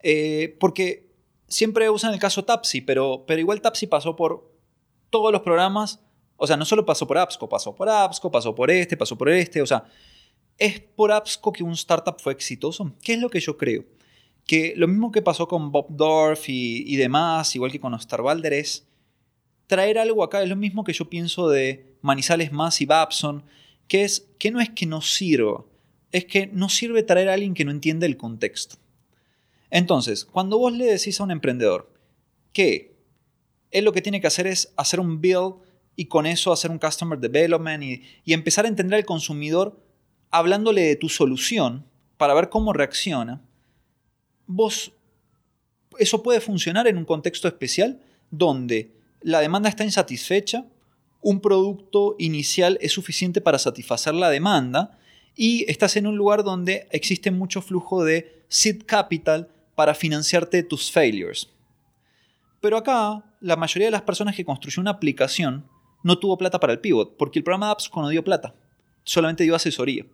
C: Eh, porque siempre usan el caso Tapsi, pero, pero igual Tapsi pasó por todos los programas. O sea, no solo pasó por Appsco, pasó por Appsco, pasó por este, pasó por este. O sea, es por Appsco que un startup fue exitoso. ¿Qué es lo que yo creo? Que lo mismo que pasó con Bob Dorff y, demás, igual que con Osterwalder, es traer algo acá. Es lo mismo que yo pienso de Manizales Más y Babson, que es que no es que no sirva, es que no sirve traer a alguien que no entiende el contexto. Entonces, cuando vos le decís a un emprendedor que él lo que tiene que hacer es hacer un build y con eso hacer un customer development y, y empezar a entender al consumidor hablándole de tu solución para ver cómo reacciona, vos eso puede funcionar en un contexto especial donde la demanda está insatisfecha, un producto inicial es suficiente para satisfacer la demanda y estás en un lugar donde existe mucho flujo de seed capital para financiarte tus failures. Pero acá, la mayoría de las personas que construyó una aplicación no tuvo plata para el pivot, porque el programa de apps no dio plata, solamente dio asesoría.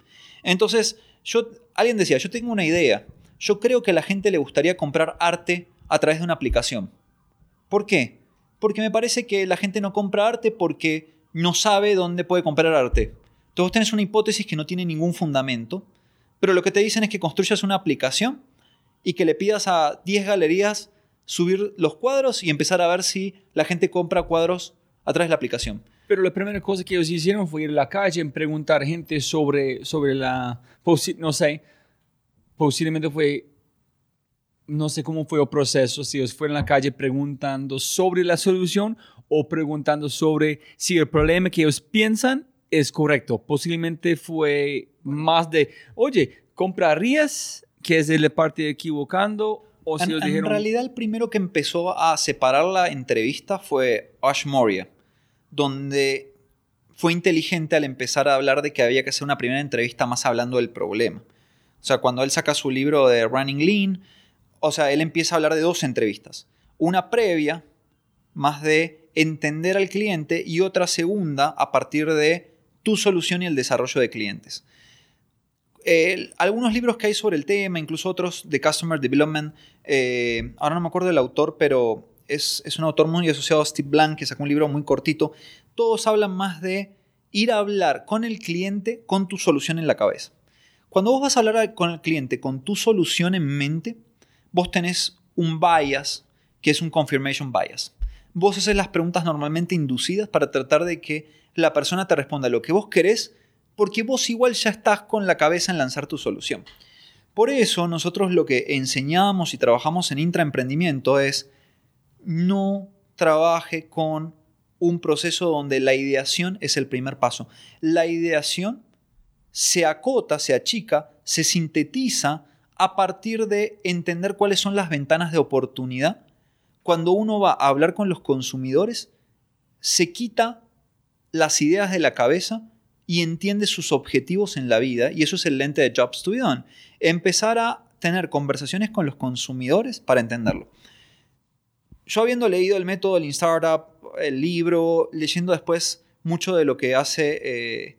C: Entonces, yo, alguien decía, yo tengo una idea, yo creo que a la gente le gustaría comprar arte a través de una aplicación. ¿Por qué? Porque me parece que la gente no compra arte porque no sabe dónde puede comprar arte. Entonces tenés una hipótesis que no tiene ningún fundamento, pero lo que te dicen es que construyas una aplicación y que le pidas a 10 galerías subir los cuadros y empezar a ver si la gente compra cuadros a través de la aplicación.
A: Pero la primera cosa que ellos hicieron fue ir a la calle y preguntar gente sobre, sobre la, no sé, posiblemente fue, no sé cómo fue el proceso, si ellos fueron a la calle preguntando sobre la solución o preguntando sobre si el problema que ellos piensan es correcto. Posiblemente fue más de, oye, ¿comprarías que es de la parte equivocando? O si
C: en, en realidad el primero que empezó a separar la entrevista fue Ash Moria, donde fue inteligente al empezar a hablar de que había que hacer una primera entrevista más hablando del problema. O sea, cuando él saca su libro de Running Lean, o sea, él empieza a hablar de dos entrevistas. Una previa, más de entender al cliente, y otra segunda a partir de tu solución y el desarrollo de clientes. algunos libros que hay sobre el tema, incluso otros de Customer Development, eh, ahora no me acuerdo del autor, pero es, es, un autor muy asociado a Steve Blank, que sacó un libro muy cortito, todos hablan más de ir a hablar con el cliente con tu solución en la cabeza. Cuando vos vas a hablar con el cliente con tu solución en mente, vos tenés un bias que es un confirmation bias. Vos haces las preguntas normalmente inducidas para tratar de que la persona te responda lo que vos querés, porque vos igual ya estás con la cabeza en lanzar tu solución. Por eso nosotros lo que enseñamos y trabajamos en intraemprendimiento es no trabaje con un proceso donde la ideación es el primer paso. La ideación se acota, se achica, se sintetiza a partir de entender cuáles son las ventanas de oportunidad. Cuando uno va a hablar con los consumidores, se quita las ideas de la cabeza y entiende sus objetivos en la vida, y eso es el lente de Jobs to be done. Empezar a tener conversaciones con los consumidores para entenderlo. Yo habiendo leído el método Lean Startup, el libro, leyendo después mucho de lo que hace eh,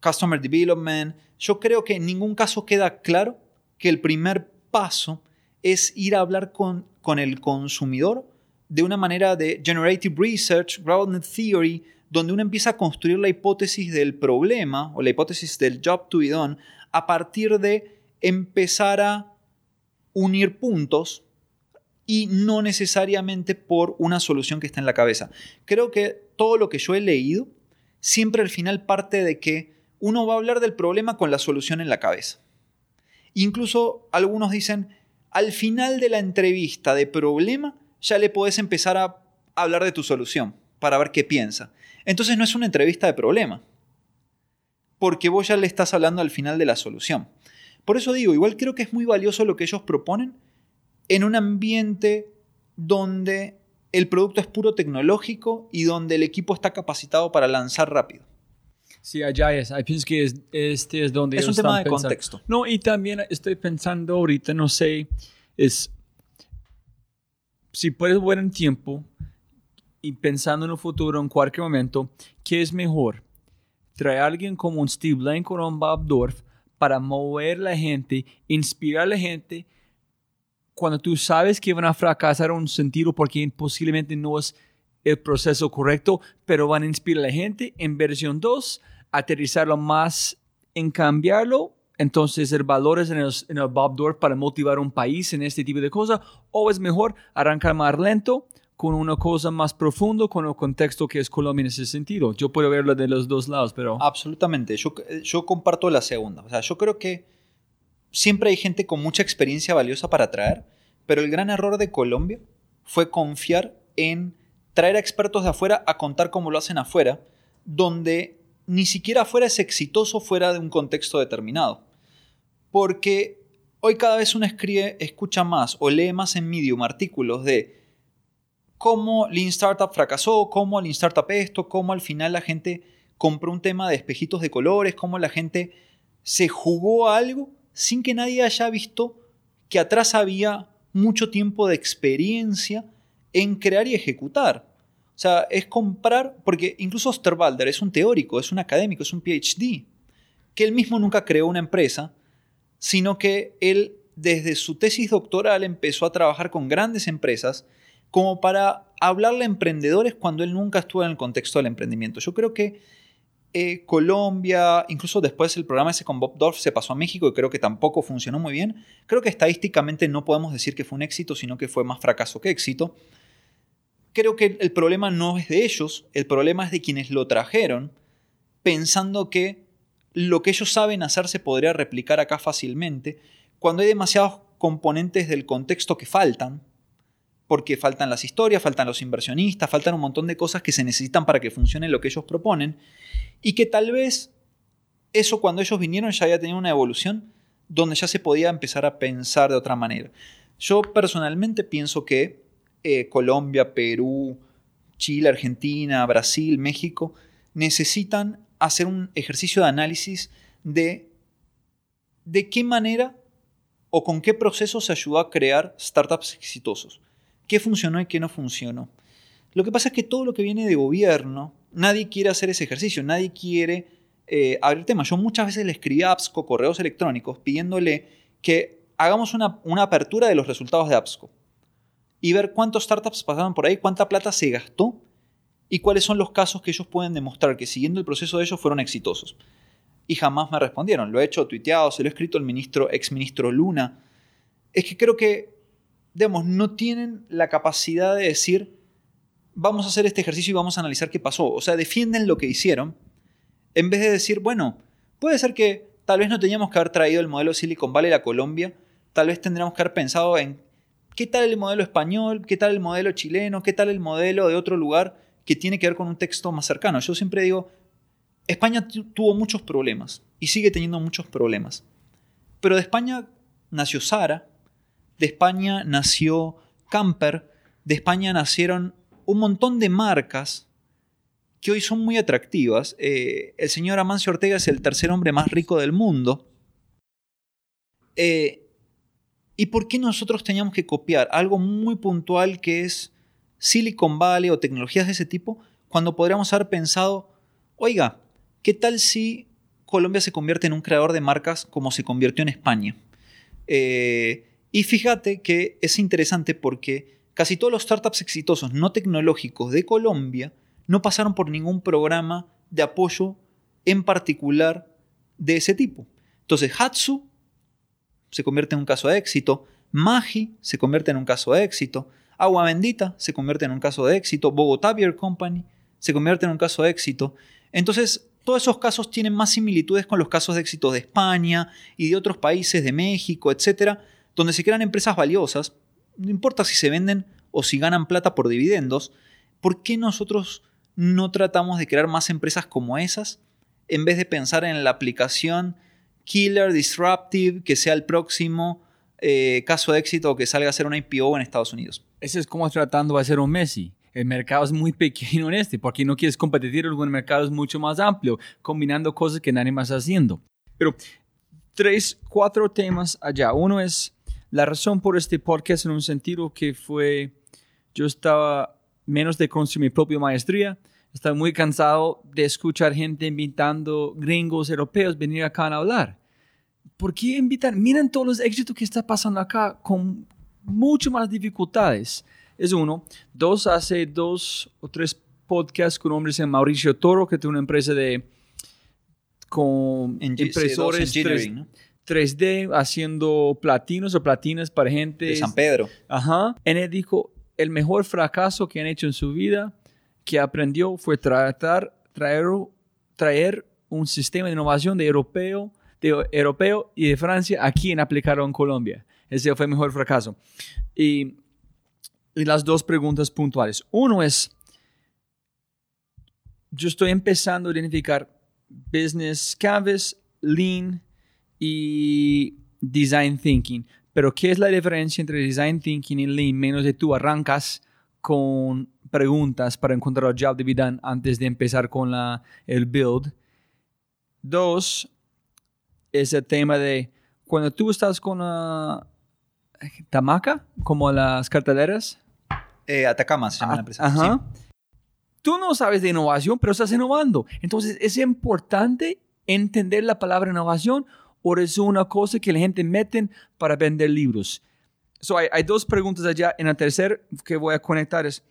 C: Customer Development. Yo creo que en ningún caso queda claro que el primer paso es ir a hablar con, con el consumidor de una manera de generative research, grounded theory, donde uno empieza a construir la hipótesis del problema o la hipótesis del job to be done a partir de empezar a unir puntos y no necesariamente por una solución que está en la cabeza. Creo que todo lo que yo he leído siempre al final parte de que uno va a hablar del problema con la solución en la cabeza. Incluso algunos dicen, al final de la entrevista de problema, ya le podés empezar a hablar de tu solución para ver qué piensa. Entonces no es una entrevista de problema, porque vos ya le estás hablando al final de la solución. Por eso digo, igual creo que es muy valioso lo que ellos proponen en un ambiente donde el producto es puro tecnológico y donde el equipo está capacitado para lanzar rápido.
A: Sí, allá es. pienso que este es donde...
C: Es un tema de contexto.
A: No, y también estoy pensando ahorita, no sé, es... Si puedes ver en tiempo y pensando en el futuro en cualquier momento, ¿qué es mejor? Traer a alguien como un Steve Blank o un Bob Dorf para mover la gente, inspirar a la gente, cuando tú sabes que van a fracasar en un sentido porque posiblemente no es el proceso correcto, pero van a inspirar a la gente. En versión 2, aterrizarlo más en cambiarlo. Entonces, el valor es en el, en el para motivar un país en este tipo de cosas. O es mejor arrancar más lento con una cosa más profunda, con el contexto que es Colombia en ese sentido. Yo puedo verlo de los dos lados, pero...
C: Absolutamente. Yo, yo comparto la segunda. O sea, yo creo que siempre hay gente con mucha experiencia valiosa para traer, pero el gran error de Colombia fue confiar en traer a expertos de afuera a contar cómo lo hacen afuera, donde ni siquiera afuera es exitoso fuera de un contexto determinado. Porque hoy cada vez uno escribe, escucha más o lee más en Medium artículos de cómo Lean Startup fracasó, cómo Lean Startup esto, cómo al final la gente compró un tema de espejitos de colores, cómo la gente se jugó a algo sin que nadie haya visto que atrás había mucho tiempo de experiencia en crear y ejecutar. O sea, es comprar, porque incluso Osterwalder es un teórico, es un académico, es un PhD, que él mismo nunca creó una empresa, sino que él desde su tesis doctoral empezó a trabajar con grandes empresas como para hablarle a emprendedores cuando él nunca estuvo en el contexto del emprendimiento. Yo creo que eh, Colombia, incluso después el programa ese con Bob Dorf se pasó a México y creo que tampoco funcionó muy bien. Creo que estadísticamente no podemos decir que fue un éxito, sino que fue más fracaso que éxito. Creo que el problema no es de ellos, el problema es de quienes lo trajeron, pensando que lo que ellos saben hacer se podría replicar acá fácilmente, cuando hay demasiados componentes del contexto que faltan, porque faltan las historias, faltan los inversionistas, faltan un montón de cosas que se necesitan para que funcione lo que ellos proponen, y que tal vez eso cuando ellos vinieron ya había tenido una evolución donde ya se podía empezar a pensar de otra manera. Yo personalmente pienso que eh, Colombia, Perú, Chile, Argentina, Brasil, México necesitan hacer un ejercicio de análisis de de qué manera o con qué proceso se ayudó a crear startups exitosos. ¿Qué funcionó y qué no funcionó? Lo que pasa es que todo lo que viene de gobierno, nadie quiere hacer ese ejercicio, nadie quiere eh, abrir temas. Yo muchas veces le escribí a APSCO correos electrónicos pidiéndole que hagamos una, una apertura de los resultados de APSCO y ver cuántos startups pasaron por ahí, cuánta plata se gastó y cuáles son los casos que ellos pueden demostrar que siguiendo el proceso de ellos fueron exitosos. Y jamás me respondieron. Lo he hecho tuiteado, se lo he escrito al ministro, exministro Luna. Es que creo que digamos, no tienen la capacidad de decir, vamos a hacer este ejercicio y vamos a analizar qué pasó. O sea, defienden lo que hicieron en vez de decir, bueno, puede ser que tal vez no teníamos que haber traído el modelo Silicon Valley a Colombia, tal vez tendríamos que haber pensado en qué tal el modelo español, qué tal el modelo chileno, qué tal el modelo de otro lugar que tiene que ver con un texto más cercano. Yo siempre digo, España tuvo muchos problemas y sigue teniendo muchos problemas. Pero de España nació Sara, de España nació Camper, de España nacieron un montón de marcas que hoy son muy atractivas. Eh, el señor Amancio Ortega es el tercer hombre más rico del mundo. Eh, ¿Y por qué nosotros teníamos que copiar algo muy puntual que es Silicon Valley o tecnologías de ese tipo cuando podríamos haber pensado, oiga, ¿qué tal si Colombia se convierte en un creador de marcas como se convirtió en España? Eh, y fíjate que es interesante porque casi todos los startups exitosos no tecnológicos de Colombia no pasaron por ningún programa de apoyo en particular de ese tipo. Entonces, Hatsu se convierte en un caso de éxito, Magi se convierte en un caso de éxito, Agua Bendita se convierte en un caso de éxito, Bogotá Beer Company se convierte en un caso de éxito. Entonces, todos esos casos tienen más similitudes con los casos de éxito de España y de otros países, de México, etcétera, donde se crean empresas valiosas, no importa si se venden o si ganan plata por dividendos, ¿por qué nosotros no tratamos de crear más empresas como esas en vez de pensar en la aplicación killer, disruptive, que sea el próximo eh, caso de éxito o que salga a ser una IPO en Estados Unidos?
A: Ese es como tratando de hacer un Messi. El mercado es muy pequeño en este, porque no quieres competir, el mercado es mucho más amplio, combinando cosas que nadie más está haciendo. Pero tres, cuatro temas allá. Uno es la razón por este podcast en un sentido que fue, yo estaba menos de construir mi propia maestría, estaba muy cansado de escuchar gente invitando gringos europeos venir acá a hablar. ¿Por qué invitan? Miren todos los éxitos que está pasando acá con mucho más dificultades. Es uno. Dos, hace dos o tres podcasts con hombres en Mauricio Toro, que tiene una empresa de con impresores 3D haciendo platinos o platinas para gente.
C: De San Pedro.
A: Ajá. En él dijo, el mejor fracaso que han hecho en su vida, que aprendió, fue tratar, traer, traer un sistema de innovación de europeo, de europeo y de Francia aquí en aplicarlo en Colombia. Ese fue el mejor fracaso. Y, y las dos preguntas puntuales. Uno es, yo estoy empezando a identificar business canvas, lean, y design thinking. Pero ¿qué es la diferencia entre design thinking y lean? Menos de tú arrancas con preguntas para encontrar el job de vida antes de empezar con la, el build. Dos, es el tema de cuando tú estás con una tamaca, como las carteleras.
C: Eh, Atacama se llama la empresa.
A: Ajá. Tú no sabes de innovación, pero estás innovando. Entonces, es importante entender la palabra innovación o es una cosa que la gente meten para vender libros. So, hay, hay dos preguntas allá. En la tercera que voy a conectar es,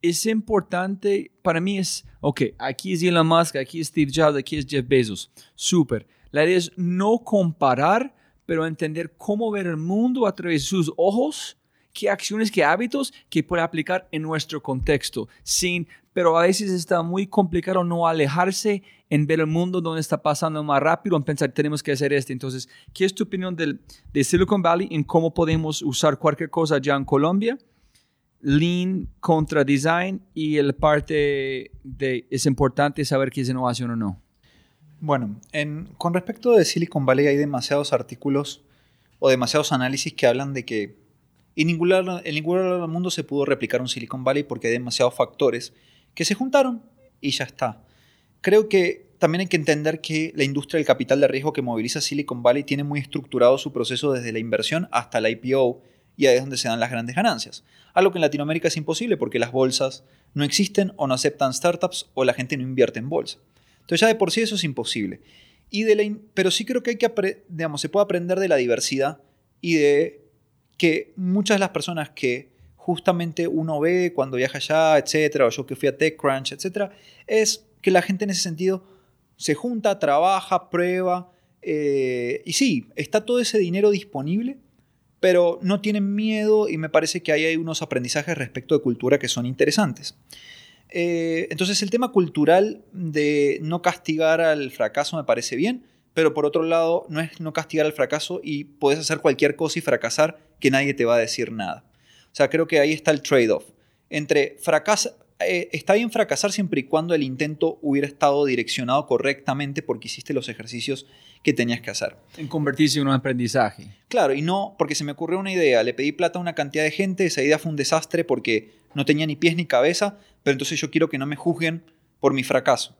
A: es importante, para mí es, ok, aquí es Elon Musk, aquí es Steve Jobs, aquí es Jeff Bezos. Súper. La idea es no comparar, pero entender cómo ver el mundo a través de sus ojos, qué acciones, qué hábitos que puede aplicar en nuestro contexto. Sin, pero a veces está muy complicado no alejarse en ver el mundo donde está pasando más rápido, en pensar tenemos que hacer esto. Entonces, ¿qué es tu opinión del, de Silicon Valley en cómo podemos usar cualquier cosa ya en Colombia? Lean contra design y el parte de es importante saber qué es innovación o no.
C: Bueno, en, con respecto de Silicon Valley hay demasiados artículos o demasiados análisis que hablan de que en ningún, lado, en ningún lado del mundo se pudo replicar un Silicon Valley porque hay demasiados factores que se juntaron y ya está. Creo que también hay que entender que la industria del capital de riesgo que moviliza Silicon Valley tiene muy estructurado su proceso desde la inversión hasta la IPO y ahí es donde se dan las grandes ganancias. Algo que en Latinoamérica es imposible porque las bolsas no existen o no aceptan startups o la gente no invierte en bolsa. Entonces ya de por sí eso es imposible. Y de la pero sí creo que hay que, digamos, se puede aprender de la diversidad y de que muchas de las personas que justamente uno ve cuando viaja allá, etcétera, o yo que fui a TechCrunch, etcétera, es que la gente en ese sentido se junta, trabaja, prueba, eh, y sí, está todo ese dinero disponible, pero no tienen miedo y me parece que ahí hay unos aprendizajes respecto de cultura que son interesantes. Eh, entonces el tema cultural de no castigar al fracaso me parece bien, pero por otro lado no es no castigar al fracaso y puedes hacer cualquier cosa y fracasar que nadie te va a decir nada. O sea, creo que ahí está el trade-off. Entre fracasa, eh, está bien fracasar siempre y cuando el intento hubiera estado direccionado correctamente porque hiciste los ejercicios que tenías que hacer.
A: En convertirse en un aprendizaje.
C: Claro, y no porque se me ocurrió una idea, le pedí plata a una cantidad de gente, esa idea fue un desastre porque no tenía ni pies ni cabeza, pero entonces yo quiero que no me juzguen por mi fracaso.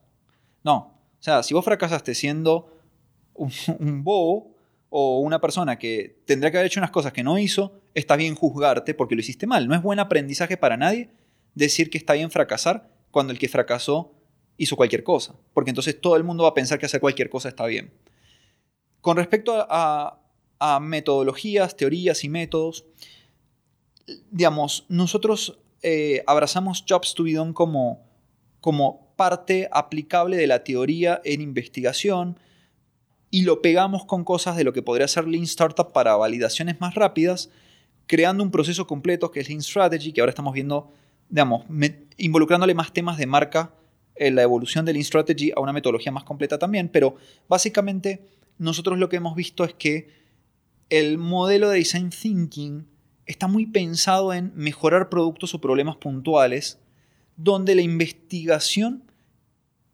C: No, o sea, si vos fracasaste siendo un, bobo o una persona que tendría que haber hecho unas cosas que no hizo, está bien juzgarte porque lo hiciste mal. No es buen aprendizaje para nadie decir que está bien fracasar cuando el que fracasó hizo cualquier cosa, porque entonces todo el mundo va a pensar que hacer cualquier cosa está bien. Con respecto a, metodologías, teorías y métodos, digamos, nosotros eh, abrazamos Jobs to be done como, como parte aplicable de la teoría en investigación y lo pegamos con cosas de lo que podría ser Lean Startup para validaciones más rápidas, creando un proceso completo que es Lean Strategy, que ahora estamos viendo, digamos, involucrándole más temas de marca en la evolución de Lean Strategy a una metodología más completa también, pero básicamente nosotros lo que hemos visto es que el modelo de design thinking está muy pensado en mejorar productos o problemas puntuales, donde la investigación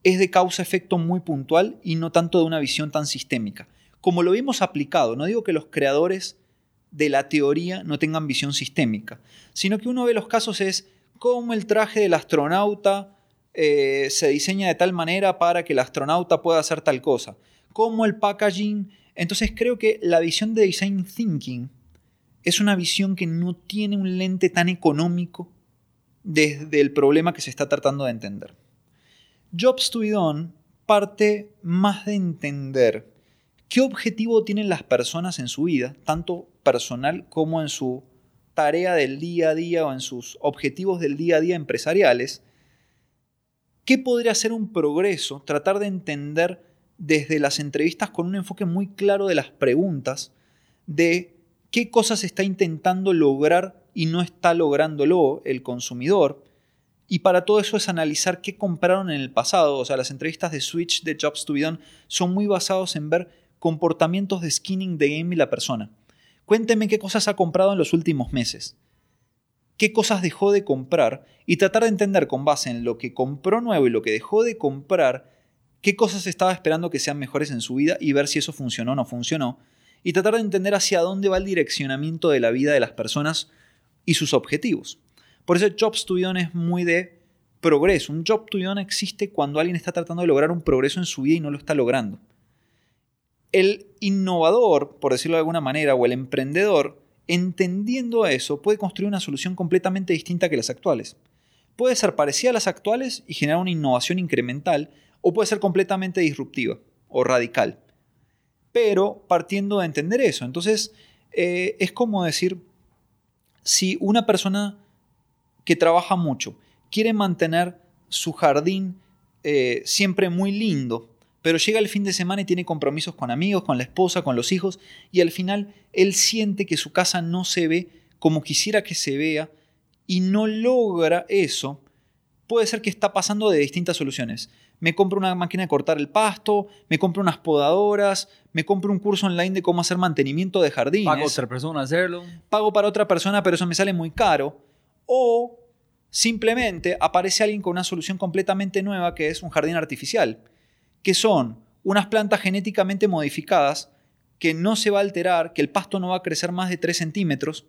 C: es de causa-efecto muy puntual y no tanto de una visión tan sistémica. Como lo hemos aplicado, no digo que los creadores de la teoría no tengan visión sistémica, sino que uno ve los casos es cómo el traje del astronauta eh, se diseña de tal manera para que el astronauta pueda hacer tal cosa, cómo el packaging. Entonces creo que la visión de design thinking es una visión que no tiene un lente tan económico desde el problema que se está tratando de entender. Jobs to be done parte más de entender qué objetivo tienen las personas en su vida, tanto personal como en su tarea del día a día o en sus objetivos del día a día empresariales, qué podría ser un progreso, tratar de entender desde las entrevistas con un enfoque muy claro de las preguntas, de qué cosas está intentando lograr y no está lográndolo el consumidor. Y para todo eso es analizar qué compraron en el pasado. O sea, las entrevistas de Switch de Jobs to be done son muy basados en ver comportamientos de skinning de game y la persona. Cuénteme qué cosas ha comprado en los últimos meses. Qué cosas dejó de comprar y tratar de entender con base en lo que compró nuevo y lo que dejó de comprar, qué cosas estaba esperando que sean mejores en su vida y ver si eso funcionó o no funcionó y tratar de entender hacia dónde va el direccionamiento de la vida de las personas y sus objetivos. Por eso Jobs to es muy de progreso. Un job to existe cuando alguien está tratando de lograr un progreso en su vida y no lo está logrando. El innovador, por decirlo de alguna manera, o el emprendedor, entendiendo eso, puede construir una solución completamente distinta que las actuales. Puede ser parecida a las actuales y generar una innovación incremental, o puede ser completamente disruptiva o radical. Pero partiendo de entender eso. Entonces, eh, es como decir, si una persona que trabaja mucho quiere mantener su jardín eh, siempre muy lindo, pero llega el fin de semana y tiene compromisos con amigos, con la esposa, con los hijos, y al final él siente que su casa no se ve como quisiera que se vea y no logra eso, puede ser que está pasando de distintas soluciones. Me compro una máquina de cortar el pasto, me compro unas podadoras, me compro un curso online de cómo hacer mantenimiento de jardines.
A: Pago a otra persona hacerlo.
C: Pago para otra persona, pero eso me sale muy caro. O simplemente aparece alguien con una solución completamente nueva que es un jardín artificial que son unas plantas genéticamente modificadas que no se va a alterar, que el pasto no va a crecer más de 3 centímetros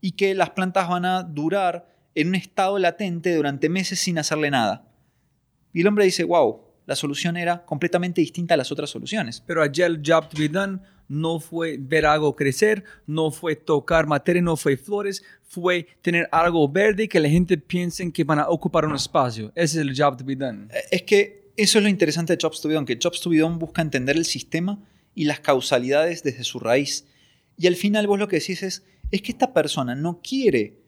C: y que las plantas van a durar en un estado latente durante meses sin hacerle nada. Y el hombre dice, wow, la solución era completamente distinta a las otras soluciones.
A: Pero allá el job to be done no fue ver algo crecer, no fue tocar materia, no fue flores, fue tener algo verde que la gente piense que van a ocupar un espacio. Ese es el job to be done.
C: Es que eso es lo interesante de Jobs to Be que Jobs to Be busca entender el sistema y las causalidades desde su raíz. Y al final vos lo que decís es, es que esta persona no quiere,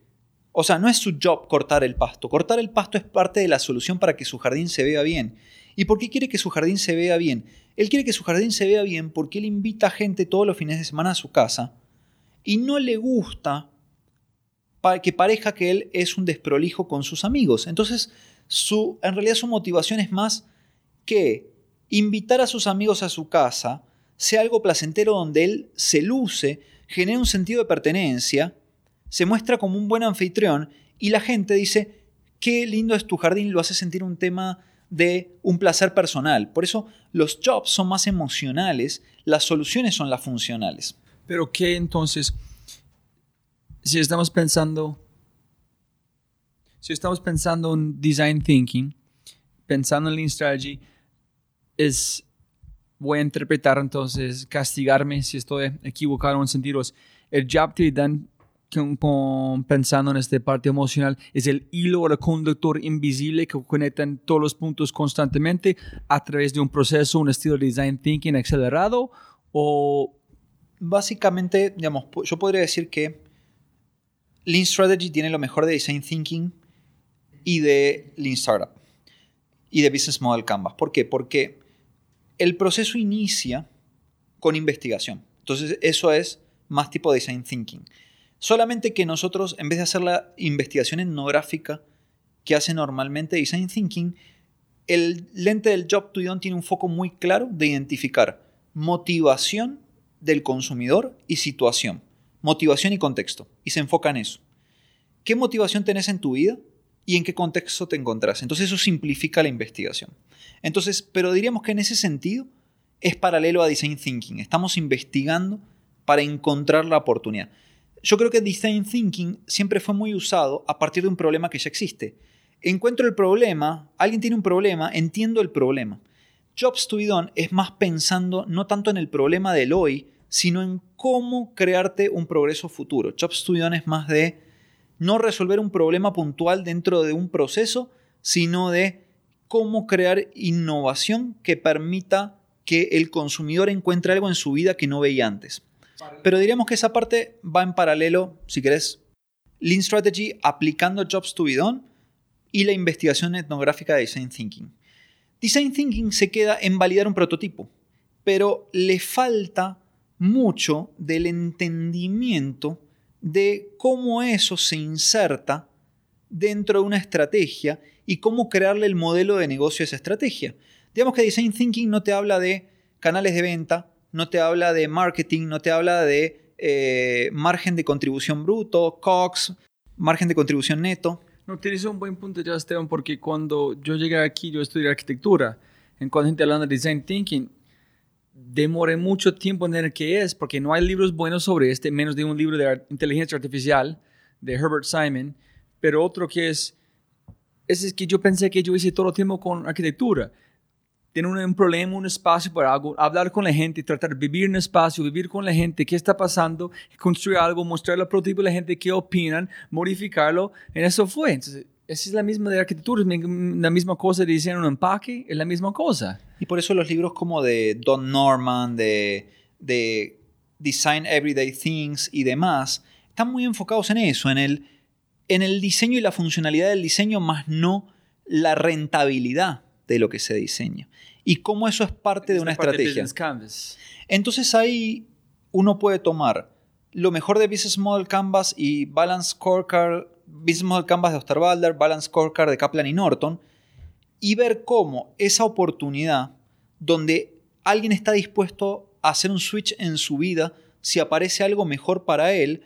C: o sea, no es su job cortar el pasto. Cortar el pasto es parte de la solución para que su jardín se vea bien. ¿Y por qué quiere que su jardín se vea bien? Él quiere que su jardín se vea bien porque él invita gente todos los fines de semana a su casa y no le gusta que parezca que él es un desprolijo con sus amigos. Entonces, su, en realidad su motivación es más que invitar a sus amigos a su casa sea algo placentero donde él se luce, genera un sentido de pertenencia, se muestra como un buen anfitrión y la gente dice, qué lindo es tu jardín, lo hace sentir un tema de un placer personal. Por eso los jobs son más emocionales, las soluciones son las funcionales.
A: Pero ¿qué entonces? Si estamos pensando, si estamos pensando en design thinking, pensando en lean strategy, es, voy a interpretar entonces, castigarme si estoy equivocado en sentidos. El job to done pensando en esta parte emocional, es el hilo o el conductor invisible que conecta todos los puntos constantemente a través de un proceso, un estilo de design thinking acelerado o...
C: Básicamente, digamos, yo podría decir que Lean Strategy tiene lo mejor de design thinking y de Lean Startup y de Business Model Canvas. ¿Por qué? Porque el proceso inicia con investigación. Entonces, eso es más tipo de design thinking. Solamente que nosotros, en vez de hacer la investigación etnográfica que hace normalmente design thinking, el lente del job to done tiene un foco muy claro de identificar motivación del consumidor y situación. Motivación y contexto. Y se enfoca en eso. ¿Qué motivación tenés en tu vida? y en qué contexto te encontrás. Entonces eso simplifica la investigación. Entonces, pero diríamos que en ese sentido es paralelo a Design Thinking. Estamos investigando para encontrar la oportunidad. Yo creo que Design Thinking siempre fue muy usado a partir de un problema que ya existe. Encuentro el problema, alguien tiene un problema, entiendo el problema. Jobs to be es más pensando no tanto en el problema del hoy, sino en cómo crearte un progreso futuro. Jobs to be es más de no resolver un problema puntual dentro de un proceso, sino de cómo crear innovación que permita que el consumidor encuentre algo en su vida que no veía antes. Pero diríamos que esa parte va en paralelo, si querés, Lean Strategy aplicando Jobs to be done y la investigación etnográfica de Design Thinking. Design Thinking se queda en validar un prototipo, pero le falta mucho del entendimiento de cómo eso se inserta dentro de una estrategia y cómo crearle el modelo de negocio a esa estrategia. Digamos que Design Thinking no te habla de canales de venta, no te habla de marketing, no te habla de eh, margen de contribución bruto, COX, margen de contribución neto.
A: No, tienes un buen punto ya, Esteban, porque cuando yo llegué aquí, yo estudié arquitectura. En cuando gente hablando de Design Thinking, demoré mucho tiempo en entender qué es, porque no hay libros buenos sobre este, menos de un libro de inteligencia artificial de Herbert Simon, pero otro que es, ese es que yo pensé que yo hice todo el tiempo con arquitectura. Tener un, problema, un espacio para algo, hablar con la gente, tratar de vivir en un espacio, vivir con la gente, qué está pasando, construir algo, mostrar el prototipo a la gente, qué opinan, modificarlo. En eso fue. Entonces, esa es la misma de arquitectura, la misma cosa de diseñar un empaque, es la misma cosa.
C: Y por eso los libros como de Don Norman, de, de Design Everyday Things y demás, están muy enfocados en eso, en el, en el diseño y la funcionalidad del diseño, más no la rentabilidad de lo que se diseña. Y cómo eso es parte de una estrategia. Entonces ahí uno puede tomar lo mejor de Business Model Canvas y Balance Scorecard Business Model Canvas de Osterwalder, Balance Scorecard de Kaplan y Norton, y ver cómo esa oportunidad donde alguien está dispuesto a hacer un switch en su vida, si aparece algo mejor para él,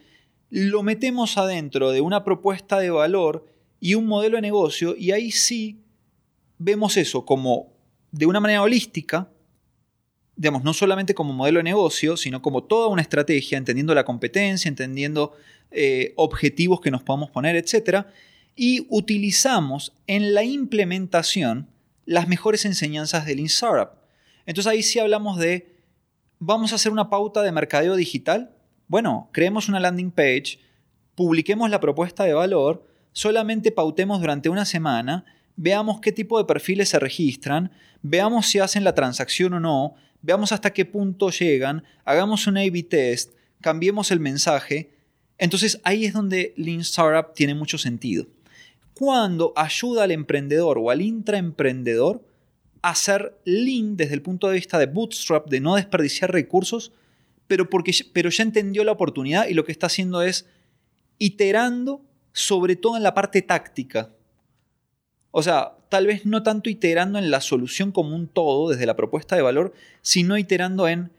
C: lo metemos adentro de una propuesta de valor y un modelo de negocio y ahí sí vemos eso como de una manera holística, digamos, no solamente como modelo de negocio, sino como toda una estrategia, entendiendo la competencia, entendiendo eh, objetivos que nos podamos poner, etc. Y utilizamos en la implementación las mejores enseñanzas del Lean Startup. Entonces ahí sí hablamos de, vamos a hacer una pauta de mercadeo digital. Bueno, creemos una landing page, publiquemos la propuesta de valor, solamente pautemos durante una semana, veamos qué tipo de perfiles se registran, veamos si hacen la transacción o no, veamos hasta qué punto llegan, hagamos un A-B test, cambiemos el mensaje entonces ahí es donde Lean Startup tiene mucho sentido. Cuando ayuda al emprendedor o al intraemprendedor a ser lean desde el punto de vista de bootstrap, de no desperdiciar recursos, pero, porque, pero ya entendió la oportunidad y lo que está haciendo es iterando sobre todo en la parte táctica. O sea, tal vez no tanto iterando en la solución como un todo desde la propuesta de valor, sino iterando en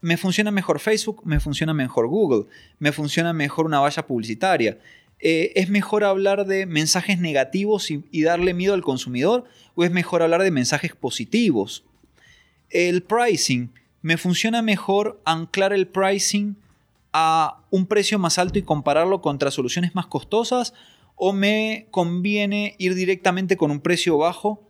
C: me funciona mejor Facebook, me funciona mejor Google, me funciona mejor una valla publicitaria. Eh, ¿Es mejor hablar de mensajes negativos y, y, darle miedo al consumidor o es mejor hablar de mensajes positivos? El pricing, ¿me funciona mejor anclar el pricing a un precio más alto y compararlo contra soluciones más costosas o me conviene ir directamente con un precio bajo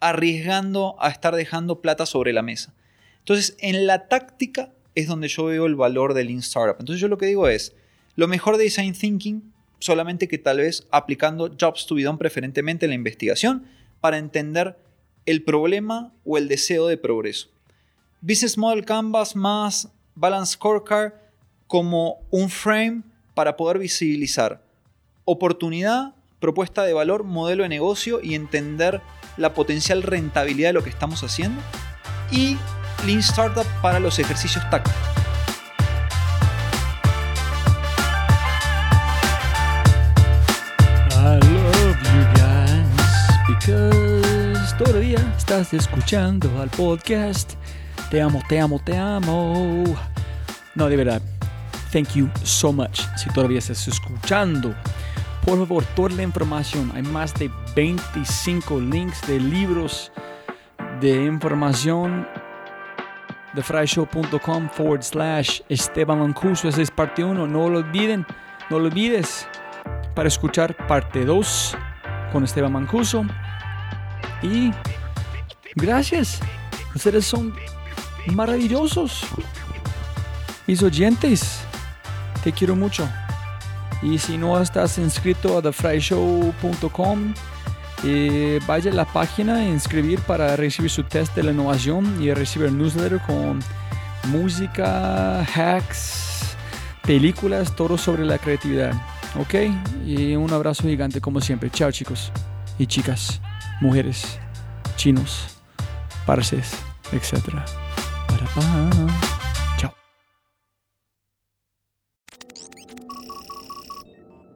C: arriesgando a estar dejando plata sobre la mesa? Entonces, en la táctica es donde yo veo el valor del Lean Startup. Entonces, yo lo que digo es, lo mejor de Design Thinking, solamente que tal vez aplicando Jobs to be done preferentemente en la investigación para entender el problema o el deseo de progreso. Business Model Canvas más Balance Scorecard como un frame para poder visibilizar oportunidad, propuesta de valor, modelo de negocio y entender la potencial rentabilidad de lo que estamos haciendo. Y Lean Startup para los ejercicios tácticos.
A: I love you guys because todavía estás escuchando al podcast. Te amo, te amo, te amo. No, de verdad. Thank you so much. Si todavía estás escuchando, por favor, toda la información. Hay más de 25 links de libros de información thefryshow.com forward slash Esteban Mancuso. Esa es parte 1. No lo olviden, no lo olvides para escuchar parte 2 con Esteban Mancuso. Y gracias. Ustedes son maravillosos. Mis oyentes, te quiero mucho. Y si no estás inscrito a thefryshow.com, eh, vaya a la página e inscribir para recibir su test de la innovación y recibir el newsletter con música, hacks, películas, todo sobre la creatividad. ¿Ok? Y un abrazo gigante como siempre. Chao chicos y chicas, mujeres, chinos, parces, etc. Para